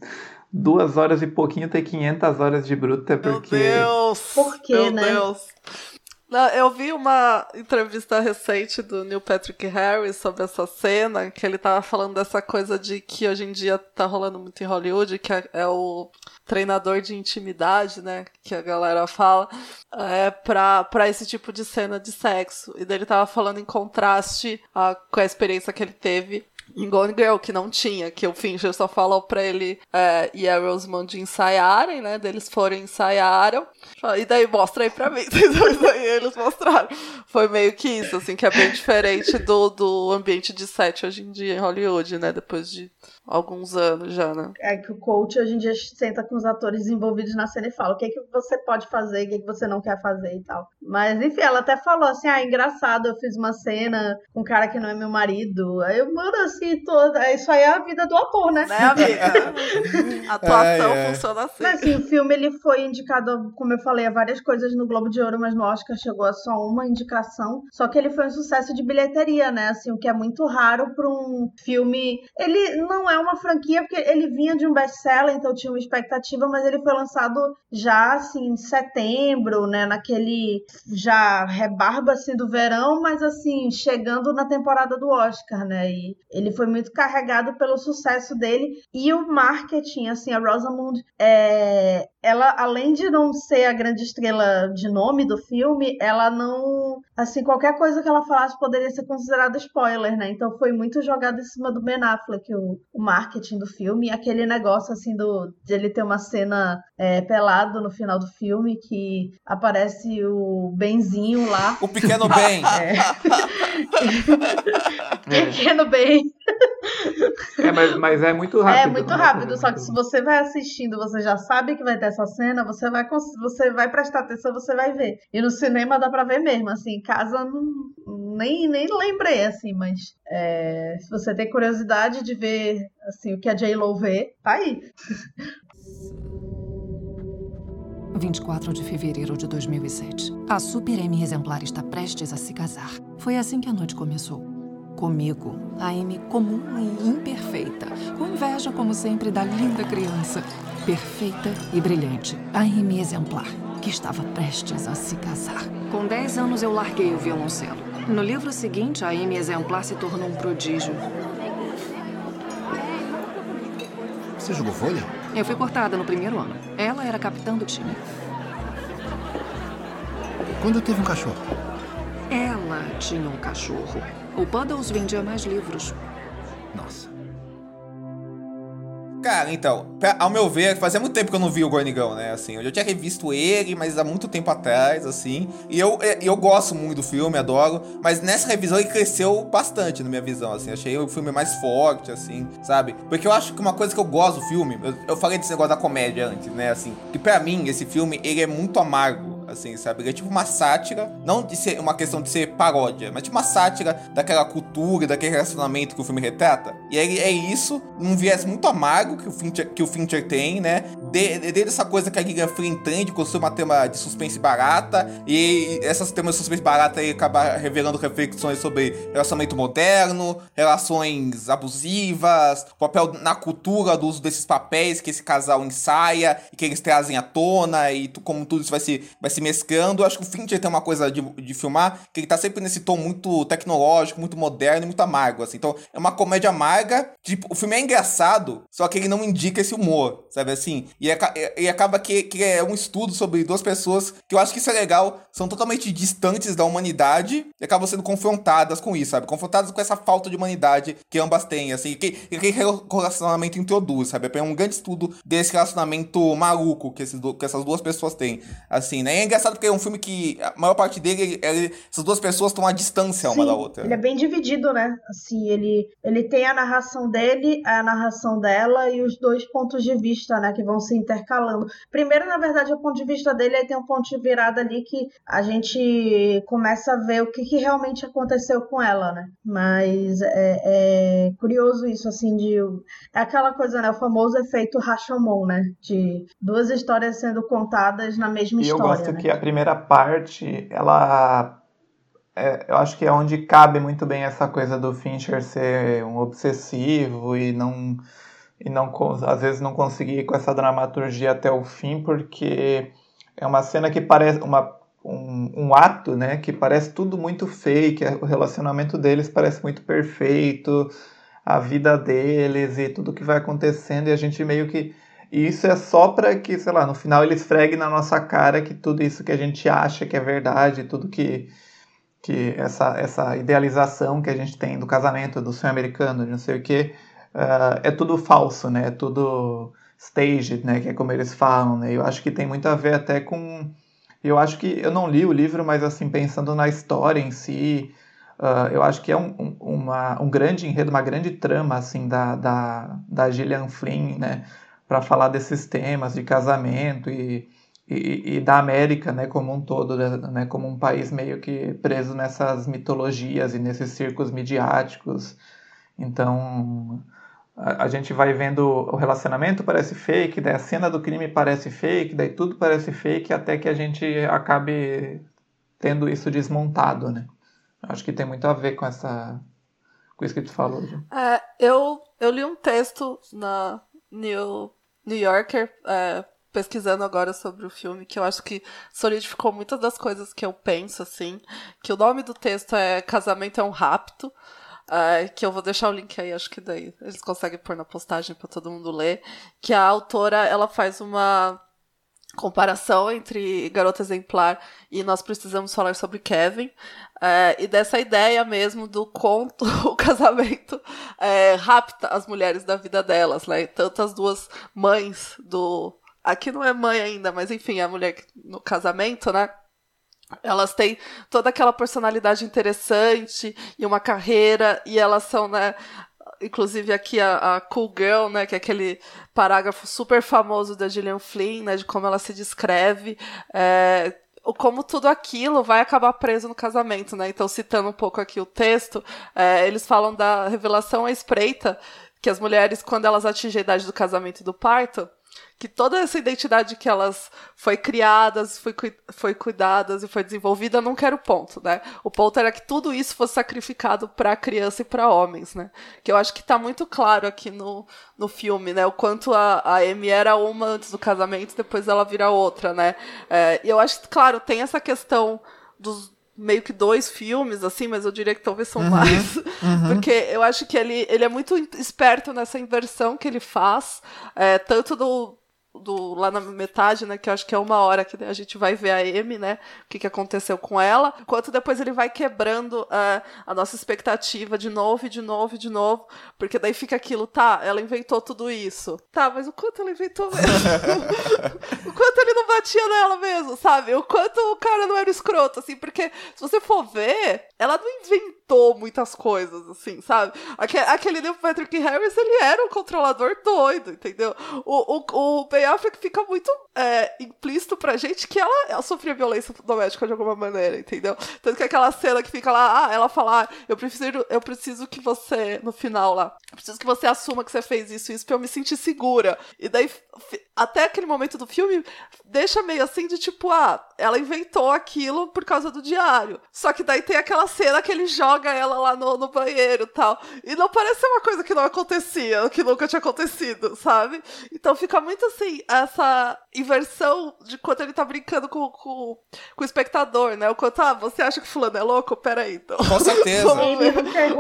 duas horas e pouquinho ter 500 horas de bruto é porque... Meu Deus! Por quê, Meu né? Deus! Não, eu vi uma entrevista recente do Neil Patrick Harris sobre essa cena, que ele tava falando dessa coisa de que hoje em dia tá rolando muito em Hollywood, que é, é o treinador de intimidade, né? Que a galera fala, é pra, pra esse tipo de cena de sexo. E daí ele tava falando em contraste a, com a experiência que ele teve em Gone Girl, que não tinha, que o Fincher só falou pra ele é, e a Rosamund ensaiarem, né? Deles foram ensaiaram. E daí mostra aí pra mim. (laughs) E daí eles mostraram. Foi meio que isso, assim, que é bem diferente do, do ambiente de set hoje em dia em Hollywood, né? Depois de alguns anos já, né? É que o coach hoje em dia senta com os atores envolvidos na cena e fala o que, é que você pode fazer, o que, é que você não quer fazer e tal. Mas enfim, ela até falou assim: ah, engraçado, eu fiz uma cena com um cara que não é meu marido. Aí eu mando assim, toda. Isso aí é a vida do ator, né? Né, amiga? A atuação É, é. funciona assim. Mas assim, o filme ele foi indicado, como eu falei, a várias coisas no Globo de Ouro, mas no Oscar chegou a só uma indicação. Só que ele foi um sucesso de bilheteria, né? Assim, o que é muito raro para um filme. Ele não é uma franquia, porque ele vinha de um best-seller, então tinha uma expectativa, mas ele foi lançado já assim em setembro, né? Naquele já rebarba assim do verão, mas assim, chegando na temporada do Oscar, né? E ele foi muito carregado pelo sucesso dele e o marketing, assim, a Rosamund é, ela, além de não ser a grande estrela de nome do filme, ela não. Assim, qualquer coisa que ela falasse poderia ser considerada spoiler, né? Então foi muito jogado em cima do Ben Affleck, o, o marketing do filme. Aquele negócio, assim, do, de ele ter uma cena é, pelado no final do filme que aparece o Benzinho lá. O pequeno bem. (laughs) (laughs) Pequeno Ben. (laughs) É, mas, mas é muito rápido. É muito né? rápido, só que se você vai assistindo, você já sabe que vai ter essa cena, você vai, você vai prestar atenção, você vai ver. E no cinema dá pra ver mesmo, assim, em casa não, nem, nem lembrei, assim, mas é, se você tem curiosidade de ver, assim, o que a J-Lo vê, tá aí. (laughs) 24 de fevereiro de 2007. A Super M exemplar está prestes a se casar. Foi assim que a noite começou. Comigo, a M comum e imperfeita, com inveja, como sempre, da linda criança. Perfeita e brilhante. A M exemplar, que estava prestes a se casar. Com 10 anos, eu larguei o violoncelo. No livro seguinte, a M exemplar se tornou um prodígio. Você jogou vôlei? Eu fui cortada no primeiro ano. Ela era capitã do time. Quando teve um cachorro? Ela tinha um cachorro. O Puddles vendia mais livros. Nossa. Cara, então, pra- ao meu ver, fazia muito tempo que eu não vi o Gornigão, né? Assim, eu já tinha revisto ele, mas há muito tempo atrás, assim. E eu, é, eu gosto muito do filme, adoro. Mas nessa revisão ele cresceu bastante na minha visão, assim. Achei o filme mais forte, assim, sabe? Porque eu acho que uma coisa que eu gosto do filme, eu, eu falei desse negócio da comédia antes, né? Assim, que pra mim, esse filme, ele é muito amargo assim, sabe? Ele é tipo uma sátira, não de ser uma questão de ser paródia, mas tipo uma sátira daquela cultura, daquele relacionamento que o filme retrata. E aí é isso, num viés muito amargo que o Fincher, que o Fincher tem, né? De, de, desde essa coisa que a Gillian Flynn tem de construir uma tema de suspense barata, e essas temas de suspense barata aí acaba revelando reflexões sobre relacionamento moderno, relações abusivas, papel na cultura do uso desses papéis que esse casal ensaia e que eles trazem à tona, e tu- como tudo isso vai se, vai se mesclando. Eu acho que o Fincher tem uma coisa de, de filmar que ele tá sempre nesse tom muito tecnológico, muito moderno e muito amargo, assim. Então, é uma comédia amarga. Tipo, o filme é engraçado, só que ele não indica esse humor, sabe assim? E, aca- e acaba que, que é um estudo sobre duas pessoas que eu acho que isso é legal, são totalmente distantes da humanidade e acabam sendo confrontadas com isso, sabe? Confrontadas com essa falta de humanidade que ambas têm, assim, que, que relacionamento introduz, sabe? É um grande estudo desse relacionamento maluco que, esses que essas duas pessoas têm, assim, né? Engraçado porque é um filme que a maior parte dele, ele- essas duas pessoas estão à distância uma Sim, da outra. Ele é bem dividido, né? Assim, ele, ele tem a narração dele, a narração dela e os dois pontos de vista, né? Que vão se intercalando. Primeiro, na verdade, é o ponto de vista dele, aí tem um ponto de virada ali que a gente começa a ver o que, que realmente aconteceu com ela, né? Mas é, é curioso isso, assim, de. É aquela coisa, né? O famoso efeito Rashomon, né? De duas histórias sendo contadas na mesma E eu história. gosto né? Que a primeira parte, ela. é, eu acho que é onde cabe muito bem essa coisa do Fincher ser um obsessivo e não. E não, às vezes não conseguir ir com essa dramaturgia até o fim, porque é uma cena que parece. Uma, um, um ato, né? Que parece tudo muito fake, o relacionamento deles parece muito perfeito, a vida deles e tudo que vai acontecendo, e a gente meio que. E isso é só para que, sei lá, no final ele esfregue na nossa cara que tudo isso que a gente acha que é verdade, tudo que, que essa, essa idealização que a gente tem do casamento, do sonho americano, de não sei o que, é tudo falso, né? É tudo staged, né? Que é como eles falam, né? Eu acho que tem muito a ver até com... Eu acho que... Eu não li o livro, mas assim, pensando na história em si, uh, eu acho que é um, um, uma, um grande enredo, uma grande trama, assim, da, da, da Gillian Flynn, né? Para falar desses temas de casamento e, e, e, da América, né, como um todo, né, como um país meio que preso nessas mitologias e nesses circos midiáticos. Então, a, a gente vai vendo o relacionamento parece fake, daí a cena do crime parece fake, daí tudo parece fake, até que a gente acabe tendo isso desmontado, né? Acho que tem muito a ver com essa com isso que tu falou. É, eu, eu li um texto na New New Yorker, é, pesquisando agora sobre o filme, que eu acho que solidificou muitas das coisas que eu penso, assim. Que o nome do texto é Casamento é um Rapto. É, que eu vou deixar o link aí, acho que daí eles conseguem pôr na postagem para todo mundo ler. Que a autora ela faz uma comparação entre Garota Exemplar e Nós Precisamos Falar sobre Kevin. É, e dessa ideia mesmo do conto, (laughs) o casamento é, rapta as mulheres da vida delas, né? Tanto as duas mães do. Aqui não é mãe ainda, mas enfim, a mulher no casamento, né? Elas têm toda aquela personalidade interessante e uma carreira, e elas são, né? Inclusive aqui a, a Cool Girl, né? Que é aquele parágrafo super famoso da Gillian Flynn, né? De como ela se descreve. É, como tudo aquilo vai acabar preso no casamento, né? Então, citando um pouco aqui o texto, é, eles falam da revelação à espreita que as mulheres, quando elas atingem a idade do casamento e do parto, que toda essa identidade que elas foi criadas, foi, foi cuidadas e foi desenvolvida nunca era o ponto, né? O ponto era que tudo isso fosse sacrificado para criança e para homens, né? Que eu acho que está muito claro aqui no, no filme, né? O quanto a, a Amy era uma antes do casamento, depois ela vira outra, né? É, e eu acho que, claro, tem essa questão dos meio que dois filmes, assim, mas eu diria que talvez são uhum, mais. Uhum. Porque eu acho que ele, ele é muito esperto nessa inversão que ele faz, é, tanto do, do, lá na metade, né, que eu acho que é uma hora que a gente vai ver a Amy, né, o que, que aconteceu com ela, quanto depois ele vai quebrando uh, a nossa expectativa de novo e de novo e de novo, porque daí fica aquilo, tá, ela inventou tudo isso. Tá, mas o quanto ela inventou mesmo? (laughs) o quanto ele não batia nela mesmo, sabe? O quanto o cara não era escroto, assim, porque se você for ver, ela não inventou muitas coisas, assim, sabe? Aquele, aquele Neil Patrick Harris, ele era um controlador doido, entendeu? O, o, o Ben Affleck fica muito é, implícito pra gente que ela, ela sofria violência doméstica de alguma maneira, entendeu? Tanto que aquela cena que fica lá, ah, ela fala, ah, eu preciso, eu preciso que você, no final lá, eu preciso que você assuma que você fez isso isso pra eu me sentir segura. E daí, até aquele momento do filme, deixa meio assim de tipo, ah, ela inventou aquilo por causa do diário. Só que daí tem aquela cena que ele joga ela lá no, no banheiro e tal. E não parece uma coisa que não acontecia, que nunca tinha acontecido, sabe? Então fica muito assim, essa inversão de quanto ele tá brincando com, com, com o espectador, né? O quanto, ah, você acha que fulano é louco? Peraí, então. Com certeza. (laughs) Vamos ver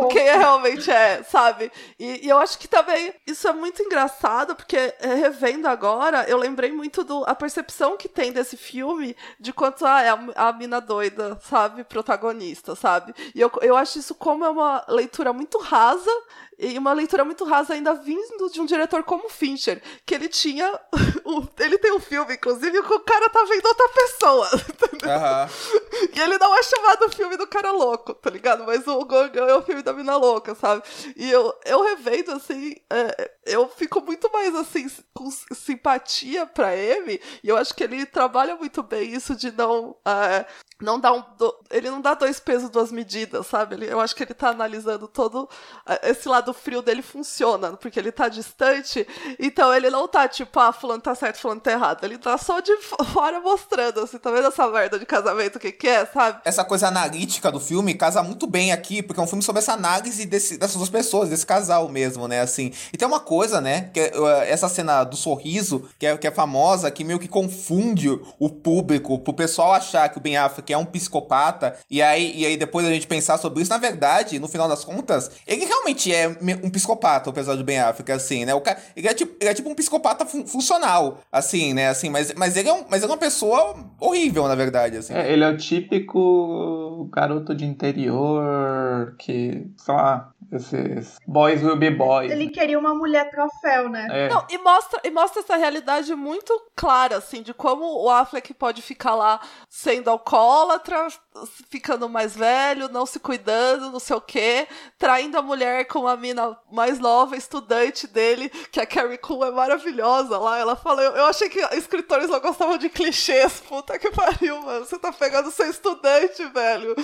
quem é realmente é, sabe? E, e, eu acho que também isso é muito engraçado, porque é, revendo agora, eu lembrei muito do a percepção que tem desse filme de quanto ah, é a, a mina doida, sabe? Protagonista, sabe? E eu, eu acho isso como é uma leitura muito rasa e uma leitura muito rasa ainda vindo de um diretor como Fincher, que ele tinha. (laughs) ele tem um filme, inclusive, que o cara tá vendo outra pessoa. (laughs) Uhum. E ele não é chamado filme do cara louco, tá ligado? Mas o Gorgon é o filme da mina louca, sabe? E eu, eu revendo, assim, é, eu fico muito mais, assim, com simpatia pra Amy, e eu acho que ele trabalha muito bem isso de não. É, não dá um. Ele não dá dois pesos, duas medidas, sabe? Ele, eu acho que ele tá analisando todo. Esse lado frio dele funciona, porque ele tá distante. Então ele não tá tipo, ah, fulano tá certo, fulano tá errado. Ele tá só de (laughs) fora mostrando, assim, tá vendo essa merda de casamento, que, que é, sabe? Essa coisa analítica do filme casa muito bem aqui, porque é um filme sobre essa análise desse, dessas duas pessoas, desse casal mesmo, né? Assim. E tem uma coisa, né? Que é, essa cena do sorriso, que é, que é famosa, que meio que confunde o público, pro pessoal achar que o Ben Affleck que é um psicopata, e aí, e aí depois a gente pensar sobre isso, na verdade, no final das contas, ele realmente é um psicopata, apesar do Ben Affleck, assim, né? O cara, ele, é tipo, ele é tipo um psicopata fun funcional, assim, né? Assim, mas, mas, ele é um, mas ele é uma pessoa horrível, na verdade, assim. É, ele é o típico garoto de interior que, sei lá, esses boys will be boys. Ele queria uma mulher troféu, né? É. Não, e mostra, e mostra essa realidade muito clara, assim, de como o Affleck pode ficar lá sendo alcoólatra, ficando mais velho, não se cuidando, não sei o quê, traindo a mulher com a mina mais nova, estudante dele, que a Carrie Coon é maravilhosa lá. Ela fala, eu, eu achei que escritores não gostavam de clichês. Puta que pariu, mano. Você tá pegando seu estudante, velho.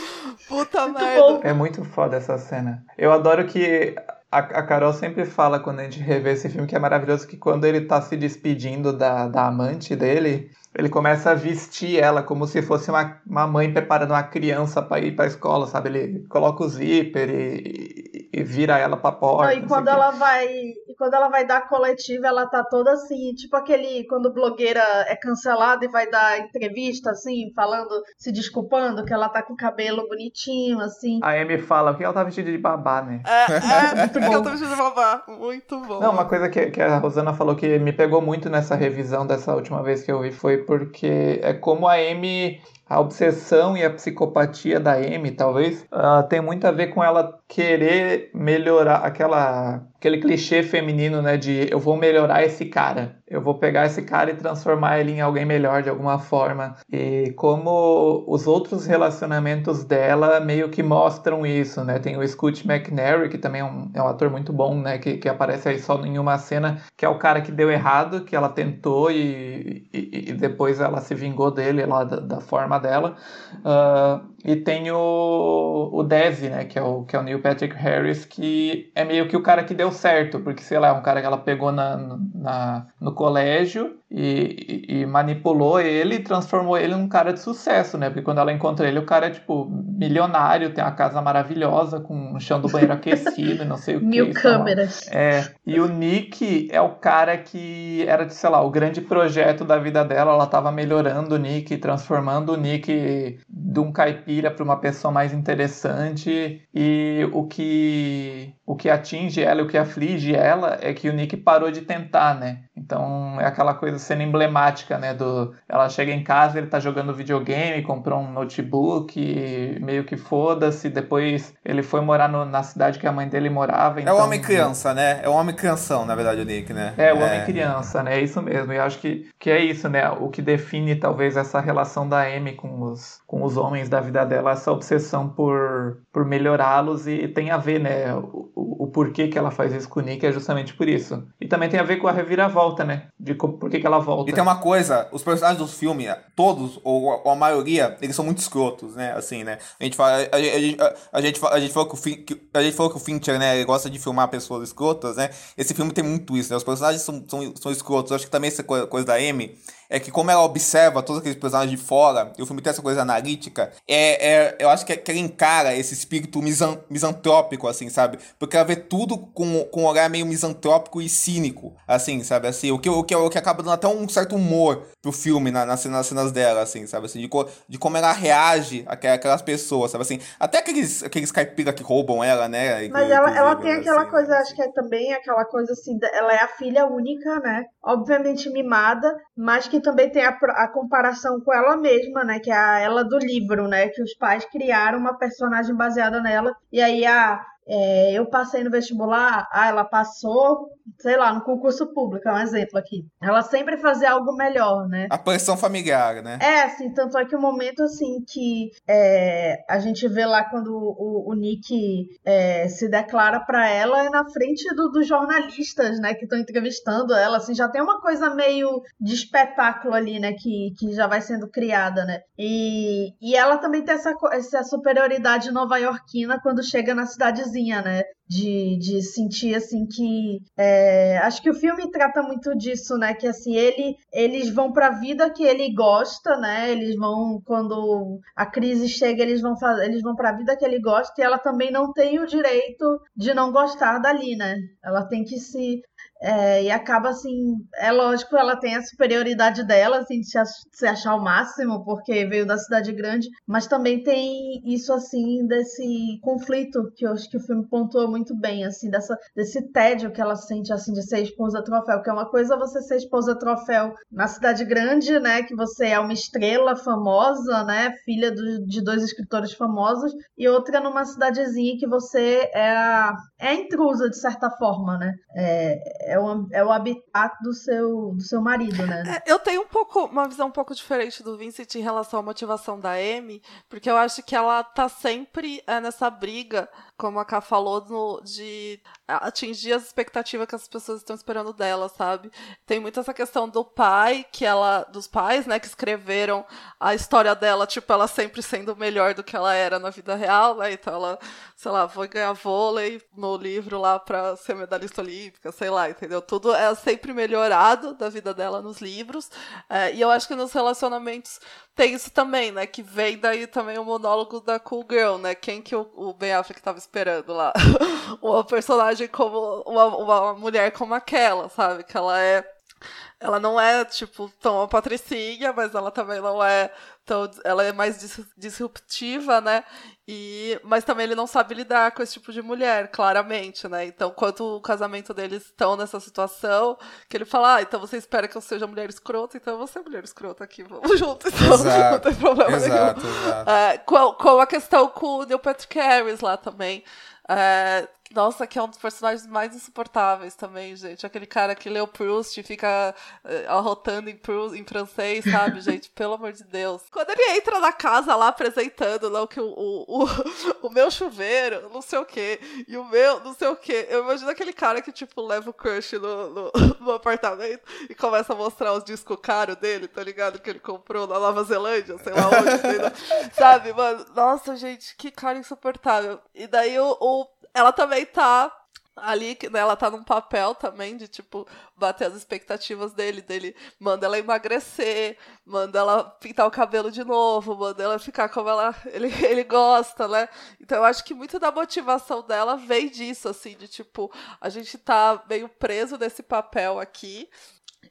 Puta muito merda. Bom. É muito foda essa cena. Eu adoro que a, a, Carol sempre fala quando a gente revê esse filme que é maravilhoso que quando ele tá se despedindo da, da amante dele, ele começa a vestir ela como se fosse uma, uma mãe preparando uma criança para ir para escola, sabe? Ele coloca o zíper e, e vira ela para porta. Não, e quando ela vai, e quando ela vai dar coletiva, ela tá toda assim, tipo aquele quando blogueira é cancelada e vai dar entrevista assim, falando, se desculpando que ela tá com o cabelo bonitinho assim. A Amy fala que ela tá vestida de babá, né? É, é (laughs) muito bom. ela tá vestida de babá, muito bom. Não, uma coisa que, que a Rosana falou que me pegou muito nessa revisão dessa última vez que eu vi foi porque é como a Amy a obsessão e a psicopatia da Amy, talvez, uh, tem muito a ver com ela querer melhorar aquela aquele clichê feminino, né, de eu vou melhorar esse cara, eu vou pegar esse cara e transformar ele em alguém melhor de alguma forma. E como os outros relacionamentos dela meio que mostram isso, né? Tem o Scoot McNary, que também é um, é um ator muito bom, né, que, que aparece aí só em uma cena, que é o cara que deu errado, que ela tentou e, e, e depois ela se vingou dele lá da, da forma dela. Uh, e tem o, o né, que é o, que é o Neil Patrick Harris, que é meio que o cara que deu certo, porque, sei lá, é um cara que ela pegou na, na, no colégio e, e, manipulou ele e transformou ele num cara de sucesso, né? Porque quando ela encontra ele, o cara é, tipo, milionário, tem uma casa maravilhosa, com o chão do banheiro aquecido e não sei o (laughs) que. Mil câmeras. É. E o Nick é o cara que era, sei lá, o grande projeto da vida dela. Ela tava melhorando o Nick, transformando o Nick de um caipira para uma pessoa mais interessante. E o que, o que atinge ela e o que aflige ela é que o Nick parou de tentar, né? Então é aquela coisa cena emblemática, né? Do, ela chega em casa, ele tá jogando videogame, comprou um notebook, meio que foda-se. Depois ele foi morar no, na cidade que a mãe dele morava. Então, é o homem criança, né? É o homem crianção, na verdade, o Nick, né? É, o é... homem criança, né? É isso mesmo. E acho que, que é isso, né? O que define talvez essa relação da Amy com os, com os homens da vida dela, essa obsessão por, por melhorá-los e tem a ver, né? O, o, o porquê que ela faz isso com o Nick é justamente por isso. E também tem a ver com a reviravolta, né? De por que, que ela volta. E tem uma coisa, os personagens do filme, todos, ou, a maioria, eles são muito escrotos, né? Assim, né? A gente fala. A, a, a, a gente, a, gente falou que o Fin, a gente falou que o Fincher, né, ele gosta de filmar pessoas escrotas, né? Esse filme tem muito isso, né? Os personagens são, são, são escrotos. Eu acho que também essa coisa, coisa da Amy é que como ela observa todos aqueles personagens de fora, e o filme tem essa coisa analítica, é, é, eu acho que, é, que ela encara esse espírito misan, misantrópico, assim, sabe? Porque ela vê tudo com, com um olhar meio misantrópico e cínico, assim, sabe? Assim, o que, o que, o que acaba dando até um certo humor pro filme na, nas, nas cenas dela, assim, sabe? Assim, de, co, de como ela reage àquelas pessoas, sabe? Assim, até aqueles, aqueles caipira que roubam ela, né? Mas ela, ela tem aquela assim, coisa, acho que é também aquela coisa assim, ela é a filha única, né? Obviamente mimada, mas que também tem a, a, comparação com ela mesma, né? Que é a ela do livro, né? Que os pais criaram uma personagem baseada nela. E aí a, é, eu passei no vestibular, ah, ela passou, sei lá, no concurso público, é um exemplo aqui. Ela sempre fazia algo melhor, né? A pressão familiar, né? É, assim, tanto é que o momento, assim, que é, a gente vê lá quando o, o Nick é, se declara para ela é na frente do, dos jornalistas, né, que estão entrevistando ela, assim, já tem uma coisa meio de espetáculo ali, né, que, que já vai sendo criada, né? E, e ela também tem essa, essa superioridade nova-iorquina quando chega na cidadezinha, né? De, de sentir assim que é, acho que o filme trata muito disso, né? Que assim ele eles vão para a vida que ele gosta, né? Eles vão quando a crise chega eles vão fazer eles vão para a vida que ele gosta e ela também não tem o direito de não gostar dali, né? Ela tem que se é, e acaba assim, é lógico, ela tem a superioridade dela, assim, de se achar o máximo, porque veio da cidade grande, mas também tem isso, assim, desse conflito que eu acho que o filme pontuou muito bem, assim, dessa, desse tédio que ela sente, assim, de ser esposa troféu, que é uma coisa você ser esposa troféu na cidade grande, né, que você é uma estrela famosa, né, filha do, de dois escritores famosos, e outra numa cidadezinha que você é a, é a intrusa, de certa forma, né, é, é o, é o habitat do seu, do seu marido, né? É, eu tenho um pouco, uma visão um pouco diferente do Vincent em relação à motivação da Amy, porque eu acho que ela tá sempre é, nessa briga como a Ká falou, no, de atingir as expectativas que as pessoas estão esperando dela, sabe? Tem muito essa questão do pai, que ela. dos pais, né, que escreveram a história dela, tipo, ela sempre sendo melhor do que ela era na vida real, né? Então ela, sei lá, foi ganhar vôlei no livro lá pra ser medalhista olímpica, sei lá, entendeu? Tudo é sempre melhorado da vida dela nos livros. É, e eu acho que nos relacionamentos tem isso também, né? Que vem daí também o monólogo da Cool Girl, né? Quem que o, Ben Affleck tava lá? (laughs) uma personagem como. Uma, uma mulher como aquela, sabe? Que ela é. Ela não é, tipo, tão uma patricinha, mas ela também não é tão. Ela é mais disruptiva, né? E, mas também ele não sabe lidar com esse tipo de mulher, claramente, né? Então, quando o casamento deles estão nessa situação, que ele fala, ah, então você espera que eu seja mulher escrota, então eu vou ser mulher escrota aqui, vamos (laughs) juntos, então exato, não tem problema exato, nenhum. Exato. É, com, com a questão com o Neil Patrick Harris lá também, é, nossa, que é um dos personagens mais insuportáveis também, gente. Aquele cara que lê o Proust e fica uh, arrotando em, Proust, em francês, sabe, (laughs) gente? Pelo amor de Deus. Quando ele entra na casa lá apresentando não, que o, o, o, (laughs) o meu chuveiro, não sei o quê, e o meu, não sei o quê. Eu imagino aquele cara que, tipo, leva o crush no, no, (laughs) no apartamento e começa a mostrar os discos caros dele, tá ligado? Que ele comprou na Nova Zelândia, sei lá onde, sabe, mano? Nossa, gente, que cara insuportável. E daí o, o ela também tá ali, né, ela tá num papel também de, tipo, bater as expectativas dele, dele manda ela emagrecer, manda ela pintar o cabelo de novo, manda ela ficar como ela, (laughs) ele, ele gosta, né? Então eu acho que muito da motivação dela vem disso, assim, de, tipo, a gente tá meio preso nesse papel aqui,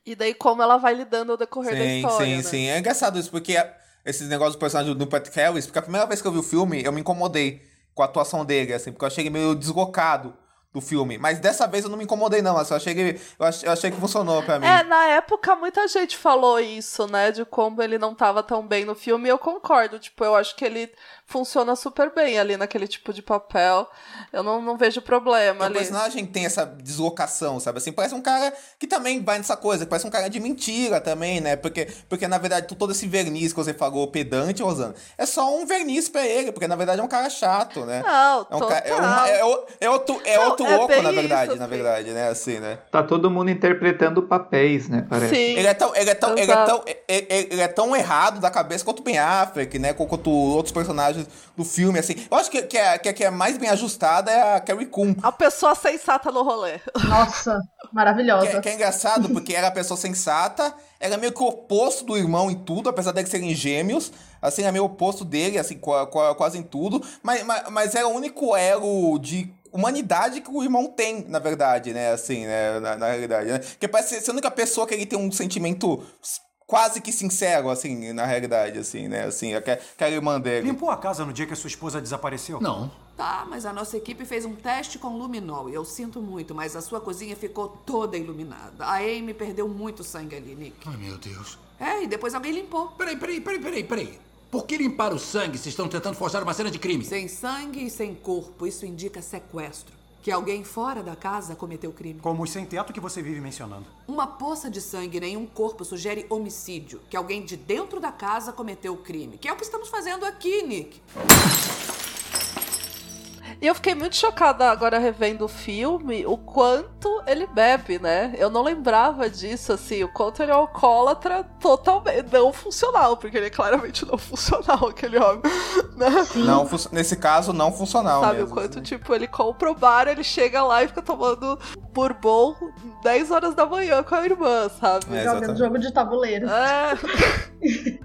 e daí como ela vai lidando ao decorrer sim, da história, Sim, né? sim, É engraçado isso, porque esses negócios do personagem do Patrick Harris, porque a primeira vez que eu vi o filme, eu me incomodei com a atuação dele, assim, porque eu achei meio deslocado do filme. Mas dessa vez eu não me incomodei, não. Eu, achei que, eu, achei, eu achei que funcionou pra mim. É, na época muita gente falou isso, né? De como ele não tava tão bem no filme. E eu concordo. Tipo, eu acho que ele funciona super bem ali naquele tipo de papel. Eu não, não vejo problema o ali. O personagem tem essa deslocação, sabe? Assim, parece um cara que também vai nessa coisa, parece um cara de mentira também, né? Porque, porque na verdade, todo esse verniz que você falou, pedante, Rosana, é só um verniz pra ele, porque na verdade é um cara chato, né? Não, é, um cara, é, uma, é, é, outro, é não, outro é louco, na verdade, isso, na verdade, né? Assim, né? Tá todo mundo interpretando papéis, né? Parece. Sim. Ele é tão, ele é tão, ele é tão, ele, ele é tão errado da cabeça quanto o Ben Affleck, né? Quanto outros personagens do filme, assim. Eu acho que, que, a, que a que é mais bem ajustada é a Carrie Coon. A pessoa sensata no rolê. Nossa, maravilhosa. Que, que é engraçado, porque era a pessoa sensata, era meio que o oposto do irmão em tudo, apesar de serem gêmeos. Assim, é meio oposto dele, assim, quase em tudo. Mas, mas, mas é o único elo de humanidade que o irmão tem, na verdade, né? Assim, né? Na, na realidade, né? Que parece ser a única pessoa que ele tem um sentimento quase que sincero, assim, na realidade, assim, né? Assim, que, que a irmã dele. Limpou a casa no dia que a sua esposa desapareceu? Não. Tá, mas a nossa equipe fez um teste com luminol. E eu sinto muito, mas a sua cozinha ficou toda iluminada. A Amy perdeu muito sangue ali, Nick. Ai, meu Deus. É, e depois alguém limpou. Peraí, peraí, peraí, peraí, peraí. Por que limpar o sangue se estão tentando forjar uma cena de crime? Sem sangue e sem corpo, isso indica sequestro. Que alguém fora da casa cometeu o crime. Como os sem-teto que você vive mencionando. Uma poça de sangue e nenhum corpo sugere homicídio. Que alguém de dentro da casa cometeu o crime. Que é o que estamos fazendo aqui, Nick. E eu fiquei muito chocada agora revendo o filme, o quanto ele bebe, né? Eu não lembrava disso, assim, o quanto ele é alcoólatra totalmente não funcional, porque ele é claramente não funcional, (laughs) aquele homem. Né? Não, nesse caso, não funcional. Sabe, mesmo, o quanto, assim. tipo, ele compra o bar, ele chega lá e fica tomando bourbon 10 horas da manhã com a irmã, sabe? É, Jogando jogo de tabuleiro. É. (laughs)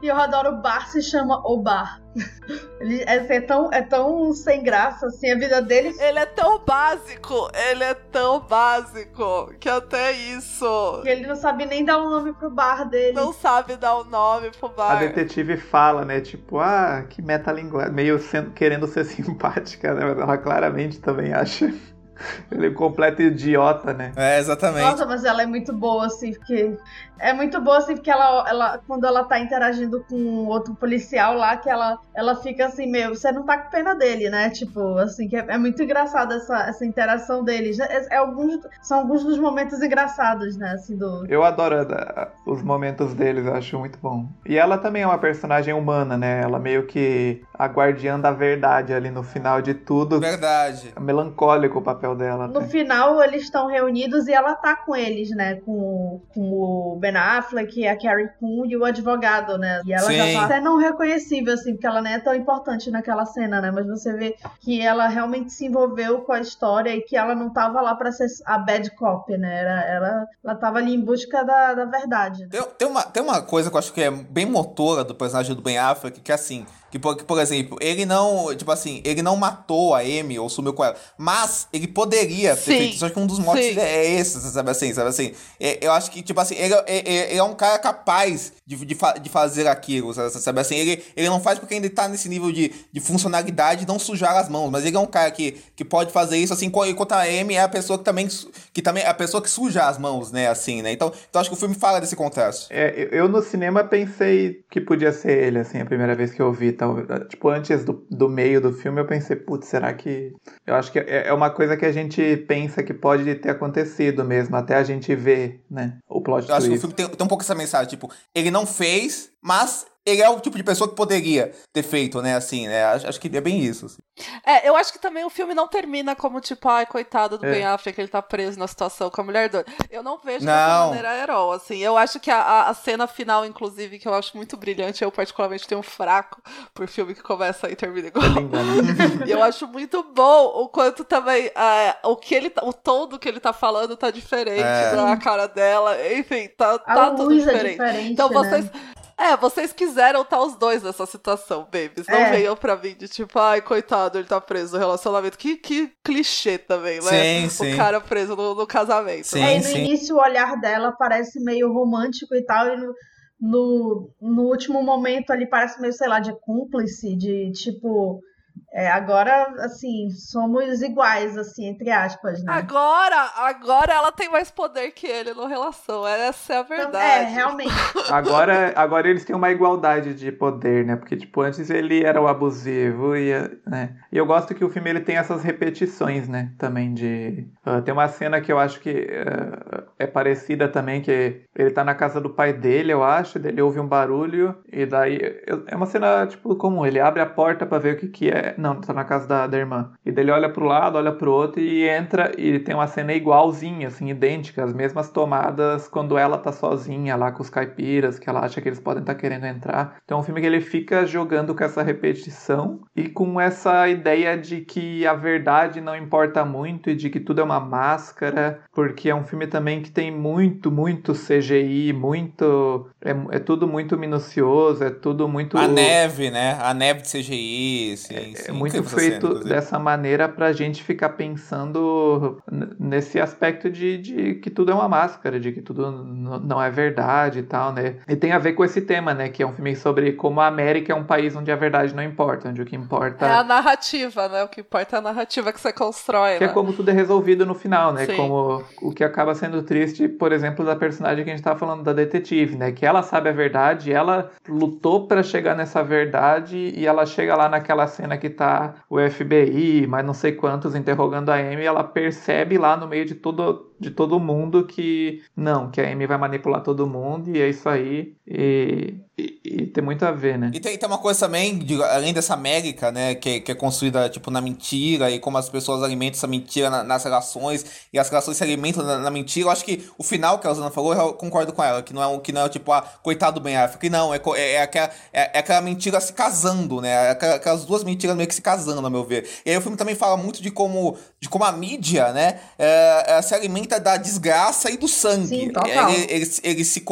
E eu adoro o bar, se chama O Bar. Ele é, é tão, é tão sem graça, assim, a vida dele. Ele é tão básico, ele é tão básico, que até isso. que ele não sabe nem dar um nome pro bar dele. Não sabe dar o nome pro A bar. detetive fala, né? Tipo, ah, que metalinguagem. Meio sendo, querendo ser (laughs) simpática, né? Mas ela claramente também acha ele um completo idiota, né? É, exatamente. Nossa, mas ela é muito boa, assim, porque. É muito boa, assim, porque ela, ela quando ela tá interagindo com outro policial lá, que ela, ela fica assim, meu, você não tá com pena dele, né? Tipo, assim, que é, é muito engraçada essa, essa interação deles. É, é alguns, são alguns dos momentos engraçados, né? Assim, do. Eu adoro a- os momentos deles, eu acho muito bom. E ela também é uma personagem humana, né? Ela meio que a guardiã da verdade ali no final de tudo. Verdade. É melancólico o papel dela. No até. final, eles estão reunidos e ela tá com eles, né? Com, com o Ben Affleck, a Carrie Coon e o advogado, né? E ela Sim. já tá até não reconhecível, assim, porque ela nem é tão importante naquela cena, né? Mas você vê que ela realmente se envolveu com a história e que ela não tava lá pra ser a bad cop, né? Era, ela, ela tava ali em busca da, da verdade. Né? Tem, tem uma, tem uma coisa que eu acho que é bem motora do personagem do Ben Affleck, que é assim, que por, que, por exemplo, ele não, tipo assim, ele não matou a Amy ou sumiu com ela, mas ele poderia ter Sim, feito isso. Acho que um dos motes sim. é esse, sabe assim, sabe assim. É, eu acho que, tipo assim, ele, é- é- ele é um cara capaz de, de, fa- de fazer aquilo, sabe, assim. Ele, ele não faz porque ainda tá nesse nível de, de funcionalidade não sujar as mãos, mas ele é um cara que, que pode fazer isso, assim, enquanto a Amy é a pessoa que também, que também é a pessoa que suja as mãos, né, assim, né. Então, então acho que o filme fala desse contraste. É, eu- no cinema pensei que podia ser ele, assim, a primeira vez que eu vi. Talvez, tipo, antes do, do meio do filme, eu pensei, putz, será que. Eu acho que é, é uma coisa que a gente pensa que pode ter acontecido mesmo, até a gente ver, né? O plot Eu acho que o twist. filme tem, tem um pouco essa mensagem, tipo, ele não fez, mas ele é o tipo de pessoa que poderia ter feito, né, assim, né, acho, acho que é bem isso. assim. É, eu acho que também o filme não termina como tipo, ai, coitado do É. Ben Affleck, ele tá preso na situação com a mulher doida. Eu não vejo Não. dessa maneira herói, assim. Eu acho que a, a- cena final, inclusive, que eu acho muito brilhante, eu particularmente tenho um fraco por filme que começa e termina igual. e (laughs) eu acho muito bom o quanto também é, o que ele tá- o tom do que ele tá falando tá diferente É. da cara dela. Enfim, tá, A tá tudo é diferente. diferente, Então né? vocês é, vocês quiseram estar os dois nessa situação, babies. Não É. venham pra mim de tipo, ai, coitado, ele tá preso no relacionamento. Que, que clichê também, né? Sim, sim. O cara preso no, no casamento. é, e no início o olhar dela parece meio romântico e tal, e no, no, no último momento ali parece meio, sei lá, de cúmplice, de tipo. É, agora, assim, somos iguais, assim, entre aspas, né? Agora, agora ela tem mais poder que ele no relação. Essa é a verdade. É, realmente. (laughs) Agora, agora eles têm uma igualdade de poder, né? Porque, tipo, antes ele era o abusivo e, né? E eu gosto que o filme ele tem essas repetições, né? Também de... ah, tem uma cena que eu acho que ah, é parecida também, que ele tá na casa do pai dele, eu acho, ele ouve um barulho e daí... É uma cena, tipo, comum. Ele abre a porta pra ver o que que é. Não, tá na casa da, da irmã. E daí ele olha pro lado, olha pro outro e entra e tem uma cena igualzinha, assim, idêntica. As mesmas tomadas quando ela tá sozinha lá com os caipiras, que ela acha que eles podem estar querendo entrar. Então é um filme que ele fica jogando com essa repetição e com essa ideia de que a verdade não importa muito e de que tudo é uma máscara, porque é um filme também que tem muito, muito CGI, muito. É, é tudo muito minucioso, é tudo muito. A neve, né, a neve de CGI, sim, sim. É muito feito cena, dessa maneira pra gente ficar pensando nesse aspecto de, de que tudo é uma máscara, de que tudo não é verdade e tal, né? E tem a ver com esse tema, né? Que é um filme sobre como a América é um país onde a verdade não importa, onde o que importa É a narrativa, né? O que importa é a narrativa que você constrói, que é né? como tudo é resolvido no final, né? Sim. Como o que acaba sendo triste, por exemplo, da personagem que a gente tava falando da detetive, né? Que ela sabe a verdade, ela lutou pra chegar nessa verdade e ela chega lá naquela cena que tá o FBI, mas não sei quantos interrogando a Amy, ela percebe lá no meio de todo de todo mundo que não, que a Amy vai manipular todo mundo e é isso aí e, e, e tem muito a ver, né? E tem, tem uma coisa também, de- além dessa América, né, que, que é construída, tipo, na mentira e como as pessoas alimentam essa mentira na- nas relações e as relações se alimentam na, na mentira. Eu acho que o final que a Rosana falou, eu concordo com ela, que não é, que não é tipo, ah, coitado do Ben Affleck. Não, é, é, é, aquela, é, é aquela mentira se casando, né, é aquela- aquelas duas mentiras meio que se casando, a meu ver. E aí o filme também fala muito de como, de como a mídia, né, é, se alimenta da desgraça e do sangue. Sim, total. Ele- eles, eles, se,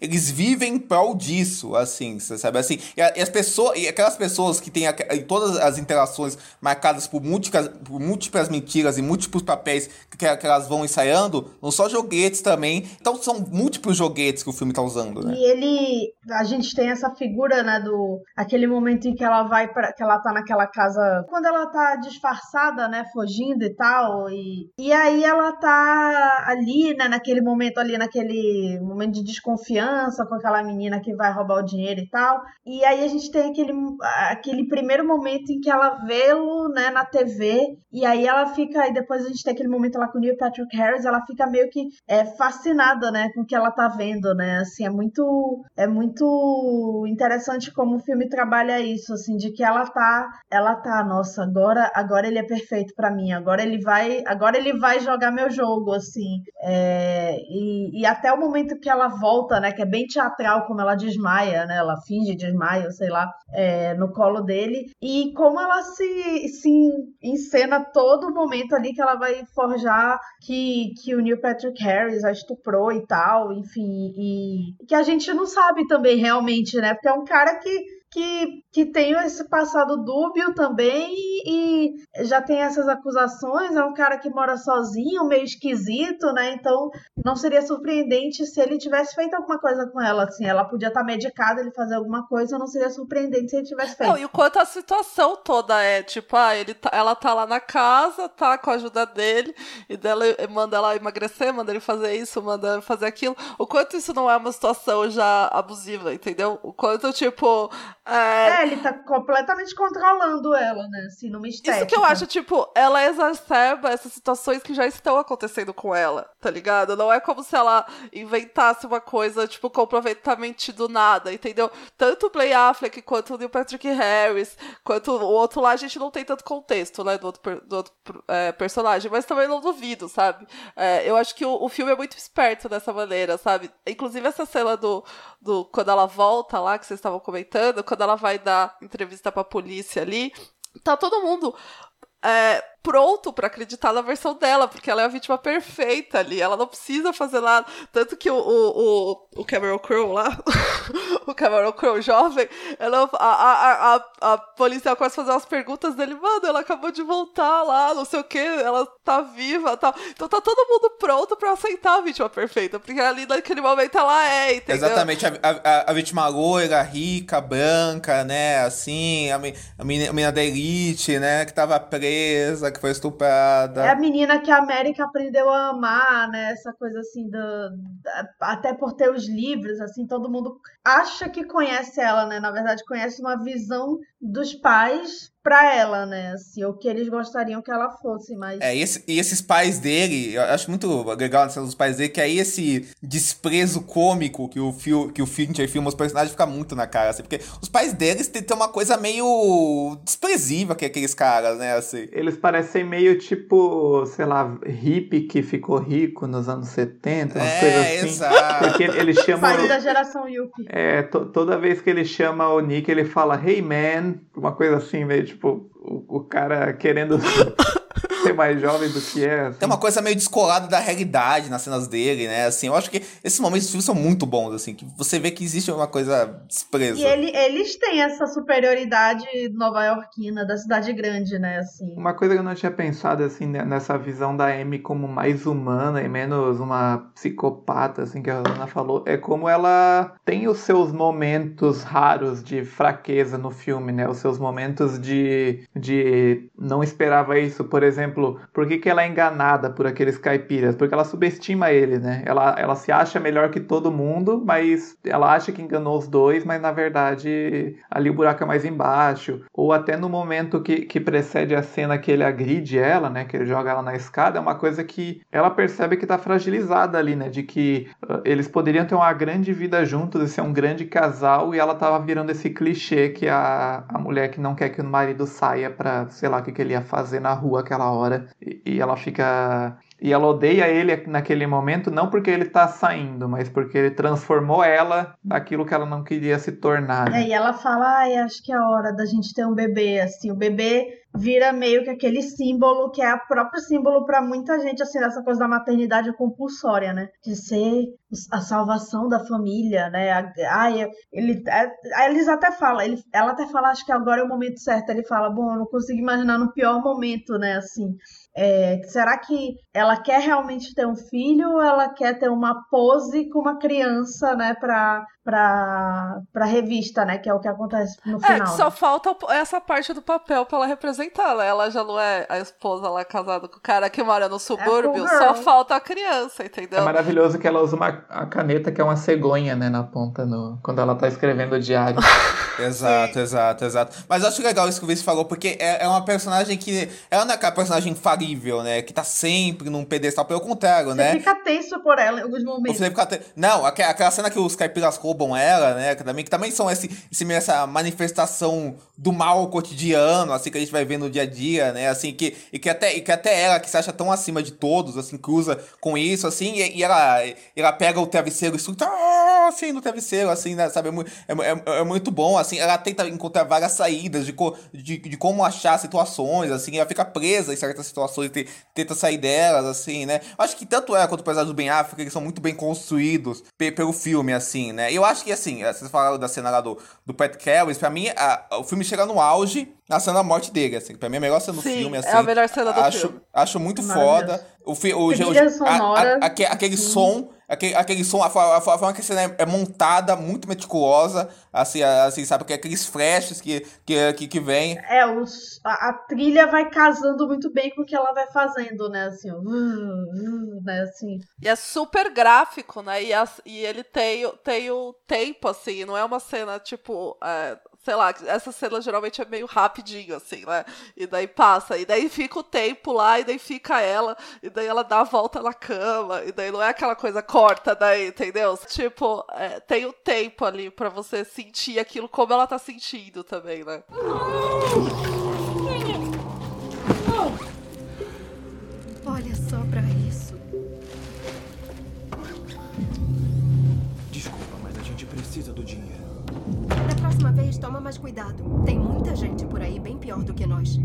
eles vivem em prol disso, assim, você sabe? Assim, e, as pessoas, e aquelas pessoas que têm todas as interações marcadas por múltiplas, por múltiplas mentiras e múltiplos papéis que, que elas vão ensaiando, não só joguetes também. Então são múltiplos joguetes que o filme tá usando, né? E ele, a gente tem essa figura, né, do aquele momento em que ela vai para que ela tá naquela casa, quando ela tá disfarçada, né, fugindo e tal, e, e aí ela tá ali, né, naquele momento ali, naquele momento de desconfiança com aquela menina que vai roubar o dinheiro e tal. E aí a gente tem aquele aquele primeiro momento em que ela vê-lo, né, na TV, e aí ela fica, e depois a gente tem aquele momento lá com o Neil Patrick Harris, ela fica meio que é, fascinada, né, com o que ela tá vendo, né, assim, é muito, é muito interessante como o filme trabalha isso, assim, de que ela tá, ela tá, nossa, agora, agora ele é perfeito pra mim, agora ele vai, agora ele vai jogar meu jogo, assim, é, e, e até o momento que ela volta, né, que é bem teatral, como ela desmaia, né, ela finge desmaio, sei lá, é, no colo dele, e como ela se, se encena todo momento ali que ela vai forjar que, que o Neil Patrick Harris a estuprou e tal, enfim, e que a gente não sabe também realmente, né, porque é um cara que que, que tem esse passado dúbio também e, já tem essas acusações. É um cara que mora sozinho, meio esquisito, né? Então não seria surpreendente se ele tivesse feito alguma coisa com ela. Assim, ela podia estar medicada, ele fazer alguma coisa, não seria surpreendente se ele tivesse feito. Não, e o quanto a situação toda é, tipo, ah, ele tá- ela tá lá na casa, tá com a ajuda dele, e dela manda ela emagrecer, manda ele fazer isso, manda ele fazer aquilo. O quanto isso não é uma situação já abusiva, entendeu? O quanto, tipo. É, É, ele tá completamente controlando ela, né? Assim, numa estética. Isso que eu acho, tipo, ela exacerba essas situações que já estão acontecendo com ela, tá ligado? Não é como se ela inventasse uma coisa, tipo, completamente do nada, entendeu? Tanto o Play Affleck quanto o Neil Patrick Harris, quanto o outro lá, a gente não tem tanto contexto, né, do outro, do outro é, personagem, mas também não duvido, sabe? É, eu acho que o, o filme é muito esperto dessa maneira, sabe? Inclusive essa cena do, do quando ela volta lá, que vocês estavam comentando, quando ela vai dar entrevista pra polícia ali, tá todo mundo é, pronto pra acreditar na versão dela, porque ela é a vítima perfeita ali, ela não precisa fazer nada. Tanto que o, o, o, o Cameron Crowe lá, (laughs) o Cameron Crowe jovem, ela, a, a, a, a policial começa a fazer umas perguntas dele, mano, ela acabou de voltar lá, não sei o que, ela tá viva tal. Então tá todo mundo pronto pra aceitar a vítima perfeita, porque ali naquele momento ela é, entendeu? Exatamente, a, a, a vítima loira, rica, branca, né? Assim, a, a menina, a menina da elite, né? Que tava presa, que foi estuprada. É a menina que a América aprendeu a amar, né? Essa coisa assim do, até por ter os livros, assim, todo mundo acha que conhece ela, né? Na verdade, conhece uma visão dos pais pra ela, né? Assim, o que eles gostariam que ela fosse, mas É, e, esse- e esses pais dele, eu acho muito legal dos pais dele, que aí esse desprezo cômico que o, fio, que o Fincher filma os personagens fica muito na cara, assim, porque os pais deles têm, têm uma coisa meio desprezível que aqueles caras, né, assim. Eles parecem meio tipo, sei lá, hippie que ficou rico nos anos 70, umas É, coisas assim. exato. Porque ele chama. pai da geração Yuppie. É, to- toda vez que ele chama o Nick, ele fala, hey man, uma coisa assim, meio tipo, o, o cara querendo (laughs) ser mais jovem do que é. Assim. Tem uma coisa meio descolada da realidade nas cenas dele, né? Assim, eu acho que esses momentos do filme são muito bons, assim, que você vê que existe uma coisa despresa. E ele, eles têm essa superioridade nova-iorquina da cidade grande, né? Assim. Uma coisa que eu não tinha pensado, assim, nessa visão da Amy como mais humana e menos uma psicopata, assim, que a Ana falou, é como ela tem os seus momentos raros de fraqueza no filme, né? Os seus momentos de, de não esperava isso. Por exemplo, por que, que ela é enganada por aqueles caipiras? Porque ela subestima ele, né? Ela, ela se acha melhor que todo mundo, mas ela acha que enganou os dois, mas na verdade ali o buraco é mais embaixo. Ou até no momento que, que precede a cena que ele agride ela, né? Que ele joga ela na escada, é uma coisa que ela percebe que tá fragilizada ali, né? De que uh, eles poderiam ter uma grande vida juntos e ser um grande casal e ela tava virando esse clichê que a, a mulher que não quer que o marido saia pra, sei lá, o que, que ele ia fazer na rua aquela hora. E, e ela fica e ela odeia ele naquele momento, não porque ele tá saindo, mas porque ele transformou ela naquilo que ela não queria se tornar. Né? É, e ela fala, ai, acho que é hora da gente ter um bebê, assim, o bebê vira meio que aquele símbolo que é o próprio símbolo para muita gente, assim, dessa coisa da maternidade compulsória, né? De ser a salvação da família, né? Ai, ele, é, eles até falam, ele, ela até fala, acho que agora é o momento certo. Ele fala, bom, eu não consigo imaginar no pior momento, né? Assim, é, será que ela quer realmente ter um filho ou ela quer ter uma pose com uma criança, né, pra, pra, pra revista, né, que é o que acontece no final. É, só né? falta essa parte do papel pra ela representar, né? Ela já não é a esposa lá casada com o cara que mora no subúrbio, É, só falta a criança, entendeu? É maravilhoso que ela usa uma a caneta que é uma cegonha, né, na ponta, no, quando ela tá escrevendo o diário. (laughs) Exato, exato, exato. Mas eu acho legal isso que o Vinícius falou, porque é, é uma personagem que. Ela não é aquela personagem infalível, né? Que tá sempre num pedestal, pelo contrário, Você né? fica tenso por ela em alguns momentos. Você fica te- Não, aque- aquela cena que os caipiras roubam ela, né? Que também, que também são esse, esse, essa manifestação do mal cotidiano, assim, que a gente vai ver no dia a dia, né? Assim, que, e, que até, e que até ela, que se acha tão acima de todos, assim, cruza com isso, assim, e, e ela, ela pega o travesseiro e escuta, "Ah", assim, no travesseiro, assim, né? Sabe? É, é, é, é muito bom, assim, ela tenta encontrar várias saídas de, co, de, de como achar situações, assim, ela fica presa em certas situações e te- tenta sair delas, assim, né? Eu acho que tanto ela quanto o personagem do Ben Affleck, eles são muito bem construídos pe- pelo filme, assim, né? Eu acho que, assim, vocês falaram da cena lá do, do Pat Carroll, pra mim, a- o filme chega no auge na cena da morte dele, assim. Pra mim, é a melhor cena do Sim, filme, é assim. a melhor cena do acho, filme. Acho muito Maravilhoso. foda. O, fi- o, o- sonora, a- a- aque- aquele som, aquele, aquele som, a, a, a forma que a cena é, é montada, muito meticulosa, assim, assim, sabe? Que aqueles flashes que, que, que, que vem. É, os, a, a trilha vai casando muito bem com o que ela vai fazendo, né? Assim, ó, né? Assim. E é super gráfico, né? E, as- e ele tem, o- tem o tempo, assim, não é uma cena tipo. é, sei lá, essa cena geralmente é meio rapidinho, assim, né? E daí passa, e daí fica o tempo lá, e daí fica ela, e daí ela dá a volta na cama, e daí não é aquela coisa corta daí, entendeu? Tipo, é, tem o tempo ali pra você sentir aquilo como ela tá sentindo também, né? Olha só pra isso. Próxima vez, toma mais cuidado. Tem muita gente por aí bem pior do que nós.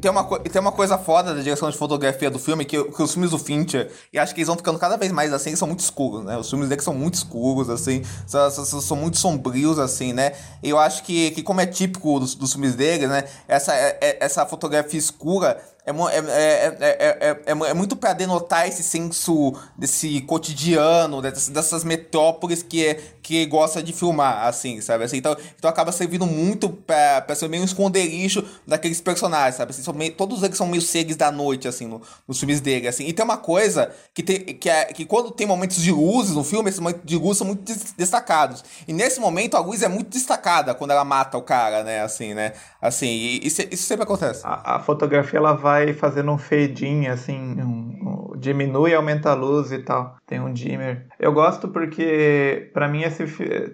Tem uma, tem uma coisa foda da direção de fotografia do filme, que, que os filmes do Fincher, e acho que eles vão ficando cada vez mais assim, são muito escuros, né? Os filmes dele são muito escuros, assim, são, são, são muito sombrios, assim, né? E eu acho que, que como é típico dos, dos filmes dele, né? Essa, é- é- essa fotografia escura é, é, é, é, é, é, é muito pra denotar esse senso desse cotidiano, dessas, metrópoles que, é, que gosta de filmar, assim, sabe? Assim, então, então acaba servindo muito pra ser meio um esconderijo daqueles personagens, sabe? Assim, são todos eles são meio seres da noite, assim, no- nos filmes dele, assim. E tem uma coisa que, tem, que, é, que quando tem momentos de luzes no filme, esses momentos de luz são muito des- destacados. E nesse momento a luz é muito destacada quando ela mata o cara, né? Assim, né? Assim, e isso, isso sempre acontece. A, a fotografia ela vai fazendo um fade in, assim, um- um- diminui e aumenta a luz e tal. Tem um dimmer. Eu gosto porque, pra mim, esse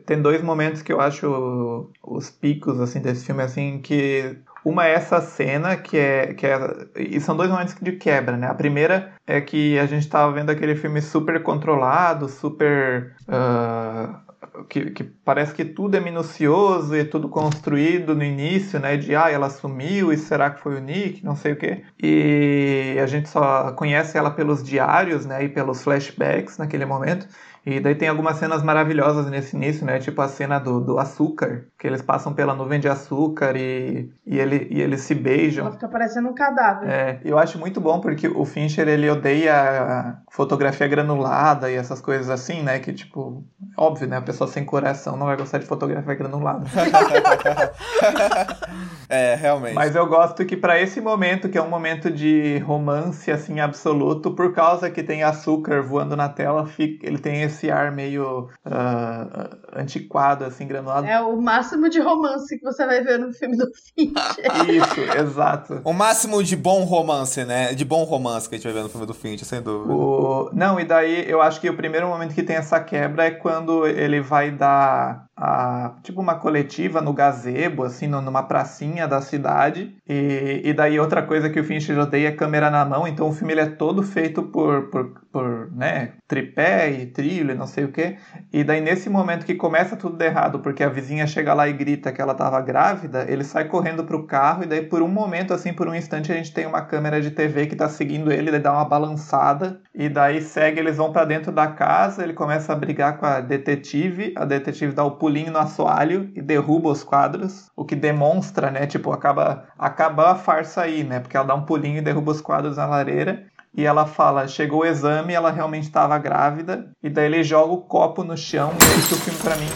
tem dois momentos que eu acho os picos assim desse filme, assim, que uma é essa cena que é, que é. E são dois momentos de quebra, né? A primeira é que a gente tava vendo aquele filme super controlado, super. ah, que, que, parece que tudo é minucioso e tudo construído no início, né? De ah, ela sumiu e será que foi o Nick? Não sei o quê. E a gente só conhece ela pelos diários, né? E pelos flashbacks naquele momento. E daí tem algumas cenas maravilhosas nesse início, né? Tipo a cena do, do açúcar, que eles passam pela nuvem de açúcar e, e, ele, e eles se beijam. Ela fica parecendo um cadáver. É, eu acho muito bom porque o Fincher, ele odeia fotografia granulada e essas coisas assim, né? Que, tipo, óbvio, né? A pessoa sem coração não vai gostar de fotografia granulada. (laughs) é, realmente. Mas eu gosto que para esse momento, que é um momento de romance, assim, absoluto, por causa que tem açúcar voando na tela, fica, ele tem esse esse ar meio uh, antiquado, assim, granulado. É o máximo de romance que você vai ver no filme do Fincher. (laughs) Isso, exato. O máximo de bom romance, né? De bom romance que a gente vai ver no filme do Fincher, sem dúvida. O... Não, e daí eu acho que o primeiro momento que tem essa quebra é quando ele vai dar a, tipo uma coletiva no gazebo, assim, numa pracinha da cidade. E, e daí outra coisa que o Fincher odeia é câmera na mão, então o filme ele é todo feito por, por, por né, tripé e trilho e não sei o que. E daí nesse momento que começa tudo errado, porque a vizinha chega lá e grita que ela tava grávida, ele sai correndo pro carro e daí por um momento, assim, por um instante, a gente tem uma câmera de TV que tá seguindo ele, ele dá uma balançada e daí segue, eles vão para dentro da casa, ele começa a brigar com a detetive, a detetive dá o pulinho no assoalho e derruba os quadros, o que demonstra, né, tipo, acaba, acaba a farsa aí, né, porque ela dá um pulinho e derruba os quadros na lareira, e ela fala, chegou o exame, ela realmente estava grávida, e daí ele joga o copo no chão, e isso o filme pra mim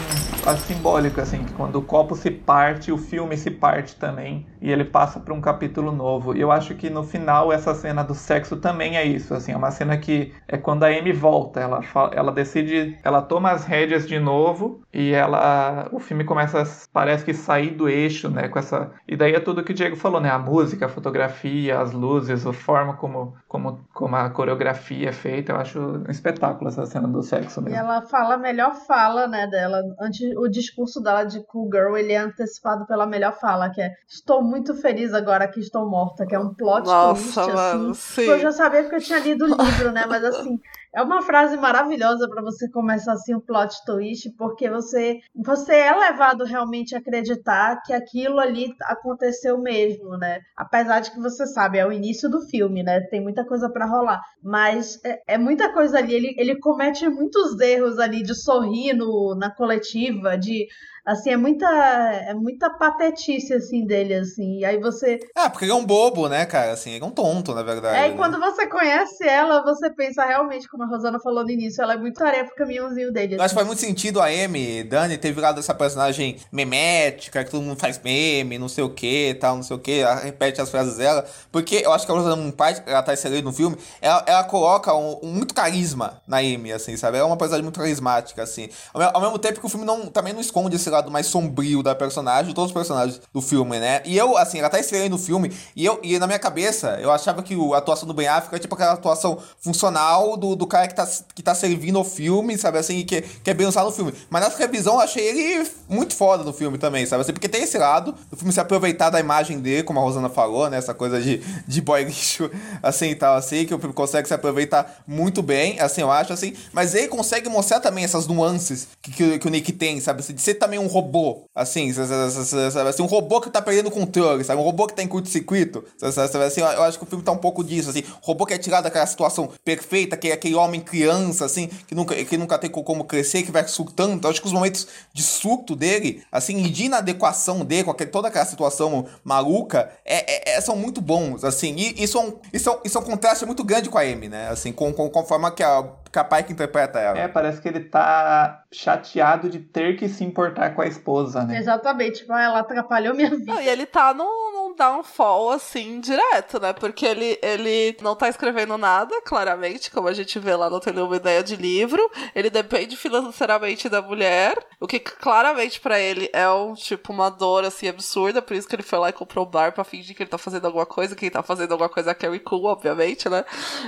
quase simbólico, assim, que quando o copo se parte, o filme se parte também, e ele passa para um capítulo novo. E eu acho que no final essa cena do sexo também é isso, assim, é uma cena que é quando a Amy volta, ela, ela decide, ela toma as rédeas de novo e ela, o filme começa, parece que sair do eixo, né, com essa, e daí é tudo que o Diego falou, né, a música, a fotografia, as luzes, a forma como, como, como a coreografia é feita, eu acho um espetáculo essa cena do sexo mesmo. E ela fala a melhor fala, né, dela, antes o discurso dela de Cool Girl, ele é antecipado pela melhor fala, que é Estou muito feliz agora que estou morta, que é um plot Nossa, twist, mano, assim. sim. Eu já sabia porque eu tinha lido o livro, né? Mas assim, é uma frase maravilhosa para você começar assim o plot twist, porque você você é levado realmente a acreditar que aquilo ali aconteceu mesmo, né? Apesar de que você sabe, é o início do filme, né? Tem muita coisa para rolar, mas é, é, muita coisa ali. Ele, ele comete muitos erros ali de sorrir no, na coletiva, de Assim, é muita, é muita patetice, assim, dele, assim. E aí você. É, porque ele é um bobo, né, cara? Assim, ele é um tonto, na verdade. É, né? e quando você conhece ela, você pensa realmente, como a Rosana falou no início, ela é muito tarefa o caminhãozinho dele. Eu acho que faz muito sentido a Amy, Dani, ter virado essa personagem memética, que todo mundo faz meme, não sei o que, tal, não sei o que, repete as frases dela. Porque eu acho que a Rosana, um pai, ela tá excelente no filme, ela, ela coloca um, um, muito carisma na Amy, assim, sabe? Ela é uma personagem muito carismática, assim. Ao, ao mesmo tempo que o filme não, também não esconde esse lado mais sombrio da personagem, todos os personagens do filme, né? E eu, assim, ela tá estreando no filme, e eu, e na minha cabeça, eu achava que a atuação do Ben Affleck é tipo aquela atuação funcional do, do cara que tá, que tá servindo o filme, sabe assim, que, que é bem usado no filme. Mas nessa revisão eu achei ele muito foda no filme também, sabe assim, porque tem esse lado do filme se aproveitar da imagem dele, como a Rosana falou, né? Essa coisa de, de boy (laughs) lixo, assim e tal, assim, que o filme consegue se aproveitar muito bem, assim, eu acho, assim. Mas ele consegue mostrar também essas nuances que, que, que o Nick tem, sabe? Assim, de ser também um robô, assim, sabe, assim, um robô que tá perdendo controle, sabe? Um robô que tá em curto-circuito, sabe, assim, eu acho que o filme tá um pouco disso, assim, um robô que é tirado daquela situação perfeita, que é aquele homem criança, assim, que nunca, que nunca tem como crescer, que vai surtando, eu acho que os momentos de surto dele, assim, e de inadequação dele, com aquele, toda aquela situação maluca, é, é, é, são muito bons, assim, e isso é, um, isso, é um, isso é um contraste muito grande com a Amy, né, assim, com, com, forma que a capaz que interpreta ela. É, parece que ele tá chateado de ter que se importar com a esposa, né? Exatamente, tipo, ela atrapalhou minha vida. Não, e ele tá num, num downfall, assim, direto, né? Porque ele, ele não tá escrevendo nada, claramente, como a gente vê lá, não tem nenhuma ideia de livro. Ele depende financeiramente da mulher, o que claramente para ele é um, tipo, uma dor, assim, absurda, por isso que ele foi lá e comprou o bar pra fingir que ele tá fazendo alguma coisa, quem tá fazendo alguma coisa é a Carrie Cool, obviamente, né?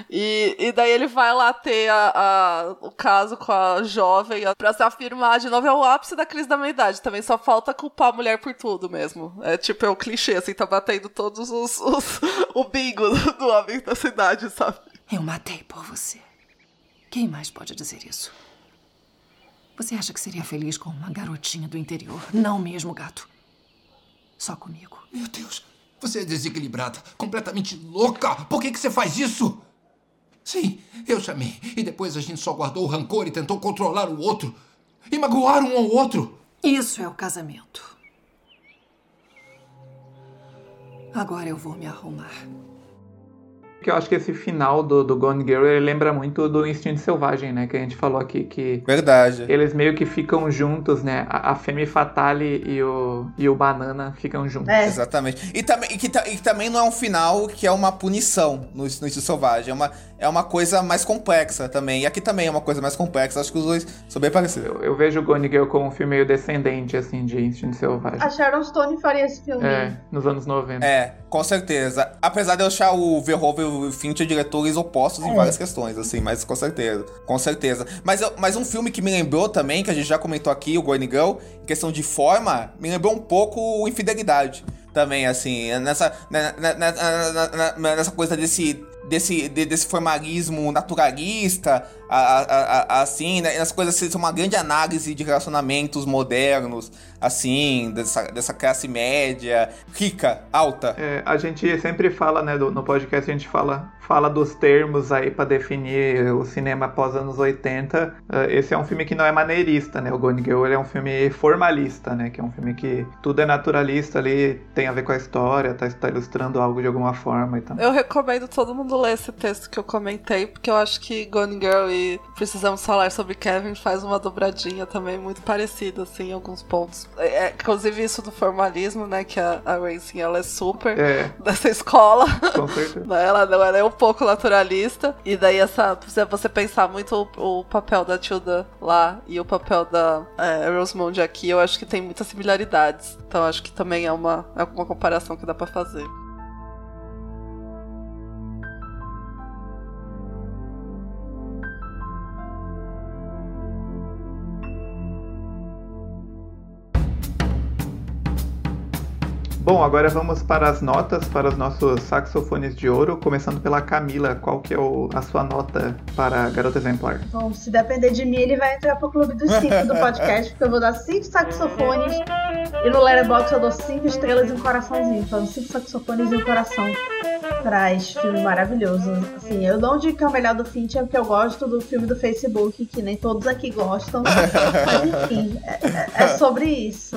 E, e daí ele vai lá ter a, a, o caso com a jovem pra se afirmar de novo. É o ápice da crise da meia-idade. Também só falta culpar a mulher por tudo mesmo. É tipo, é o clichê, assim, tá batendo todos os. os o bingo do, homem da cidade, sabe? Eu matei por você. Quem mais pode dizer isso? Você acha que seria feliz com uma garotinha do interior? Não mesmo, gato. Só comigo. Meu Deus, você é desequilibrada, completamente louca. Por que, que você faz isso? Sim, eu chamei. E depois a gente só guardou o rancor e tentou controlar o outro. E magoar um ao outro. Isso é o casamento. Agora eu vou me arrumar. Porque eu acho que esse final do, do Gone Girl ele lembra muito do Instinto Selvagem, né? Que a gente falou aqui que. Verdade. Eles meio que ficam juntos, né? A, a Femme Fatale e o, e o Banana ficam juntos. É. Exatamente. E, tam, e, que, e que também não é um final que é uma punição no, no Instinto Selvagem. É uma, é uma coisa mais complexa também. E aqui também é uma coisa mais complexa. Acho que os dois são bem parecidos. Eu, eu vejo Gone Girl como um filme meio descendente, assim, de Instinto Selvagem. A Sharon Stone faria esse filme. É, nos anos 90. É, com certeza. Apesar de eu achar o Verhoeven o Fincher diretores opostos em É. várias questões, assim, mas com certeza. Com certeza. Mas, mas um filme que me lembrou também, que a gente já comentou aqui, o Gone Girl, em questão de forma, me lembrou um pouco o Infidelidade. Também, assim, nessa, na- na- na- nessa coisa desse, desse, de- desse formalismo naturalista, a- a- a- assim, né? As coisas assim, são uma grande análise de relacionamentos modernos, assim, dessa, dessa classe média, rica, alta. É, a gente sempre fala, né, do- no podcast, a gente fala, fala dos termos aí pra definir o cinema pós anos 80. Ah, esse é um filme que não é maneirista, né? O Gone Girl é um filme formalista, né? Que é um filme que tudo é naturalista ali, tem a ver com a história, tá, tá ilustrando algo de alguma forma e tal. Eu recomendo todo mundo ler esse texto que eu comentei, porque eu acho que Gone Girl e Precisamos Falar sobre Kevin faz uma dobradinha também muito parecida, assim, em alguns pontos. É, é, inclusive isso do formalismo, né, que a, a Racing, ela é super É. (laughs) dessa escola. Com certeza. (laughs) Né, Ela não é nem um pouco naturalista. E daí essa. Se você pensar muito o, o papel da Tilda lá e o papel da é, Rosemond aqui, eu acho que tem muitas similaridades. Então acho que também é uma, é uma comparação que dá pra fazer. Bom, agora vamos para as notas para os nossos saxofones de ouro, começando pela Camila. Qual que é o- a sua nota para Garota Exemplar? Bom, se depender de mim, ele vai entrar pro clube dos cinco do podcast, porque eu vou dar cinco saxofones. E no Letterboxd eu dou cinco estrelas e um coraçãozinho. Então, cinco saxofones e um coração pra este filme maravilhoso. Assim, eu dou um dica melhor do Fincher, porque eu gosto do filme do Facebook, que nem todos aqui gostam. (laughs) Mas enfim, é, é- é sobre isso.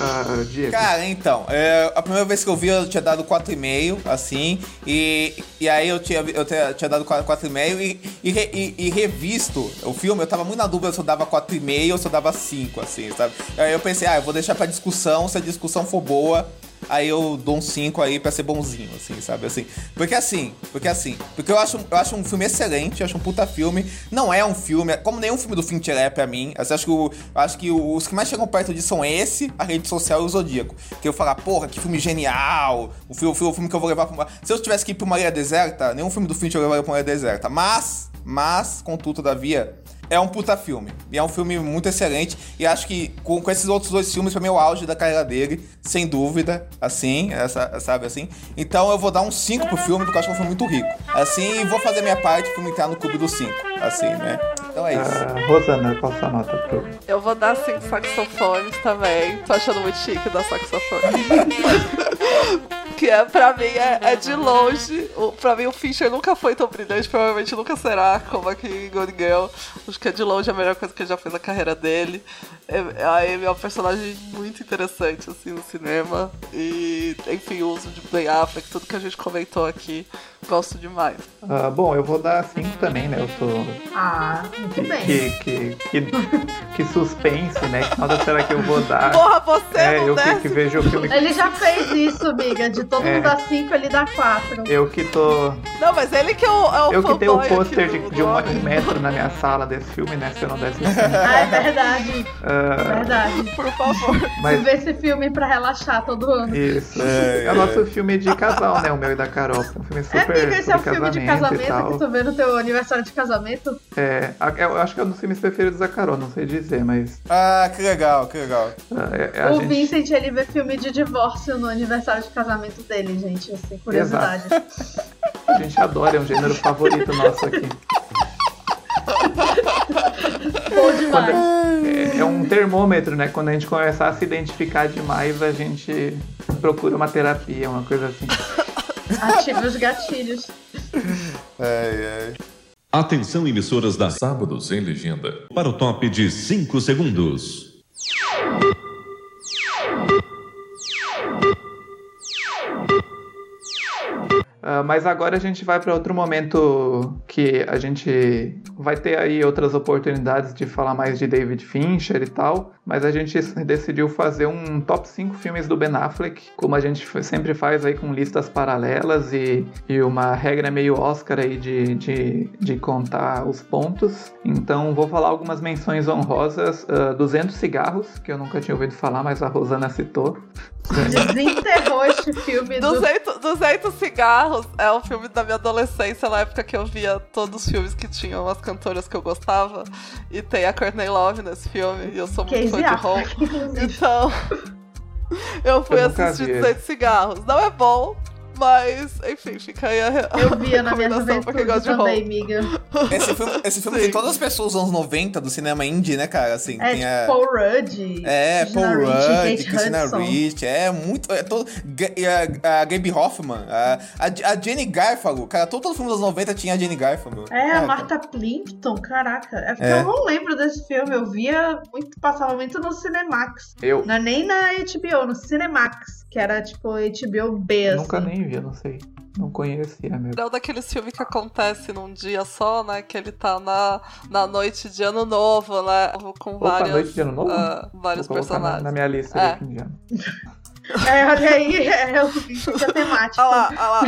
Ah. Cara, então, é, a primeira vez que eu vi eu tinha dado 4,5, assim, e, e aí eu tinha, eu tinha, dado 4,5 e, e, e, e revisto o filme, eu tava muito na dúvida se eu dava 4,5 ou se eu dava 5, assim, sabe? Aí eu pensei, ah, eu vou deixar pra discussão, se a discussão for boa, aí eu dou um 5 aí pra ser bonzinho, assim, sabe? Assim, porque assim, porque assim, porque eu acho, eu acho um filme excelente, eu acho um puta filme, não é um filme, como nenhum filme do Fincher é pra mim, acho que, eu acho que os que mais chegam perto disso são esse, a rede social e o Zodíaco, que eu falar, porra, que filme genial, o filme, o filme que eu vou levar pra uma... Se eu tivesse que ir pra uma ilha deserta, nenhum filme do Fincher eu levaria pra uma ilha deserta, mas, mas, contudo, todavia, é um puta filme. E é um filme muito excelente. E acho que com, com esses outros dois filmes, pra mim, é o auge da carreira dele, sem dúvida. Assim, essa, sabe assim? Então eu vou dar um 5 pro filme, porque eu acho que é filme muito rico. Assim, e vou fazer minha parte filme entrar no clube dos 5. Assim, né? Então é isso. Ah, Rosana, qual a sua nota pro Eu vou dar cinco saxofones também. Tô achando muito chique dar saxofone. (laughs) que é, pra mim, é, é de longe. O, pra mim, o Fischer nunca foi tão brilhante, provavelmente nunca será, como aqui em Good Girl. Acho que é de longe a melhor coisa que ele já fez na carreira dele. É, a Amy é um personagem muito interessante, assim, no cinema. E, enfim, o uso de Ben Affleck, tudo que a gente comentou aqui, gosto demais. Ah, bom, eu vou dar 5 também, né? Eu sou. Ah, muito bem. Que, que, que, que suspense, né? Que nota será que eu vou dar? Porra, você É, não eu que, desce? que vejo o filme. Ele já fez isso, amiga. De todo É. mundo dar cinco, ele dá quatro. Eu que tô. Não, mas ele que é o, é o Eu que tenho o pôster de, de um, um (laughs) metro na minha sala desse filme, né? Se eu não desse (laughs) cinco. Ah, é verdade. Ah, Verdade. Por favor. Mas- vê esse filme pra relaxar todo ano. Isso. É, É, o nosso filme de casal, né? O meu e da Carol. É um filme É, super. amiga, esse é o filme de casamento que tu vê no teu aniversário de casamento. É, a- eu acho que é um dos filmes preferidos da Carol, não sei dizer, mas. Ah, que legal, que legal. ah, é- é a o gente- Vincent, ele vê filme de divórcio no aniversário de casamento dele, gente. Assim, curiosidade. A gente adora, é um gênero favorito nosso aqui. Bom demais. É, é um termômetro, né? Quando a gente começar a se identificar demais, a gente procura uma terapia, uma coisa assim. Ativa os gatilhos. Ai, ai. Atenção, emissoras da Sábados em Legenda. Para o top de 5 segundos. Ah, mas agora a gente vai para outro momento que a gente vai ter aí outras oportunidades de falar mais de David Fincher e tal, mas a gente decidiu fazer um top 5 filmes do Ben Affleck, como a gente sempre faz aí com listas paralelas e, e uma regra meio Oscar aí de, de, de contar os pontos. Então vou falar algumas menções honrosas, uh, 200 cigarros, que eu nunca tinha ouvido falar, mas a Rosana citou. Desenterrou este filme do... 200, 200 cigarros é um filme da minha adolescência, na época que eu via todos os filmes que tinham as cantoras que eu gostava. E tem a Courtney Love nesse filme, e eu sou muito fã de inclusive. Então, (laughs) eu fui Eu assistir vi 200 cigarros. Não é bom, mas, enfim, fica aí a Eu via (laughs) na minha recomendação pra quem juventude gosta de também, amiga. (laughs) Esse filme, esse filme tem todas as pessoas dos anos 90 do cinema indie, né, cara? Assim, É tem tipo a... Paul Rudd. É, Paul Rudd, Christina. Ricci, é muito. É todo, a, a Gaby Hoffman, a, a, a Jenny Garfalo, cara, todo o filme dos 90 tinha a Jenny Garfalo. É, a Cara, Martha Plimpton, caraca. É porque É. eu não lembro desse filme. Eu via muito, passava muito no Cinemax. Eu Não é nem na HBO, no Cinemax, que era tipo HBO B, assim. nunca nem vi, eu não sei. Não conhecia mesmo. É um daqueles filmes que acontece num dia só, né? Que ele tá na, na noite de ano novo, né? Com Opa, várias, Noite de Ano Novo? ah, vários Vou colocar na, personagens. na minha lista É. de fim de ano. É, olha aí, é o bicho que é temático. Olha lá, olha lá.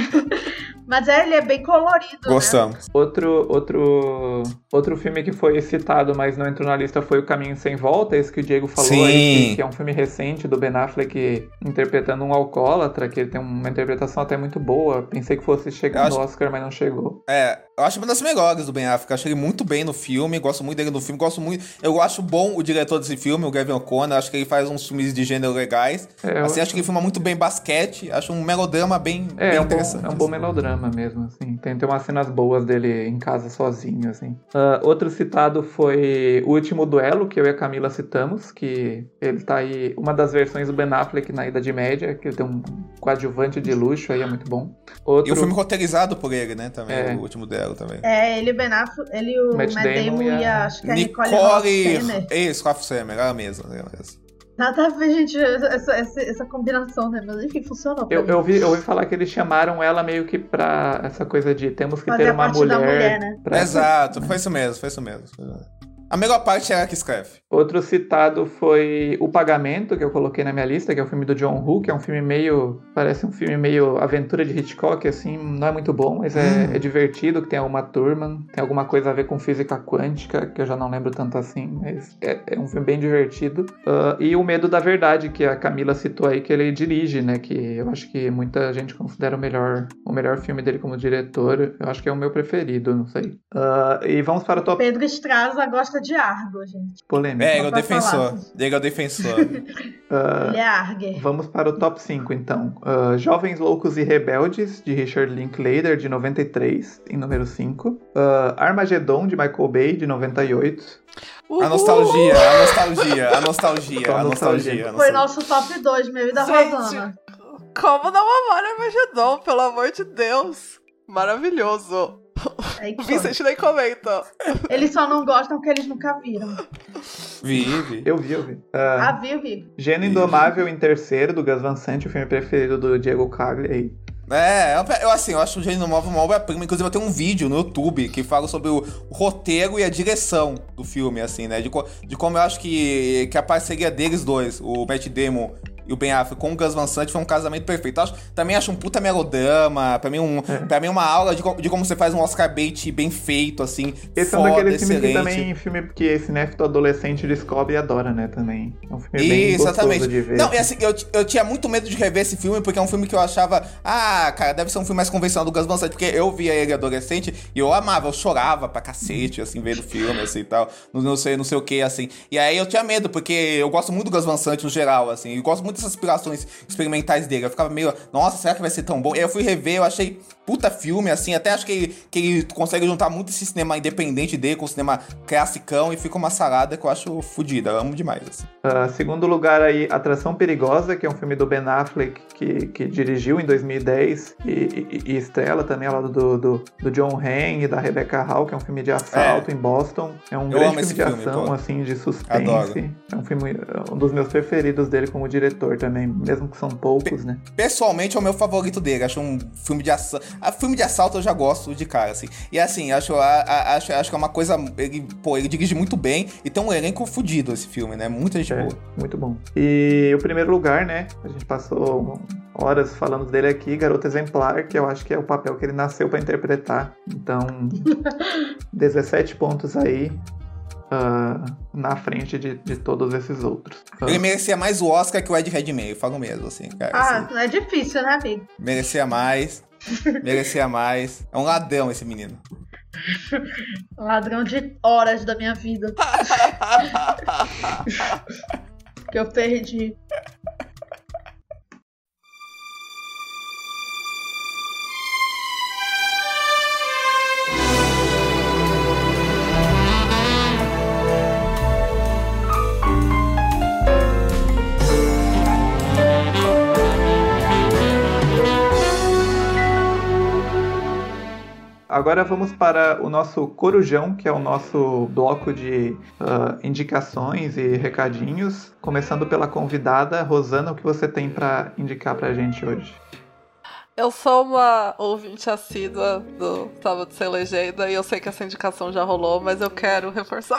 Mas é, ele é bem colorido, né? Gostamos. Outro, outro, outro filme que foi citado, mas não entrou na lista, foi O Caminho Sem Volta, esse que o Diego falou Sim. aí, que, que é um filme recente do Ben Affleck interpretando um alcoólatra, que ele tem uma interpretação até muito boa. Pensei que fosse chegar Eu no acho- Oscar, mas não chegou. É, eu acho uma das melhores do Ben Affleck. Eu acho ele muito bem no filme, gosto muito dele no filme, gosto muito. Eu acho bom o diretor desse filme, o Gavin O'Connor. Acho que ele faz uns filmes de gênero legais. É, assim, acho que ele filma muito bem basquete. Acho um melodrama bem, É, bem é um, bom, interessante. é um bom melodrama mesmo, assim. Tem, tem umas cenas boas dele em casa sozinho, assim. Ah, outro citado foi O Último Duelo, que eu e a Camila citamos, que ele tá aí, uma das versões do Ben Affleck na Idade Média, que ele tem um coadjuvante de luxo aí, é muito bom. Outro, E o filme roteirizado por ele, né? Também, É. o último dela também. É, ele, Ben Affleck, ele, o Matt Matt, Damon Damon e a e a, acho que a Nicole, Nicole. Isso, Ralph Summer, ela mesma. Ela mesma. Nada a ver, gente, essa, essa, essa combinação, né? Mas enfim, funcionou. Eu, eu, vi, eu ouvi falar que eles chamaram ela meio que pra essa coisa de temos que Fazer ter uma parte mulher. da mulher, né? pra- Exato, foi isso mesmo, foi isso mesmo. A melhor parte é ela que escreve. Outro citado foi O Pagamento, que eu coloquei na minha lista, que é o filme do John Woo, que é um filme meio. Parece um filme meio aventura de Hitchcock, assim, não é muito bom, mas é, é divertido, que tem alguma turma, tem alguma coisa a ver com física quântica, que eu já não lembro tanto assim, mas é, é um filme bem divertido. Ah, e O Medo da Verdade, que a Camila citou aí, que ele dirige, né? Que eu acho que muita gente considera o melhor, o melhor filme dele como diretor. Eu acho que é o meu preferido, não sei. Ah, e vamos para o top Pedro Estraza gosta de Argo, gente. polêmico. É, ele é o defensor. falar. Ele é o defensor. Ah, Ele é Arger. Vamos para o top 5, então. Ah, Jovens Loucos e Rebeldes, de Richard Linklater, de 93, em número 5. Ah, Armageddon, de Michael Bay, de 98. A nostalgia, a nostalgia, a nostalgia, a nostalgia. Foi nosso top 2, meu e da Gente, Rosana. Como não amar Armagedon, pelo amor de Deus. Maravilhoso. É O. Vincent nem comenta. Eles só não gostam porque eles nunca viram. Vive. Eu vi, eu vi. Ah, Ah, viu, viu? Gênio Indomável em terceiro, do Gus Van Sant, o filme preferido do Diego Cagliari. É, eu assim, eu acho o Gênio Móvel uma obra-prima. Inclusive, eu tenho um vídeo no YouTube que fala sobre o roteiro e a direção do filme, assim, né? De, co- de como eu acho que, que a parceria deles dois, o Matt Damon e o Ben Affleck com o Gus Van Sant foi um casamento perfeito. Acho- também acho um puta melodrama, pra mim, um, pra mim uma aula de, de como você faz um Oscar bait bem feito, assim, Esse é um foda, daqueles filmes que também filme que esse néfito adolescente descobre e adora, né? Também. É um filme bem exatamente. de ver. Não, e assim, eu, eu tinha muito medo de rever esse filme, porque é um filme que eu achava, ah, cara, deve ser um filme mais convencional do Gus Van Sant, porque eu via ele adolescente e eu amava, eu chorava pra cacete, assim, vendo o filme, assim, e tal, não, não sei, não sei o que, assim. E aí eu tinha medo, porque eu gosto muito do Gus Van Sant no geral, assim, eu gosto muito dessas inspirações experimentais dele. Eu ficava meio, nossa, será que vai ser tão bom? E eu fui rever, eu achei puta filme, assim. Até acho que ele, que ele consegue juntar muito esse cinema independente dele com o cinema classicão e fica uma salada que eu acho fodida. Eu amo demais. Assim. Uh, segundo lugar aí, Atração Perigosa, que é um filme do Ben Affleck que, que dirigiu em 2010 e, e, e estrela também ao lado do, do, do John Hamm e da Rebecca Hall, que é um filme de assalto é. em Boston. É um eu grande filme de filme, ação, pô. assim, de suspense. Adoro. É um filme, um dos meus preferidos dele como diretor também, mesmo que são poucos, né? Pessoalmente é o meu favorito dele. Acho um filme de ação. A filme de assalto eu já gosto de cara, assim. E assim, acho, a, a, acho, acho que é uma coisa. Ele, pô, ele dirige muito bem e tem um elenco fudido esse filme, né? Muita gente É, boa. muito bom. E o primeiro lugar, né? A gente passou horas falando dele aqui, Garota Exemplar, que eu acho que é o papel que ele nasceu pra interpretar. Então, (laughs) 17 pontos aí. ah, na frente de, de todos esses outros. Ah, Ele merecia mais o Oscar que o Ed Redmayne, eu falo mesmo, assim, cara. Ah, assim. não é difícil, né, amigo? Merecia mais. Merecia mais. É um ladrão esse menino. Ladrão de horas da minha vida. (laughs) que eu perdi. Agora vamos para o nosso Corujão, que é o nosso bloco de ah, indicações e recadinhos. Começando pela convidada, Rosana, o que você tem para indicar pra gente hoje? Eu sou uma ouvinte assídua do Sábado Sem Legenda e eu sei que essa indicação já rolou, mas eu quero reforçar.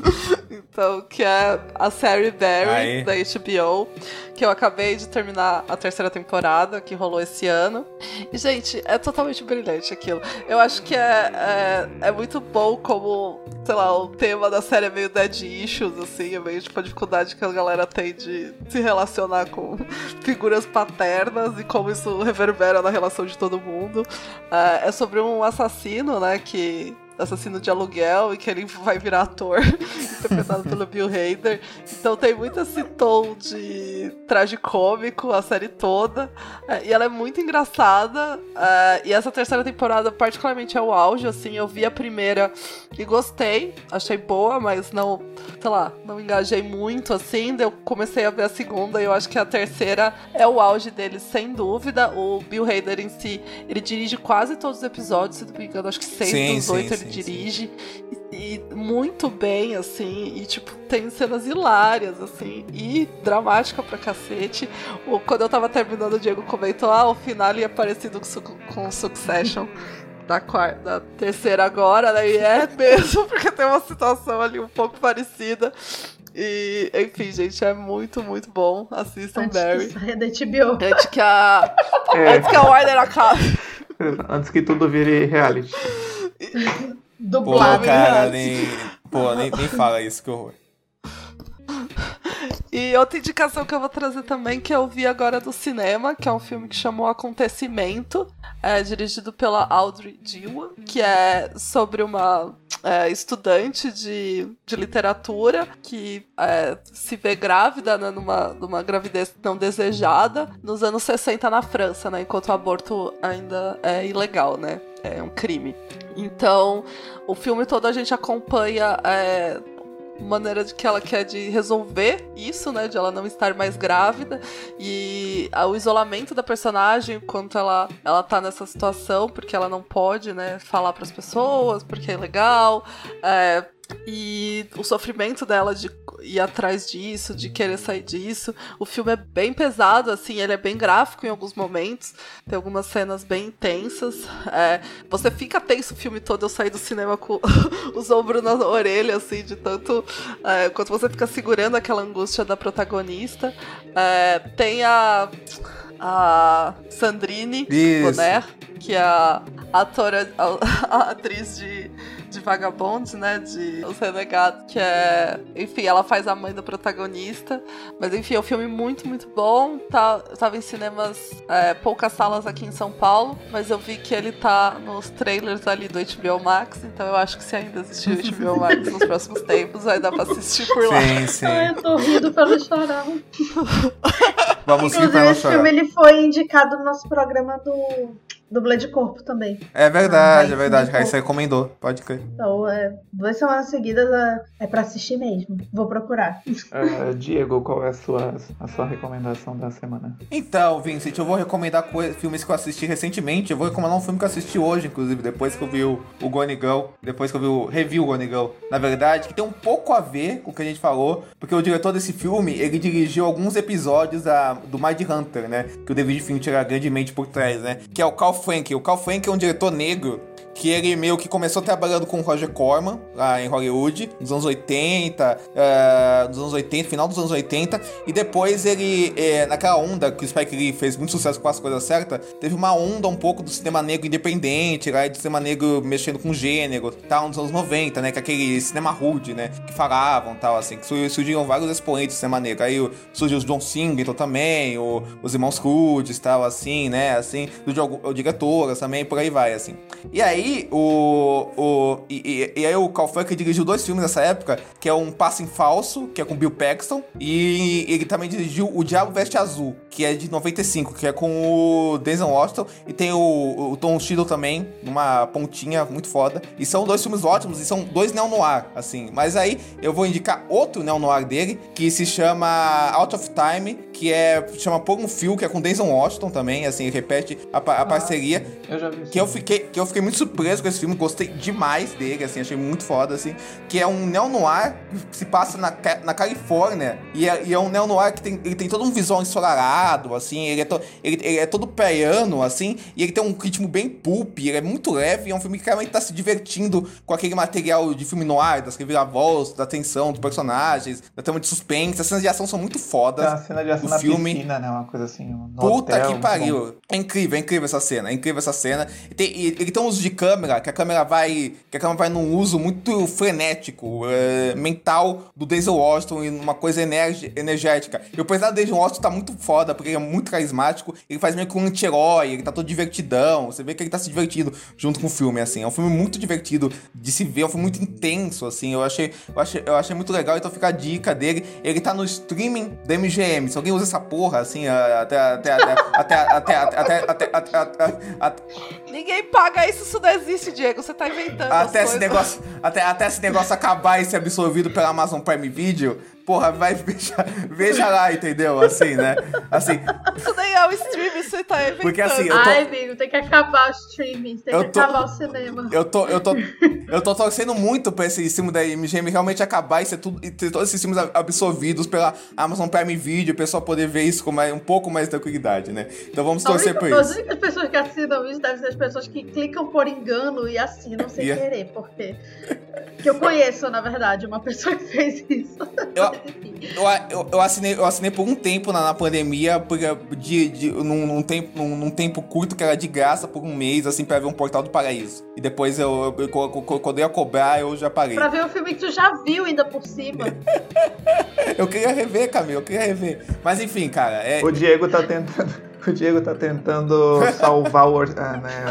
(laughs) então, que é a série Barry, Aí. da HBO, que eu acabei de terminar a terceira temporada, que rolou esse ano. E, gente, é totalmente brilhante aquilo. Eu acho que é, é, é muito bom como, sei lá, o tema da série é meio dead issues, assim, é meio tipo a dificuldade que a galera tem de se relacionar com figuras paternas e como isso reverbera na relação de todo mundo. É, é sobre um assassino, né, que assassino de aluguel e que ele vai virar ator, (laughs) interpretado pelo Bill Hader. Então tem muito esse tom de tragicômico a série toda. É, e ela é muito engraçada. é, e essa terceira temporada, particularmente, é o auge. Assim, eu vi a primeira e gostei, achei boa, mas não, sei lá, não engajei muito assim. Eu comecei a ver a segunda e eu acho que a terceira é o auge dele, sem dúvida. O Bill Hader em si, ele dirige quase todos os episódios, se não me engano, acho que seis Sim, dos sim, oito ele dirige. E, e muito bem, assim, e tipo, tem cenas hilárias, assim, e dramática pra cacete. O, quando eu tava terminando, o Diego comentou: ah, o final ia parecido com, com Succession. Da, quarta, da terceira agora, né? E é (laughs) mesmo, porque tem uma situação ali um pouco parecida. E, enfim, gente, é muito, muito bom. Assistam Antes Barry. que da HBO. Antes que a. (laughs) É. Antes que a Warner acabe. Antes que tudo vire reality. Pô, Dublado. cara, nem. Pô, nem, nem fala isso, que horror. E outra indicação que eu vou trazer também, que eu vi agora do cinema, que é um filme que chamou Acontecimento, é dirigido pela Audrey Diwa, que é sobre uma é, estudante de, de literatura que é, se vê grávida, né, numa, numa gravidez não desejada, nos anos 60 na França, né, enquanto o aborto ainda é ilegal, né, é um crime. Então, o filme todo a gente acompanha é, maneira de que ela quer de resolver isso, né, de ela não estar mais grávida. E o isolamento da personagem enquanto ela ela tá nessa situação porque ela não pode, né, falar para as pessoas porque é ilegal, é, e o sofrimento dela de ir atrás disso, de querer sair disso. O filme é bem pesado, assim, ele é bem gráfico em alguns momentos. Tem algumas cenas bem intensas. É, você fica tenso o filme todo. Eu saí do cinema com (laughs) os ombros na orelha, assim, de tanto. É, quando você fica segurando aquela angústia da protagonista. É, tem a. A Sandrine. Bonner, que é a atora, a, a atriz de, de Vagabondes, né? De Os Renegados, que é. Enfim, ela faz a mãe do protagonista. Mas enfim, é um filme muito, muito bom. Tá, tava em cinemas, é, poucas salas aqui em São Paulo, mas eu vi que ele tá nos trailers ali do HBO Max, então eu acho que se ainda existir o HBO Max nos próximos tempos, vai dar pra assistir por lá. Sim, sim. Ai, eu tô rindo pelo chorar. Vamos Inclusive, pra esse chorar. filme ele foi indicado no nosso programa do dublê de corpo também. É verdade, Ah, é verdade. Raíssa recomendou. Pode crer. Então, é, duas semanas seguidas é, é pra assistir mesmo. Vou procurar. (laughs) É, Diego, qual é a sua, a sua recomendação da semana? Então, Vincent, eu vou recomendar filmes que eu assisti recentemente. Eu vou recomendar um filme que eu assisti hoje, inclusive, depois que eu vi o, o Gone Girl. Depois que eu vi o review Gone Girl. Na verdade, que tem um pouco a ver com o que a gente falou, porque o diretor desse filme, ele dirigiu alguns episódios da, do Mind Hunter, né? Que o David Fincher era grandemente por trás, né? Que é o Carl Frank. O Frank é um diretor negro que ele meio que começou trabalhando com o Roger Corman lá em Hollywood, nos anos 80, eh, nos anos 80, final dos anos 80, e depois ele, eh, naquela onda que o Spike Lee fez muito sucesso com as coisas certas, teve uma onda um pouco do cinema negro independente, lá, do cinema negro mexendo com gênero, tal, nos anos 90, né, que é aquele cinema rude, né, que falavam, tal, assim, que sur- surgiram vários expoentes do cinema negro, aí surgiu o John Singleton também, o- os irmãos Rudes, tal, assim, né, assim, do o diretoras também, por aí vai, assim. E aí, o. o e, e- e aí, o Frank dirigiu dois filmes nessa época, que é um Passo em Falso, que é com Bill Paxton, e ele também dirigiu O Diabo Veste Azul, que é de 95, que é com o Denzel Washington, e tem o, o Tom Shiddle também, numa pontinha muito foda. E são dois filmes ótimos, e são dois neo-noir, assim. Mas aí, eu vou indicar outro neo-noir dele, que se chama Out of Time, que é. chama Por um Fio, que é com Denzel Washington também, assim, repete a, a parceria. Eu já vi Que eu fiquei, que eu fiquei muito surpreso com esse filme, gostei demais dele, assim, achei muito foda, assim. Que é um neo-noir que se passa na, na Califórnia. E é, e é um neo-noir que tem, ele tem todo um visual ensolarado, assim, ele é, to- ele, ele é todo praiano, assim, e ele tem um ritmo bem pulp, ele é muito leve, é um filme que realmente tá se divertindo com aquele material de filme noir, das reviravoltas, da tensão dos personagens, da trama de suspense, as cenas de ação são muito fodas. a cena de ação na filme. piscina, né? Uma coisa assim. no Puta hotel, que pariu. bom. É incrível, é incrível essa cena. É incrível essa cena. E tem, e ele tem um uso de câmera, que a câmera vai. Que a câmera vai num uso muito frenético, é, mental do Denzel Washington e numa coisa energética. E o personagem do Denzel Washington tá muito foda, foda, porque ele é muito carismático. Ele faz meio que um anti-herói, ele tá todo divertidão. Você vê que ele tá se divertindo junto com o filme, assim. É um filme muito divertido de se ver, é um filme muito intenso, assim. Eu achei, eu achei, eu achei muito legal, então fica a dica dele. Ele tá no streaming da MGM. Se alguém usa essa porra, assim, até. Até. Até. Até. Até. Até. Ninguém paga isso, isso não existe, Diego. Você tá inventando. Até esse negócio. Até, até esse negócio acabar e ser absorvido pela Amazon Prime Video, porra, vai veja, veja lá, entendeu? Assim, né? Assim, Isso nem é o stream, você tá inventando. Porque, assim, eu tô- Ai, amigo, tem que acabar o streaming, tem Eu que tô- acabar o cinema. eu tô, eu tô, eu tô torcendo muito pra esse filme da MGM realmente acabar e ser tudo, e ter todos esses filmes ab- absorvidos pela Amazon Prime Video, o pessoal poder ver isso com mais, um pouco mais de tranquilidade, né? Então vamos torcer única- por As isso. únicas pessoas que assinam isso devem ser as pessoas que clicam por engano e assinam sem Yeah. querer, porque. Que eu conheço, na verdade, uma pessoa que fez isso. Eu, eu, eu, eu assinei, eu assinei por um tempo na, na pandemia, por, de, de, num, num tempo, num, num tempo curto que era de graça por um mês, assim, pra ver um portal do paraíso. E depois eu, eu, eu- eu- quando eu ia cobrar, eu já parei. Pra ver um filme que tu já viu ainda por cima. (laughs) Eu queria rever, Camilo, eu queria rever. Mas enfim, cara, é. O Diego tá tentando. (laughs) O Diego tá tentando salvar o, ah, né,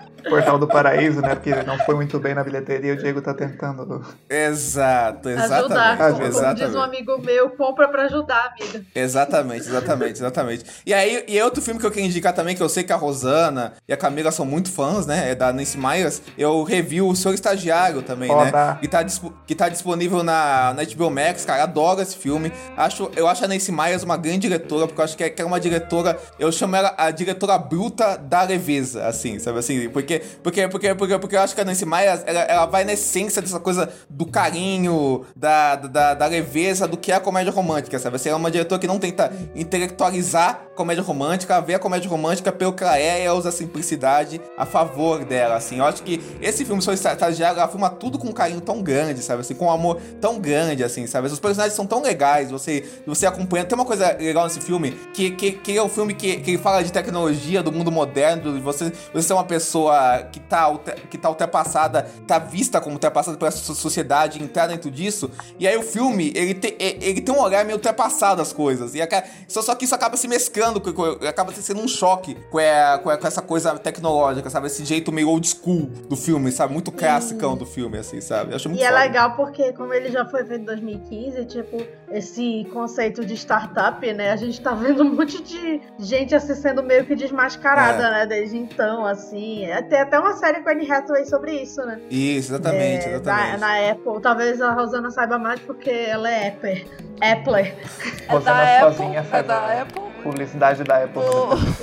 o (laughs) Portal do Paraíso, né? Porque não foi muito bem na bilheteria. O Diego tá tentando. Exato, Ajudar. exatamente. Como, como diz um exatamente. amigo meu, compra pra ajudar, amiga. Exatamente, exatamente, exatamente. E aí, e outro filme que eu queria indicar também, que eu sei que a Rosana e a Camila são muito fãs, né? É da Nancy Myers. Eu review o Senhor Estagiário também, Foda. né? Que tá, dispo- que tá disponível na, na HBO Max, cara. Adoro esse filme. Acho, eu acho a Nancy Myers uma grande diretora, porque eu acho que é, que é uma diretora. Eu chamo ela a diretora bruta da leveza, assim, sabe assim? Porque, porque, porque, porque, porque eu acho que a Nancy Myers, ela, ela vai na essência dessa coisa do carinho, da, da, da leveza, do que é a comédia romântica, sabe? Assim, ela é uma diretora que não tenta intelectualizar a comédia romântica, ela vê a comédia romântica pelo que ela é e ela usa a simplicidade a favor dela, assim. Eu acho que esse filme sobre estagiário, ela filma tudo com um carinho tão grande, sabe? Assim, com um amor tão grande, assim, sabe? Os personagens são tão legais, você, você acompanha. Tem uma coisa legal nesse filme, que, que, que é um filme que, que fala de tecnologia, do mundo moderno, de você, você ser uma pessoa que tá, que tá ultrapassada, tá vista como ultrapassada pela so- sociedade, entrar dentro disso. E aí o filme, ele, te, ele tem um olhar meio ultrapassado das coisas. E aca- só, só que isso acaba se mesclando, acaba sendo um choque com, a- com, a- com essa coisa tecnológica, sabe? Esse jeito meio old school do filme, sabe? Muito classicão do filme, assim, sabe? Eu acho muito E é foda. legal porque, como ele já foi feito em 2015, tipo, esse conceito de startup, né? A gente tá vendo um monte de gente assim sendo meio que desmascarada, É. né? Desde então, assim. Tem até uma série com a Anne Hathaway sobre isso, né? Isso, exatamente, É, exatamente. Na, na Apple. Talvez a Rosana saiba mais porque ela é Apple. Appler. (laughs) Você da não Apple, sozinha é da Apple. Publicidade da Apple.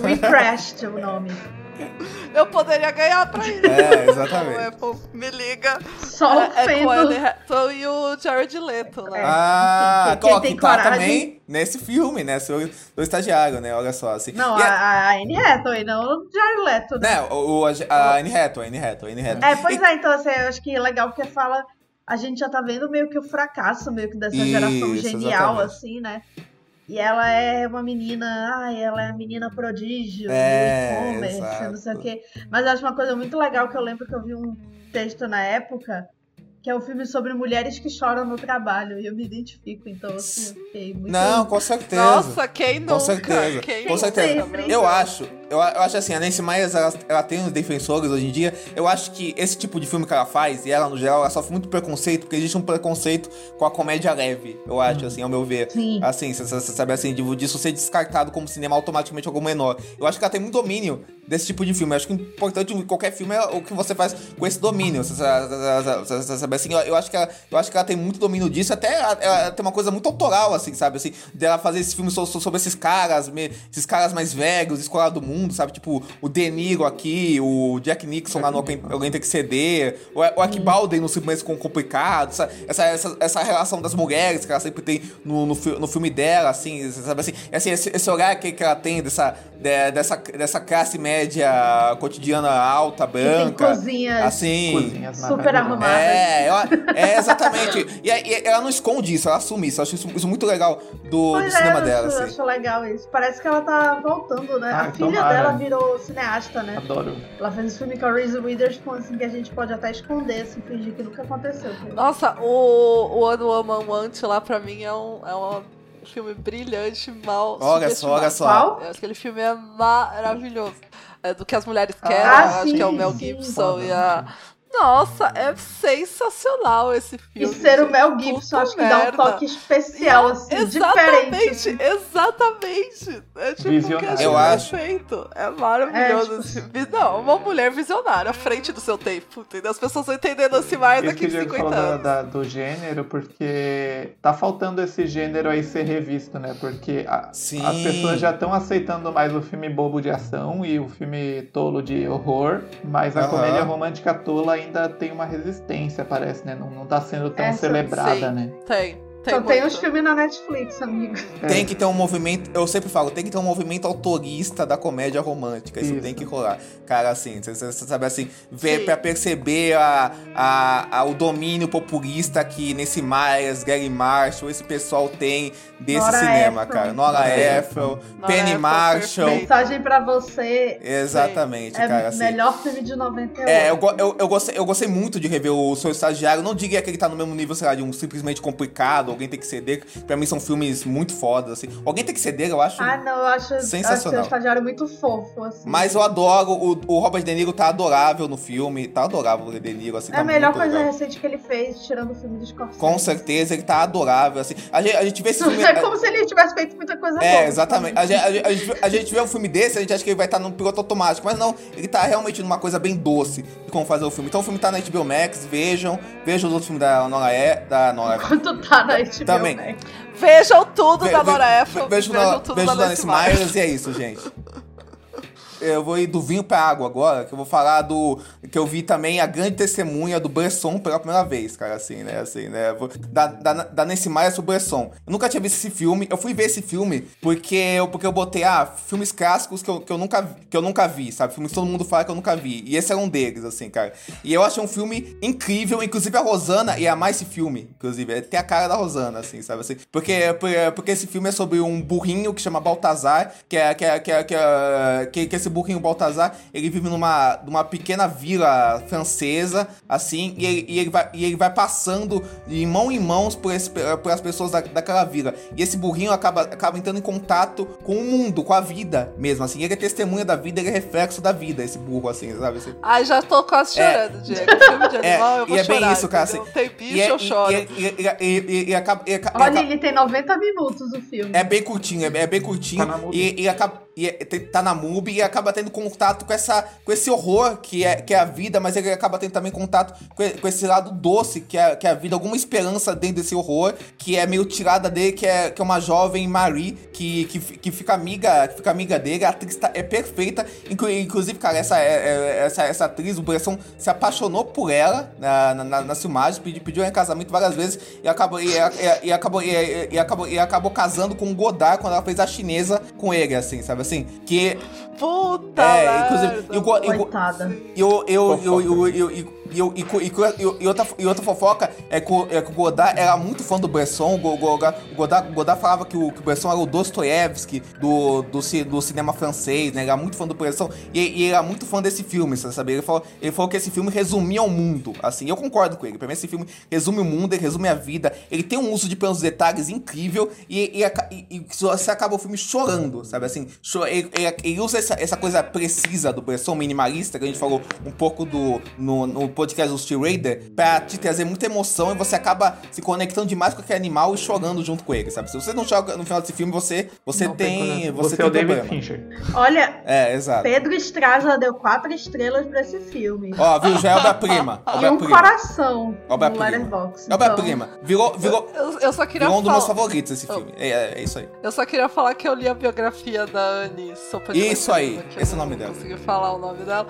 Refreshed o nome. (laughs) Eu poderia ganhar pra isso. É, exatamente. O Apple me liga. Só é, é com a Anne Hathaway e o Jared Leto, né? Ah, Quem- tem que tá coragem- também nesse filme, né? Seu, seu estagiário, né? Olha só, assim. Não, E a, a Anne Hathaway, não o Jared Leto. Né? Né, o, o- a, a Anne Hathaway, Anne Hathaway, Anne Hathaway. É, pois é, então assim, eu acho que é legal porque fala. A gente já tá vendo meio que o fracasso meio que dessa geração Isso, genial, exatamente. assim, né? E ela é uma menina, ai, ela é a menina prodígio É, do e-commerce, não sei o quê. Mas eu acho uma coisa muito legal que eu lembro que eu vi um texto na época, que é um filme sobre mulheres que choram no trabalho. E eu me identifico, então assim, eu fiquei muito. Não, com certeza. Nossa, quem nunca? Com certeza. Quem com certeza. Sempre. Eu acho, eu, eu acho assim, a Nancy Myers, ela, ela tem uns defensores hoje em dia. Eu acho que esse tipo de filme que ela faz, e ela no geral, ela sofre muito preconceito, porque existe um preconceito com a comédia leve, eu acho, assim, ao meu ver. Sim. Assim, você sabe assim, de- disso ser descartado como cinema automaticamente algo menor. Eu acho que ela tem muito domínio desse tipo de filme. Eu acho que o importante em qualquer filme é o que você faz com esse domínio. Você sabe assim, eu, acho que ela, eu acho que ela tem muito domínio disso, até ela, ela tem uma coisa muito autoral, assim, sabe? Assim, dela fazer esse filme so- so- sobre esses caras, esses caras mais velhos, escolar do mundo, sabe? Tipo, o De Niro aqui, o Jack Nixon lá no Alguém, Tem Que Ceder, o, o Akibalden no Silêncio com Complicado, essa, essa, essa, essa relação das mulheres que ela sempre tem no, no, no filme dela, assim, sabe assim? Assim, esse, esse olhar que, que ela tem dessa, de- dessa, dessa classe média cotidiana alta, branca. cozinhas assim, Cozinhas super arrumadas. é, eu- é, exatamente. E, aí, ela não esconde isso, ela assume isso. Eu acho isso, isso muito legal do, do é, cinema eu dela, acho, assim. acho legal isso. Parece que ela tá voltando, né? Ai, a filha tomara. dela virou cineasta, né? Adoro. Ela fez esse filme com a Reese Witherspoon, assim, que a gente pode até esconder, assim, fingir que nunca aconteceu. Nossa, o, o One Woman Want lá pra mim é um, é um filme brilhante, mal Olha só, olha só. Qual? Eu acho que aquele filme é maravilhoso. É do que as mulheres Ah, querem, eu acho sim, que é o Mel sim. Gibson e a... Nossa, é sensacional esse E filme. ser o. Mel Gibson, Puta acho que dá um merda. toque especial, assim, diferente. assim. Exatamente, É tipo Visionário. que Eu acho. perfeito. É maravilhoso É, tipo- esse filme. Não, uma mulher visionária, à frente do seu tempo, entendeu? As pessoas vão entendendo assim mais Isso daqui que o de Diego 50 falou da- anos. da- do gênero, porque tá faltando esse gênero aí ser revisto, né? Porque a- as pessoas já estão aceitando mais o filme bobo de ação e o filme tolo de horror, mas a Aham. comédia romântica tola ainda tem uma resistência, parece, né? Não, não tá sendo tão Essa- celebrada, Sim. né? Tem, tem Só tem uns filmes na Netflix, amigo. É. Tem que ter um movimento, eu sempre falo, tem que ter um movimento autorista da comédia romântica. Isso, Isso. tem que rolar. Cara, assim, você sabe assim, ver Sim. pra perceber a, a, a- o domínio populista que nesse Myers, Gary Marshall, esse pessoal tem desse Nora cinema, cara. Nora Nora Ephron, Nora Penny Marshall. perfeito. Mensagem pra você Exatamente, é cara, assim. melhor filme de 98. É, eu, eu, eu, gostei, eu gostei muito de rever o Seu Estagiário. Não diria que ele tá no mesmo nível, sei lá, de um simplesmente complicado, alguém tem que ceder. Pra mim são filmes muito fodas, assim. Alguém tem que ceder, eu acho. Ah, não, eu acho, acho Sensacional. o estagiário muito fofo, assim. Mas eu adoro, o, o Robert De Niro tá adorável no filme, tá adorável o De Niro, assim, é tá a melhor coisa legal. recente que ele fez, tirando o filme do Scorsese. Com certeza, ele tá adorável, assim. A gente, a gente vê esse filme... (laughs) É como se ele tivesse feito muita coisa boa. É, exatamente. A gente, a, gente, a, gente, vê um filme desse, a gente acha que ele vai estar num piloto automático, mas não, ele tá realmente numa coisa bem doce de como fazer o filme. Então o filme tá na HBO Max, vejam, vejam os outros filmes da Nora E, da Nora Quanto tá na HBO Também. Max. Vejam tudo Ve- da Nora Ephron. vejam na, tudo da Nancy. Myers e é isso, gente. (laughs) Eu vou ir do vinho pra água agora, que eu vou falar do. Que eu vi também a grande testemunha do Bresson pela primeira vez, cara, assim, né? Assim, né? Da, da, da Nancy Myers pro Bresson. Eu nunca tinha visto esse filme. Eu fui ver esse filme porque eu, porque eu botei, ah, filmes clássicos que eu, que, eu nunca, que eu nunca vi, sabe? Filmes que todo mundo fala que eu nunca vi. E esse era um deles, assim, cara. E eu achei um filme incrível. Inclusive a Rosana ia amar esse filme, inclusive. É, Tem a cara da Rosana, assim, sabe? Assim, porque, porque, porque esse filme é sobre um burrinho que chama Baltazar, que é, que é, que é, que é, que, que esse burrinho Baltazar, ele vive numa, numa pequena vila francesa, assim, e ele, e ele, vai, e ele vai passando de mão em mãos por, esse, por as pessoas da, daquela vila. E esse burrinho acaba, acaba entrando em contato com o mundo, com a vida mesmo, assim. Ele é testemunha da vida, ele é reflexo da vida, esse burro, assim, sabe? Assim. Ai, já tô quase É. chorando, Diego. Filme de (laughs) É, animal, eu vou e é bem chorar, isso, cara, assim, Tem bicho, E, é- eu choro. e- acaba- Olha, ele tem 90 minutos o filme. é bem curtinho, é, é bem curtinho. e, e acaba. E é- tá na MUBI e acaba tendo contato com, essa, com esse horror que é, que é a vida, mas ele acaba tendo também contato com, com esse lado doce que é, que é a vida, alguma esperança dentro desse horror, que é meio tirada dele, que é, que é uma jovem Marie, que, que, que fica amiga que fica amiga dele, a atriz tá- é perfeita. Inclu- inclusive, cara, essa, é- é- essa, essa atriz, o Bresson se apaixonou por ela na, na, na, nas filmagens, pediu, pediu em casamento várias vezes e acabou, e, e- e acabou, e, e acabou, e acabou casando com o Godard quando ela fez a chinesa com ele, assim, sabe assim? Que. Puta! É, inclusive. E e Go- Coitada. e eu, eu, eu, eu, eu, eu, e, eu- outra, e outra fofoca é que, o- é que o Godard era muito fã do Bresson. O Go- Godard, o Godard, o Godard falava que o, que o Bresson era o Dostoiévski do, do, do cinema francês, né? Ele era muito fã do Bresson. E, e ele era muito fã desse filme, você sabe? Ele falou, ele falou que esse filme resumia o mundo. Assim, eu concordo com ele. Pra mim, esse filme resume o mundo, ele resume a vida. Ele tem um uso de pequenos detalhes incrível. E, e, e- e você acaba o filme chorando, sabe? Assim, ele, ele- ele usa essa, essa coisa precisa do Bresson minimalista, que a gente falou um pouco do, no, no podcast do Steel Raider, pra te trazer muita emoção e você acaba se conectando demais com aquele animal e chorando junto com ele, sabe? Se você não chora no final desse filme, você, você Não tem você, você tem é o David problema. Fincher. Olha, É, exato. Pedro Estraza deu quatro estrelas pra esse filme. Ó, viu? Já é obra-prima. (laughs) E um Obra-prima. coração no Obra-prima. Letterboxd. É Obra-prima. Virou, virou, Eu, eu só queria virou um dos meus favoritos esse filme. É, é, é isso aí. Eu só queria falar que eu li a biografia da Anne Sopa de Isso aí, esse é o nome dela. consegui falar o nome dela.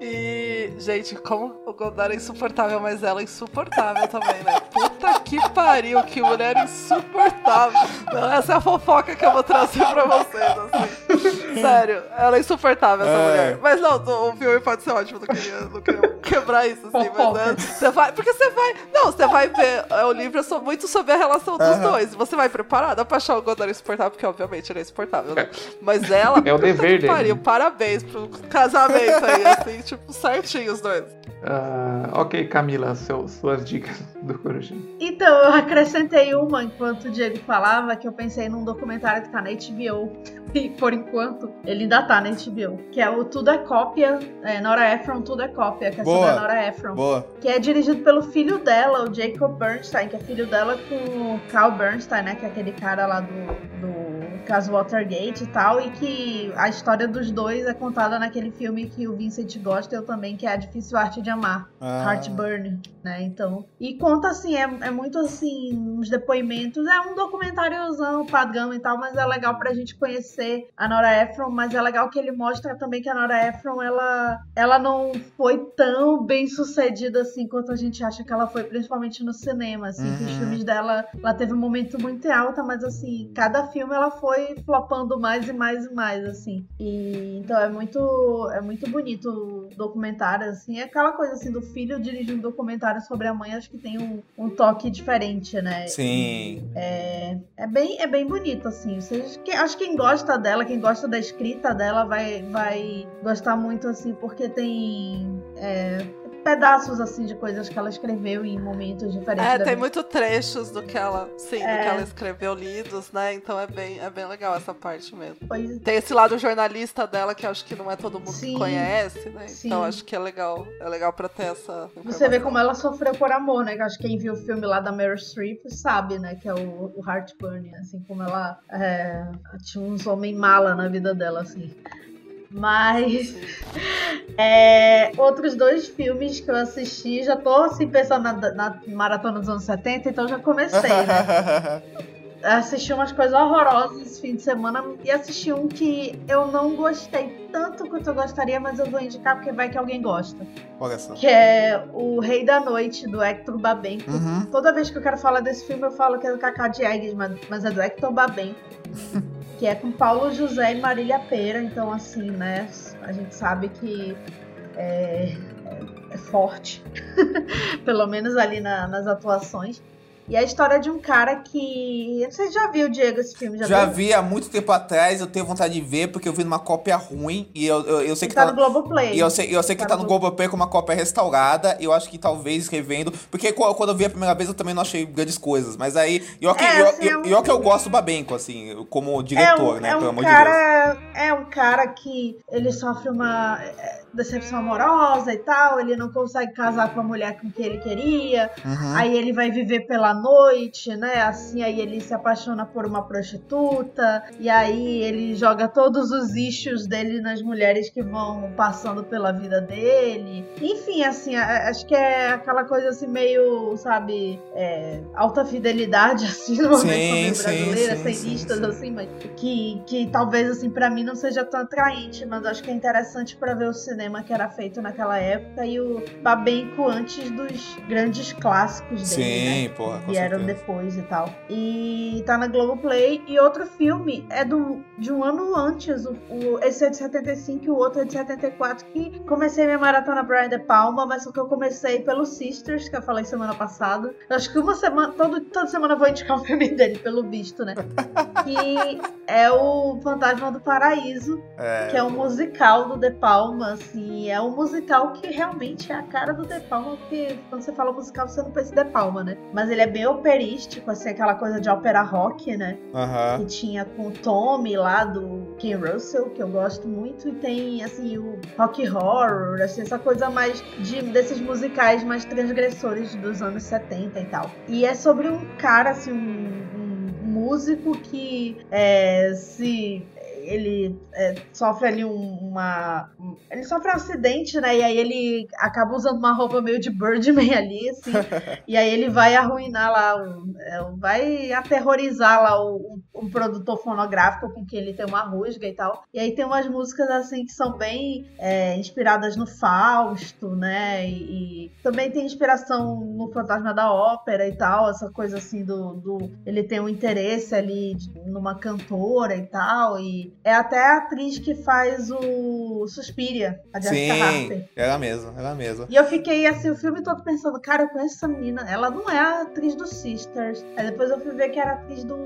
E, gente, como o Godard é insuportável, mas ela é insuportável também, né? (laughs) Puta que pariu, que mulher insuportável. Não, essa é a fofoca que eu vou trazer pra vocês, assim. Sério, ela é insuportável, essa É. mulher. Mas não, o filme pode ser ótimo, não queria, não queria quebrar isso, assim, mas né, você vai. Porque você vai. Não, você vai ver. é, O livro é só muito sobre a relação dos Aham. dois. Você vai preparada pra achar o Godard insuportável, porque obviamente ele é insuportável, né? Mas ela. É o dever dele. Pariu, parabéns pro casamento aí, (laughs) assim, tipo, certinho os dois. Ah, ok, Camila, seu- suas dicas do Corujinho. Então, eu acrescentei uma enquanto o Diego falava, que eu pensei num documentário que tá na HBO. E por enquanto, ele ainda tá na HBO. Que é o Tudo é Cópia. É, Nora Ephron, Tudo é Cópia, que é Boa. sobre a Nora Ephron. Boa. Que é dirigido pelo filho dela, o Jacob Bernstein, que é filho dela com o Carl Bernstein, né? Que é aquele cara lá do, do caso Watergate e tal. E que a história dos dois é contada naquele filme que o Vincent gosta, eu também, que é A Difícil Arte de Amar. Ah. Heartburn, né? Então. E conta assim, é, é muito assim, uns depoimentos. É um documentáriozão padrão e tal, mas é legal pra gente conhecer a Nora Ephron. Mas é legal que ele mostra também que a Nora Ephron, ela, ela não foi tão bem sucedida assim quanto a gente acha que ela foi, principalmente no cinema. Assim, que os Uhum. filmes dela, ela teve um momento muito alta, mas assim, cada filme ela foi flopando mais e mais e mais, assim. E então é muito, é muito bonito o documentário, assim. É aquela coisa assim do filho dirigir um documentário sobre a mãe, acho que tem um, um toque diferente, né? Sim. É, é bem, é bem bonito, assim. Vocês, que, acho que quem gosta dela, quem gosta da escrita dela, vai, vai gostar muito, assim, porque tem é, pedaços, assim, de coisas que ela escreveu em momentos diferentes. É, tem muito trechos do que ela, sim, do É. que ela escreveu lidos, né? Então é bem, é bem legal essa parte mesmo. Pois- Tem esse lado jornalista dela que acho que não é todo mundo Sim. que conhece, né? Sim. Então acho que é legal, é legal pra ter essa. Você vê como ela sofreu por amor, né? Que acho que quem viu o filme lá da Meryl Streep sabe, né? Que é o, o Heartburn, assim, como ela é, tinha uns homens mala na vida dela, assim. Mas (laughs) é, outros dois filmes que eu assisti, já tô assim pensando na, na maratona dos anos 70, então já comecei, né? (laughs) assisti umas coisas horrorosas esse fim de semana e assisti um que eu não gostei tanto quanto eu gostaria, mas eu vou indicar porque vai que alguém gosta. Olha só. Que é O Rei da Noite, do Hector Babenco. Uhum. Toda vez que eu quero falar desse filme, eu falo que é do Cacá Diegues, mas, mas é do Hector Babenco. (laughs) que é com Paulo José e Marília Pera. Então, assim, né? A gente sabe que é, é- forte. (laughs) Pelo menos ali na- nas atuações. E é a história de um cara que. Você já viu, Diego, esse filme? Já, Já viu? vi há muito tempo atrás, eu tenho vontade de ver, porque eu vi numa cópia ruim e eu, eu, eu sei que Tá no Globoplay. E eu sei, eu sei que Tá tá, no no Globoplay com uma cópia restaurada, e eu acho que talvez revendo, porque quando eu vi a primeira vez eu também não achei grandes coisas, mas aí, e ó que, É, e ó- assim, é um- que eu gosto do Babenco, assim, como É diretor, um, né, é pelo um amor de Deus. cara, é um cara que ele sofre uma é, decepção amorosa e tal, ele não consegue casar com a mulher com que ele queria, Uhum. aí ele vai viver pela noite, né? Assim, aí ele se apaixona por uma prostituta, e aí ele joga todos os issues dele nas mulheres que vão passando pela vida dele. Enfim, assim, acho que é aquela coisa assim meio, sabe, é, alta fidelidade, (laughs) assim, numa Sim, versão meio sim, brasileira, sim, sem sim, listas, sim. assim, mas que, que talvez, assim, pra mim não seja tão atraente, mas acho que é interessante pra ver o cinema que era feito naquela época e o Babenco antes dos grandes clássicos dele, Sim, né? porra, com Vieram certeza. depois e tal. E tá na Globoplay. E outro filme é do, de um ano antes. O, o- esse é de 75 e o outro é de 74. Que comecei minha maratona Brian De Palma, mas só que eu comecei pelo Sisters, que eu falei semana passada. Eu acho que uma semana, todo, toda semana eu vou indicar um (laughs) filme dele, pelo visto, né? que é o Fantasma do Paraíso, É. que é um musical do De Palma, assim, é um musical que realmente é a cara do De Palma, porque quando você fala musical você não pensa em De Palma, né? Mas ele é bem operístico, assim, aquela coisa de ópera rock, né? Aham. Que tinha com o Tommy lá do Ken Russell, que eu gosto muito, e tem, assim, o rock horror, assim, essa coisa mais de, desses musicais mais transgressores dos anos 70 e tal. E é sobre um cara, assim, um, um músico que é, se ele é, sofre ali um- uma. um- Ele sofre um acidente, né? E aí ele acaba usando uma roupa meio de Birdman ali, assim. (laughs) e aí ele vai arruinar lá, é, vai aterrorizar lá o, um produtor fonográfico com quem ele tem uma rusga e tal. E aí tem umas músicas assim que são bem é, inspiradas no Fausto, né? E, e também tem inspiração no Fantasma da Ópera e tal, essa coisa assim do, do ele tem um interesse ali de- numa cantora e tal. E é até a atriz que faz o Suspiria, a Jessica Sim, Harper. ela mesma, ela mesma. E eu fiquei assim, o filme todo pensando, cara, eu conheço essa menina. Ela não é a atriz do Sisters. Aí depois eu fui ver que era a atriz do.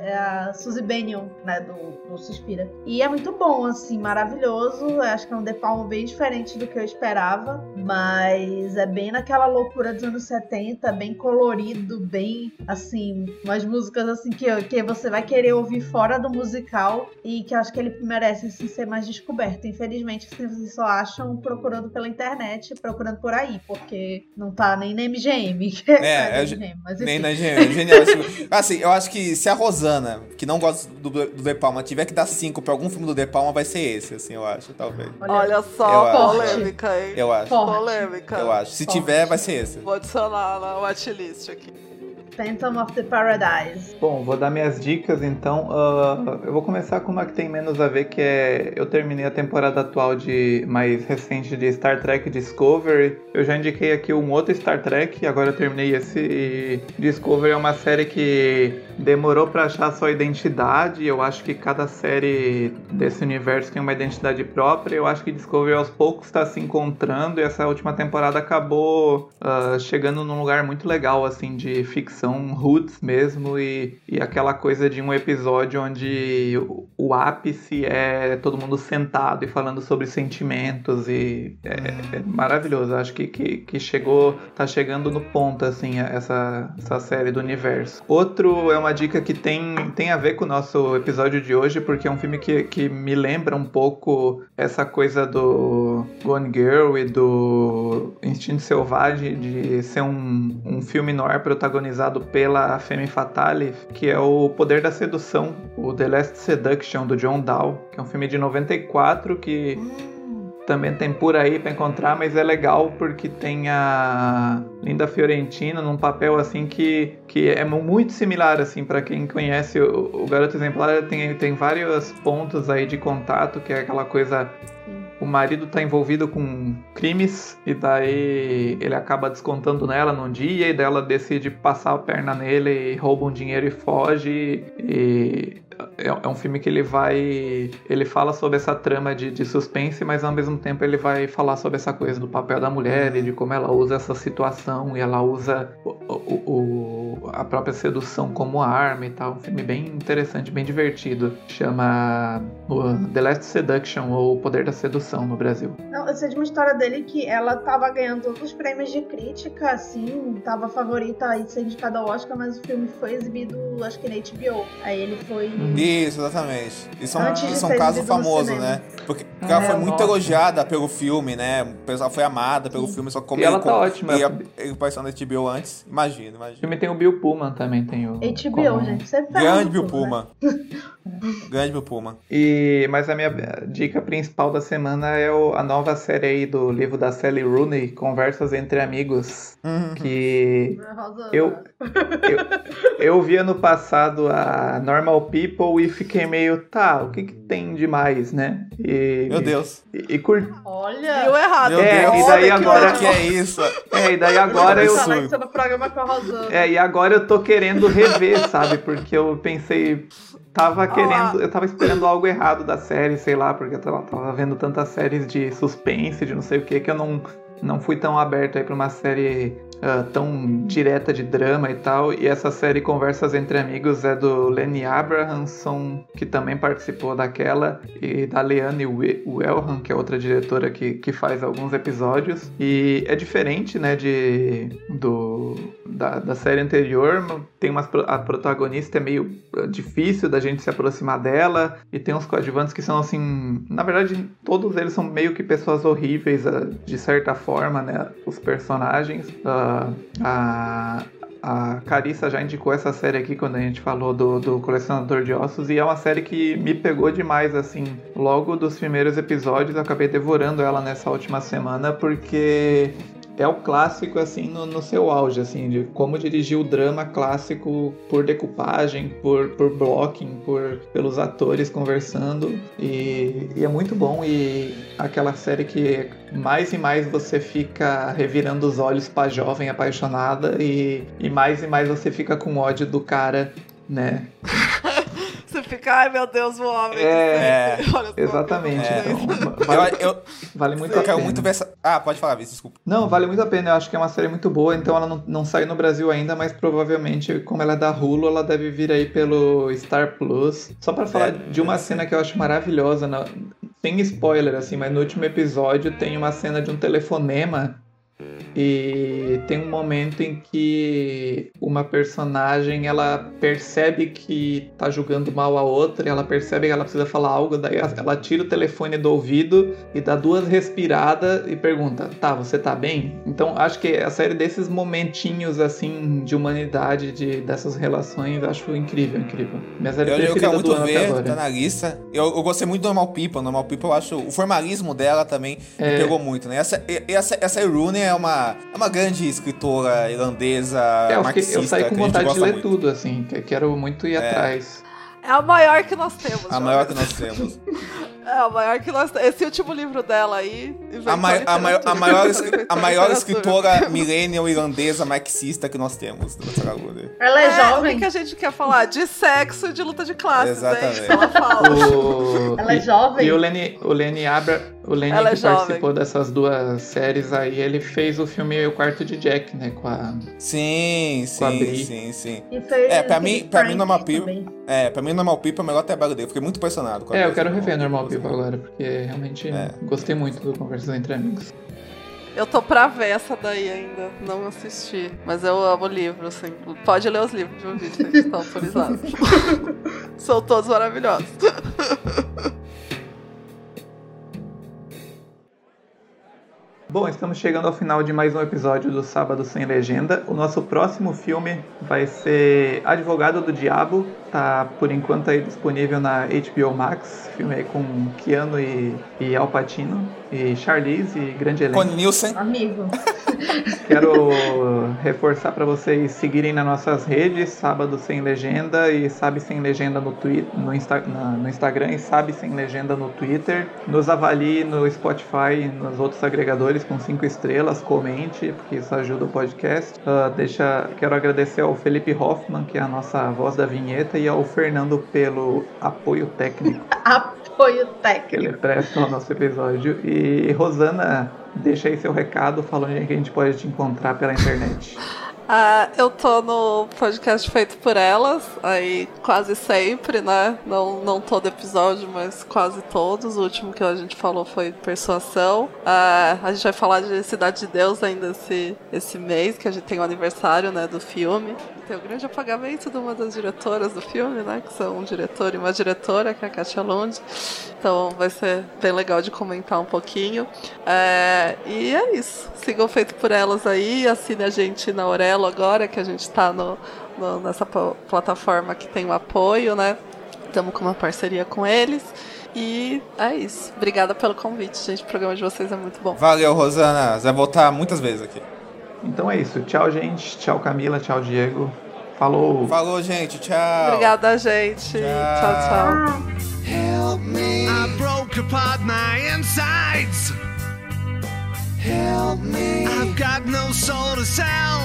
É a Suzy Bennion, né? Do, do Suspira. E é muito bom, assim, maravilhoso. Eu acho que é um De Palma bem diferente do que eu esperava. Mas é bem naquela loucura dos anos 70, bem colorido, bem assim, umas músicas assim que, que você vai querer ouvir fora do musical e que eu acho que ele merece assim, ser mais descoberto. Infelizmente, assim, vocês só acham procurando pela internet, procurando por aí, porque não tá nem na MGM. (laughs) É, na é ge- MGM, mas nem enfim. na genial. genial assim, (laughs) assim, eu acho que se a Rosana, que não gosta do, do De Palma, tiver que dar 5 pra algum filme do De Palma, vai ser esse, assim, eu acho, talvez. Olha Eu só, acho. polêmica, hein? Eu acho. Polêmica. Eu acho. Se Forte. tiver, vai ser esse. Vou adicionar na watchlist aqui. Phantom of the Paradise. Bom, vou dar minhas dicas então. Ah, eu vou começar com uma que tem menos a ver, que é. Eu terminei a temporada atual de mais recente de Star Trek Discovery. Eu já indiquei aqui um outro Star Trek, agora eu terminei esse. e Discovery é uma série que demorou pra achar sua identidade. Eu acho que cada série desse universo tem uma identidade própria. Eu acho que Discovery aos poucos está se encontrando e essa última temporada acabou ah, chegando num lugar muito legal, assim, de ficção roots mesmo e, e aquela coisa de um episódio onde o, o ápice é todo mundo sentado e falando sobre sentimentos e é, é maravilhoso. Eu Acho que, que, que chegou, tá chegando no ponto, assim, essa, essa série do universo. Outro é uma dica que tem, tem a ver com o nosso episódio de hoje, porque é um filme que, que me lembra um pouco essa coisa do Gone Girl e do Instinto Selvagem, de ser um, um filme noir protagonizado pela Femme Fatale, que é o Poder da Sedução, o The Last Seduction, do John Dow, que é um filme de 94 que também tem por aí pra encontrar, mas é legal porque tem a Linda Fiorentina num papel assim que, que é muito similar assim para quem conhece o, o Garoto Exemplar, tem, tem vários pontos aí de contato, que é aquela coisa o marido tá envolvido com crimes e daí ele acaba descontando nela num dia e dela decide passar a perna nele e rouba um dinheiro e foge e é, é um filme que ele vai. Ele fala sobre essa trama de, de suspense, mas ao mesmo tempo ele vai falar sobre essa coisa do papel da mulher e de como ela usa essa situação e ela usa o, o, o, a própria sedução como arma e tal. Um filme bem interessante, bem divertido. Chama The Last Seduction ou O Poder da Sedução no Brasil. Não, eu sei de uma história dele que ela tava ganhando todos os prêmios de crítica, assim, tava favorita a ser indicada ao Oscar, mas o filme foi exibido, acho que na HBO. Aí ele foi. Isso, exatamente. É um, Antes de isso é ser um caso famoso, né? Porque É, ela foi muito gosto. elogiada pelo filme, né? O pessoal foi amada pelo filme, só que como E ela ele, tá como- ótima. Ele, ele apareceu na HBO antes. Imagina, O imagina. filme tem o Bill Pullman também, tem o. HBO, como- gente. Você (laughs) Grande Bill tudo, né? Puma. Grande Bill Puma. E, mas a minha dica principal da semana é o- a nova série aí do livro da Sally Rooney, Conversas entre Amigos. Que eu, eu, eu vi ano passado a Normal People e fiquei meio, tá, o que, que tem de mais, né? E, Meu Deus. E, e curti. Olha! Viu errado. Meu É, Deus, e daí olha que agora- que é isso? É, e daí agora eu. Programa com a Rosana. É, e agora eu tô querendo rever, sabe? Porque eu pensei. Tava querendo. Eu tava esperando algo errado da série, sei lá, porque eu tava, tava vendo tantas séries de suspense, de não sei o que, que eu não, não fui tão aberto aí pra uma série ah, tão direta de drama e tal. E essa série Conversas Entre Amigos é do Lenny Abrahamson, que também participou daquela, e da Leanne We- Wellham, que é outra diretora que, que faz alguns episódios. E é diferente, né, de, do, da, da série anterior. Tem umas, a protagonista é meio eh, difícil da gente se aproximar dela, e tem uns coadjuvantes que são assim. Na verdade, todos eles são meio que pessoas horríveis, ah, de certa forma, né? Os personagens. Ah, a, a Carissa já indicou essa série aqui quando a gente falou do, do Colecionador de Ossos e é uma série que me pegou demais, assim. Logo dos primeiros episódios, eu acabei devorando ela nessa última semana porque é o clássico, assim, no, no seu auge, assim, de como dirigir o drama clássico por decupagem, por, por blocking, por, pelos atores conversando. E, e é muito bom. E aquela série que mais e mais você fica revirando os olhos pra jovem apaixonada e, e mais e mais você fica com ódio do cara, né? (laughs) Fica, ai meu Deus, o homem. É, só. exatamente. É. Então, vale, Eu, eu, vale muito eu a quero pena. muito ver essa. Ah, pode falar, Vitor, desculpa. Não, vale muito a pena. Eu acho que é uma série muito boa. Então ela não, não saiu no Brasil ainda, mas provavelmente, como ela é da Hulu, ela deve vir aí pelo Star Plus. Só pra falar É, de uma cena que eu acho maravilhosa, na- sem spoiler, assim, mas no último episódio tem uma cena de um telefonema. E tem um momento em que uma personagem ela percebe que tá julgando mal a outra, e ela percebe que ela precisa falar algo, daí ela tira o telefone do ouvido e dá duas respiradas e pergunta: "Tá, você tá bem?". Então, acho que a série desses momentinhos assim de humanidade, de dessas relações, acho incrível, incrível. Minha série Eu, eu quero do muito ver, agora. tá na lista. Eu, eu gostei muito do Normal People. Normal People, eu acho. O formalismo dela também É. me pegou muito, né? Essa, essa, essa Rooney é uma, é uma grande escritora irlandesa, É, eu, fiquei- marxista. eu saí com vontade de ler muito. tudo, assim, que quero muito ir É. atrás. É a maior que nós temos. A maior que nós temos. (laughs) É a maior que nós temos. Esse último livro dela aí. A, mai- a, maior, (laughs) a, maior, a maior escritora millennial irlandesa marxista que nós temos. Ela é, O jovem. que, que a gente quer falar? De sexo e de luta de classes, Exatamente. é isso que ela fala. O- Ela é jovem? E o Lenny, o Lenny Abra, o Lenny Ela é que jovem. participou dessas duas séries aí, ele fez o filme O Quarto de Jack, né? Com a. Sim, Com a sim, Bri. sim, sim. E É, pra mim, pra mim Normal People. também. É, pra mim Normal People é o melhor trabalho dele. Fiquei muito impressionado com a É, eu quero rever Normal Normal People agora, porque realmente É. gostei muito do Conversas Entre Amigos. Eu tô pra ver essa daí ainda, não assisti. Mas eu amo livro, assim. Pode ler os livros de ouvir, vocês estão autorizados. (laughs) São todos maravilhosos. Bom, estamos chegando ao final de mais um episódio do Sábado Sem Legenda. O nosso próximo filme vai ser Advogado do Diabo. Tá por enquanto aí disponível na HBO Max. Filme aí com Keanu e, e Al Pacino e Charlize e grande elenco. Connie Nielsen. Amigo. (laughs) Quero reforçar para vocês seguirem nas nossas redes, Sábado Sem Legenda e Sabe Sem Legenda no, Twitter, no, Insta, na- no Instagram e Sabe Sem Legenda no Twitter. Nos avalie no Spotify e nos outros agregadores com cinco estrelas, comente, porque isso ajuda o podcast. Ah, deixa, quero agradecer ao Felipe Hoffman, que é a nossa voz da vinheta, aí ao Fernando pelo apoio técnico (laughs) Apoio que técnico. ele presta ao nosso episódio. E Rosana, deixa aí seu recado, fala onde que a gente pode te encontrar pela internet. Ah, eu tô no podcast feito por elas, aí quase sempre, né? Não, não todo episódio, mas quase todos. O último que a gente falou foi Persuasão. Ah, a gente vai falar de Cidade de Deus ainda esse, esse mês, que a gente tem o aniversário né, do filme. Tem o grande apagamento de uma das diretoras do filme, né? Que são um diretor e uma diretora, que é a Katia Lund. Então vai ser bem legal de comentar um pouquinho. É, e é isso. Sigam feito por elas aí. Assine a gente na Aurelo agora, que a gente tá no, no- nessa pl- plataforma que tem o apoio, né? Estamos com uma parceria com eles. E é isso. Obrigada pelo convite, gente. O programa de vocês é muito bom. Valeu, Rosana. Você vai voltar muitas vezes aqui. Então é isso. Tchau, gente. Tchau, Camila. Tchau, Diego. Falou. Falou, gente. Tchau. Obrigada, gente. Tchau, tchau. Help me. I broke apart my insides. Help me. I've got no soul to sell.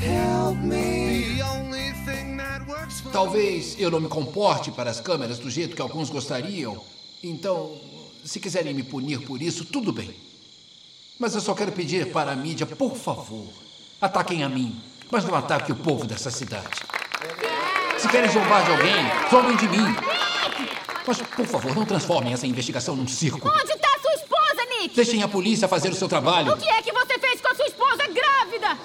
Help me. The only thing that works for Talvez eu não me comporte para as câmeras do jeito que alguns gostariam. Então, se quiserem me punir por isso, tudo bem. Mas eu só quero pedir para a mídia, por favor, ataquem a mim, mas não ataquem o povo dessa cidade. Se querem zombar de alguém, zombem de mim. Mas, por favor, não transformem essa investigação num circo. Onde está sua esposa, Nick? Deixem a polícia fazer o seu trabalho. O que é que você fez com a sua esposa grávida?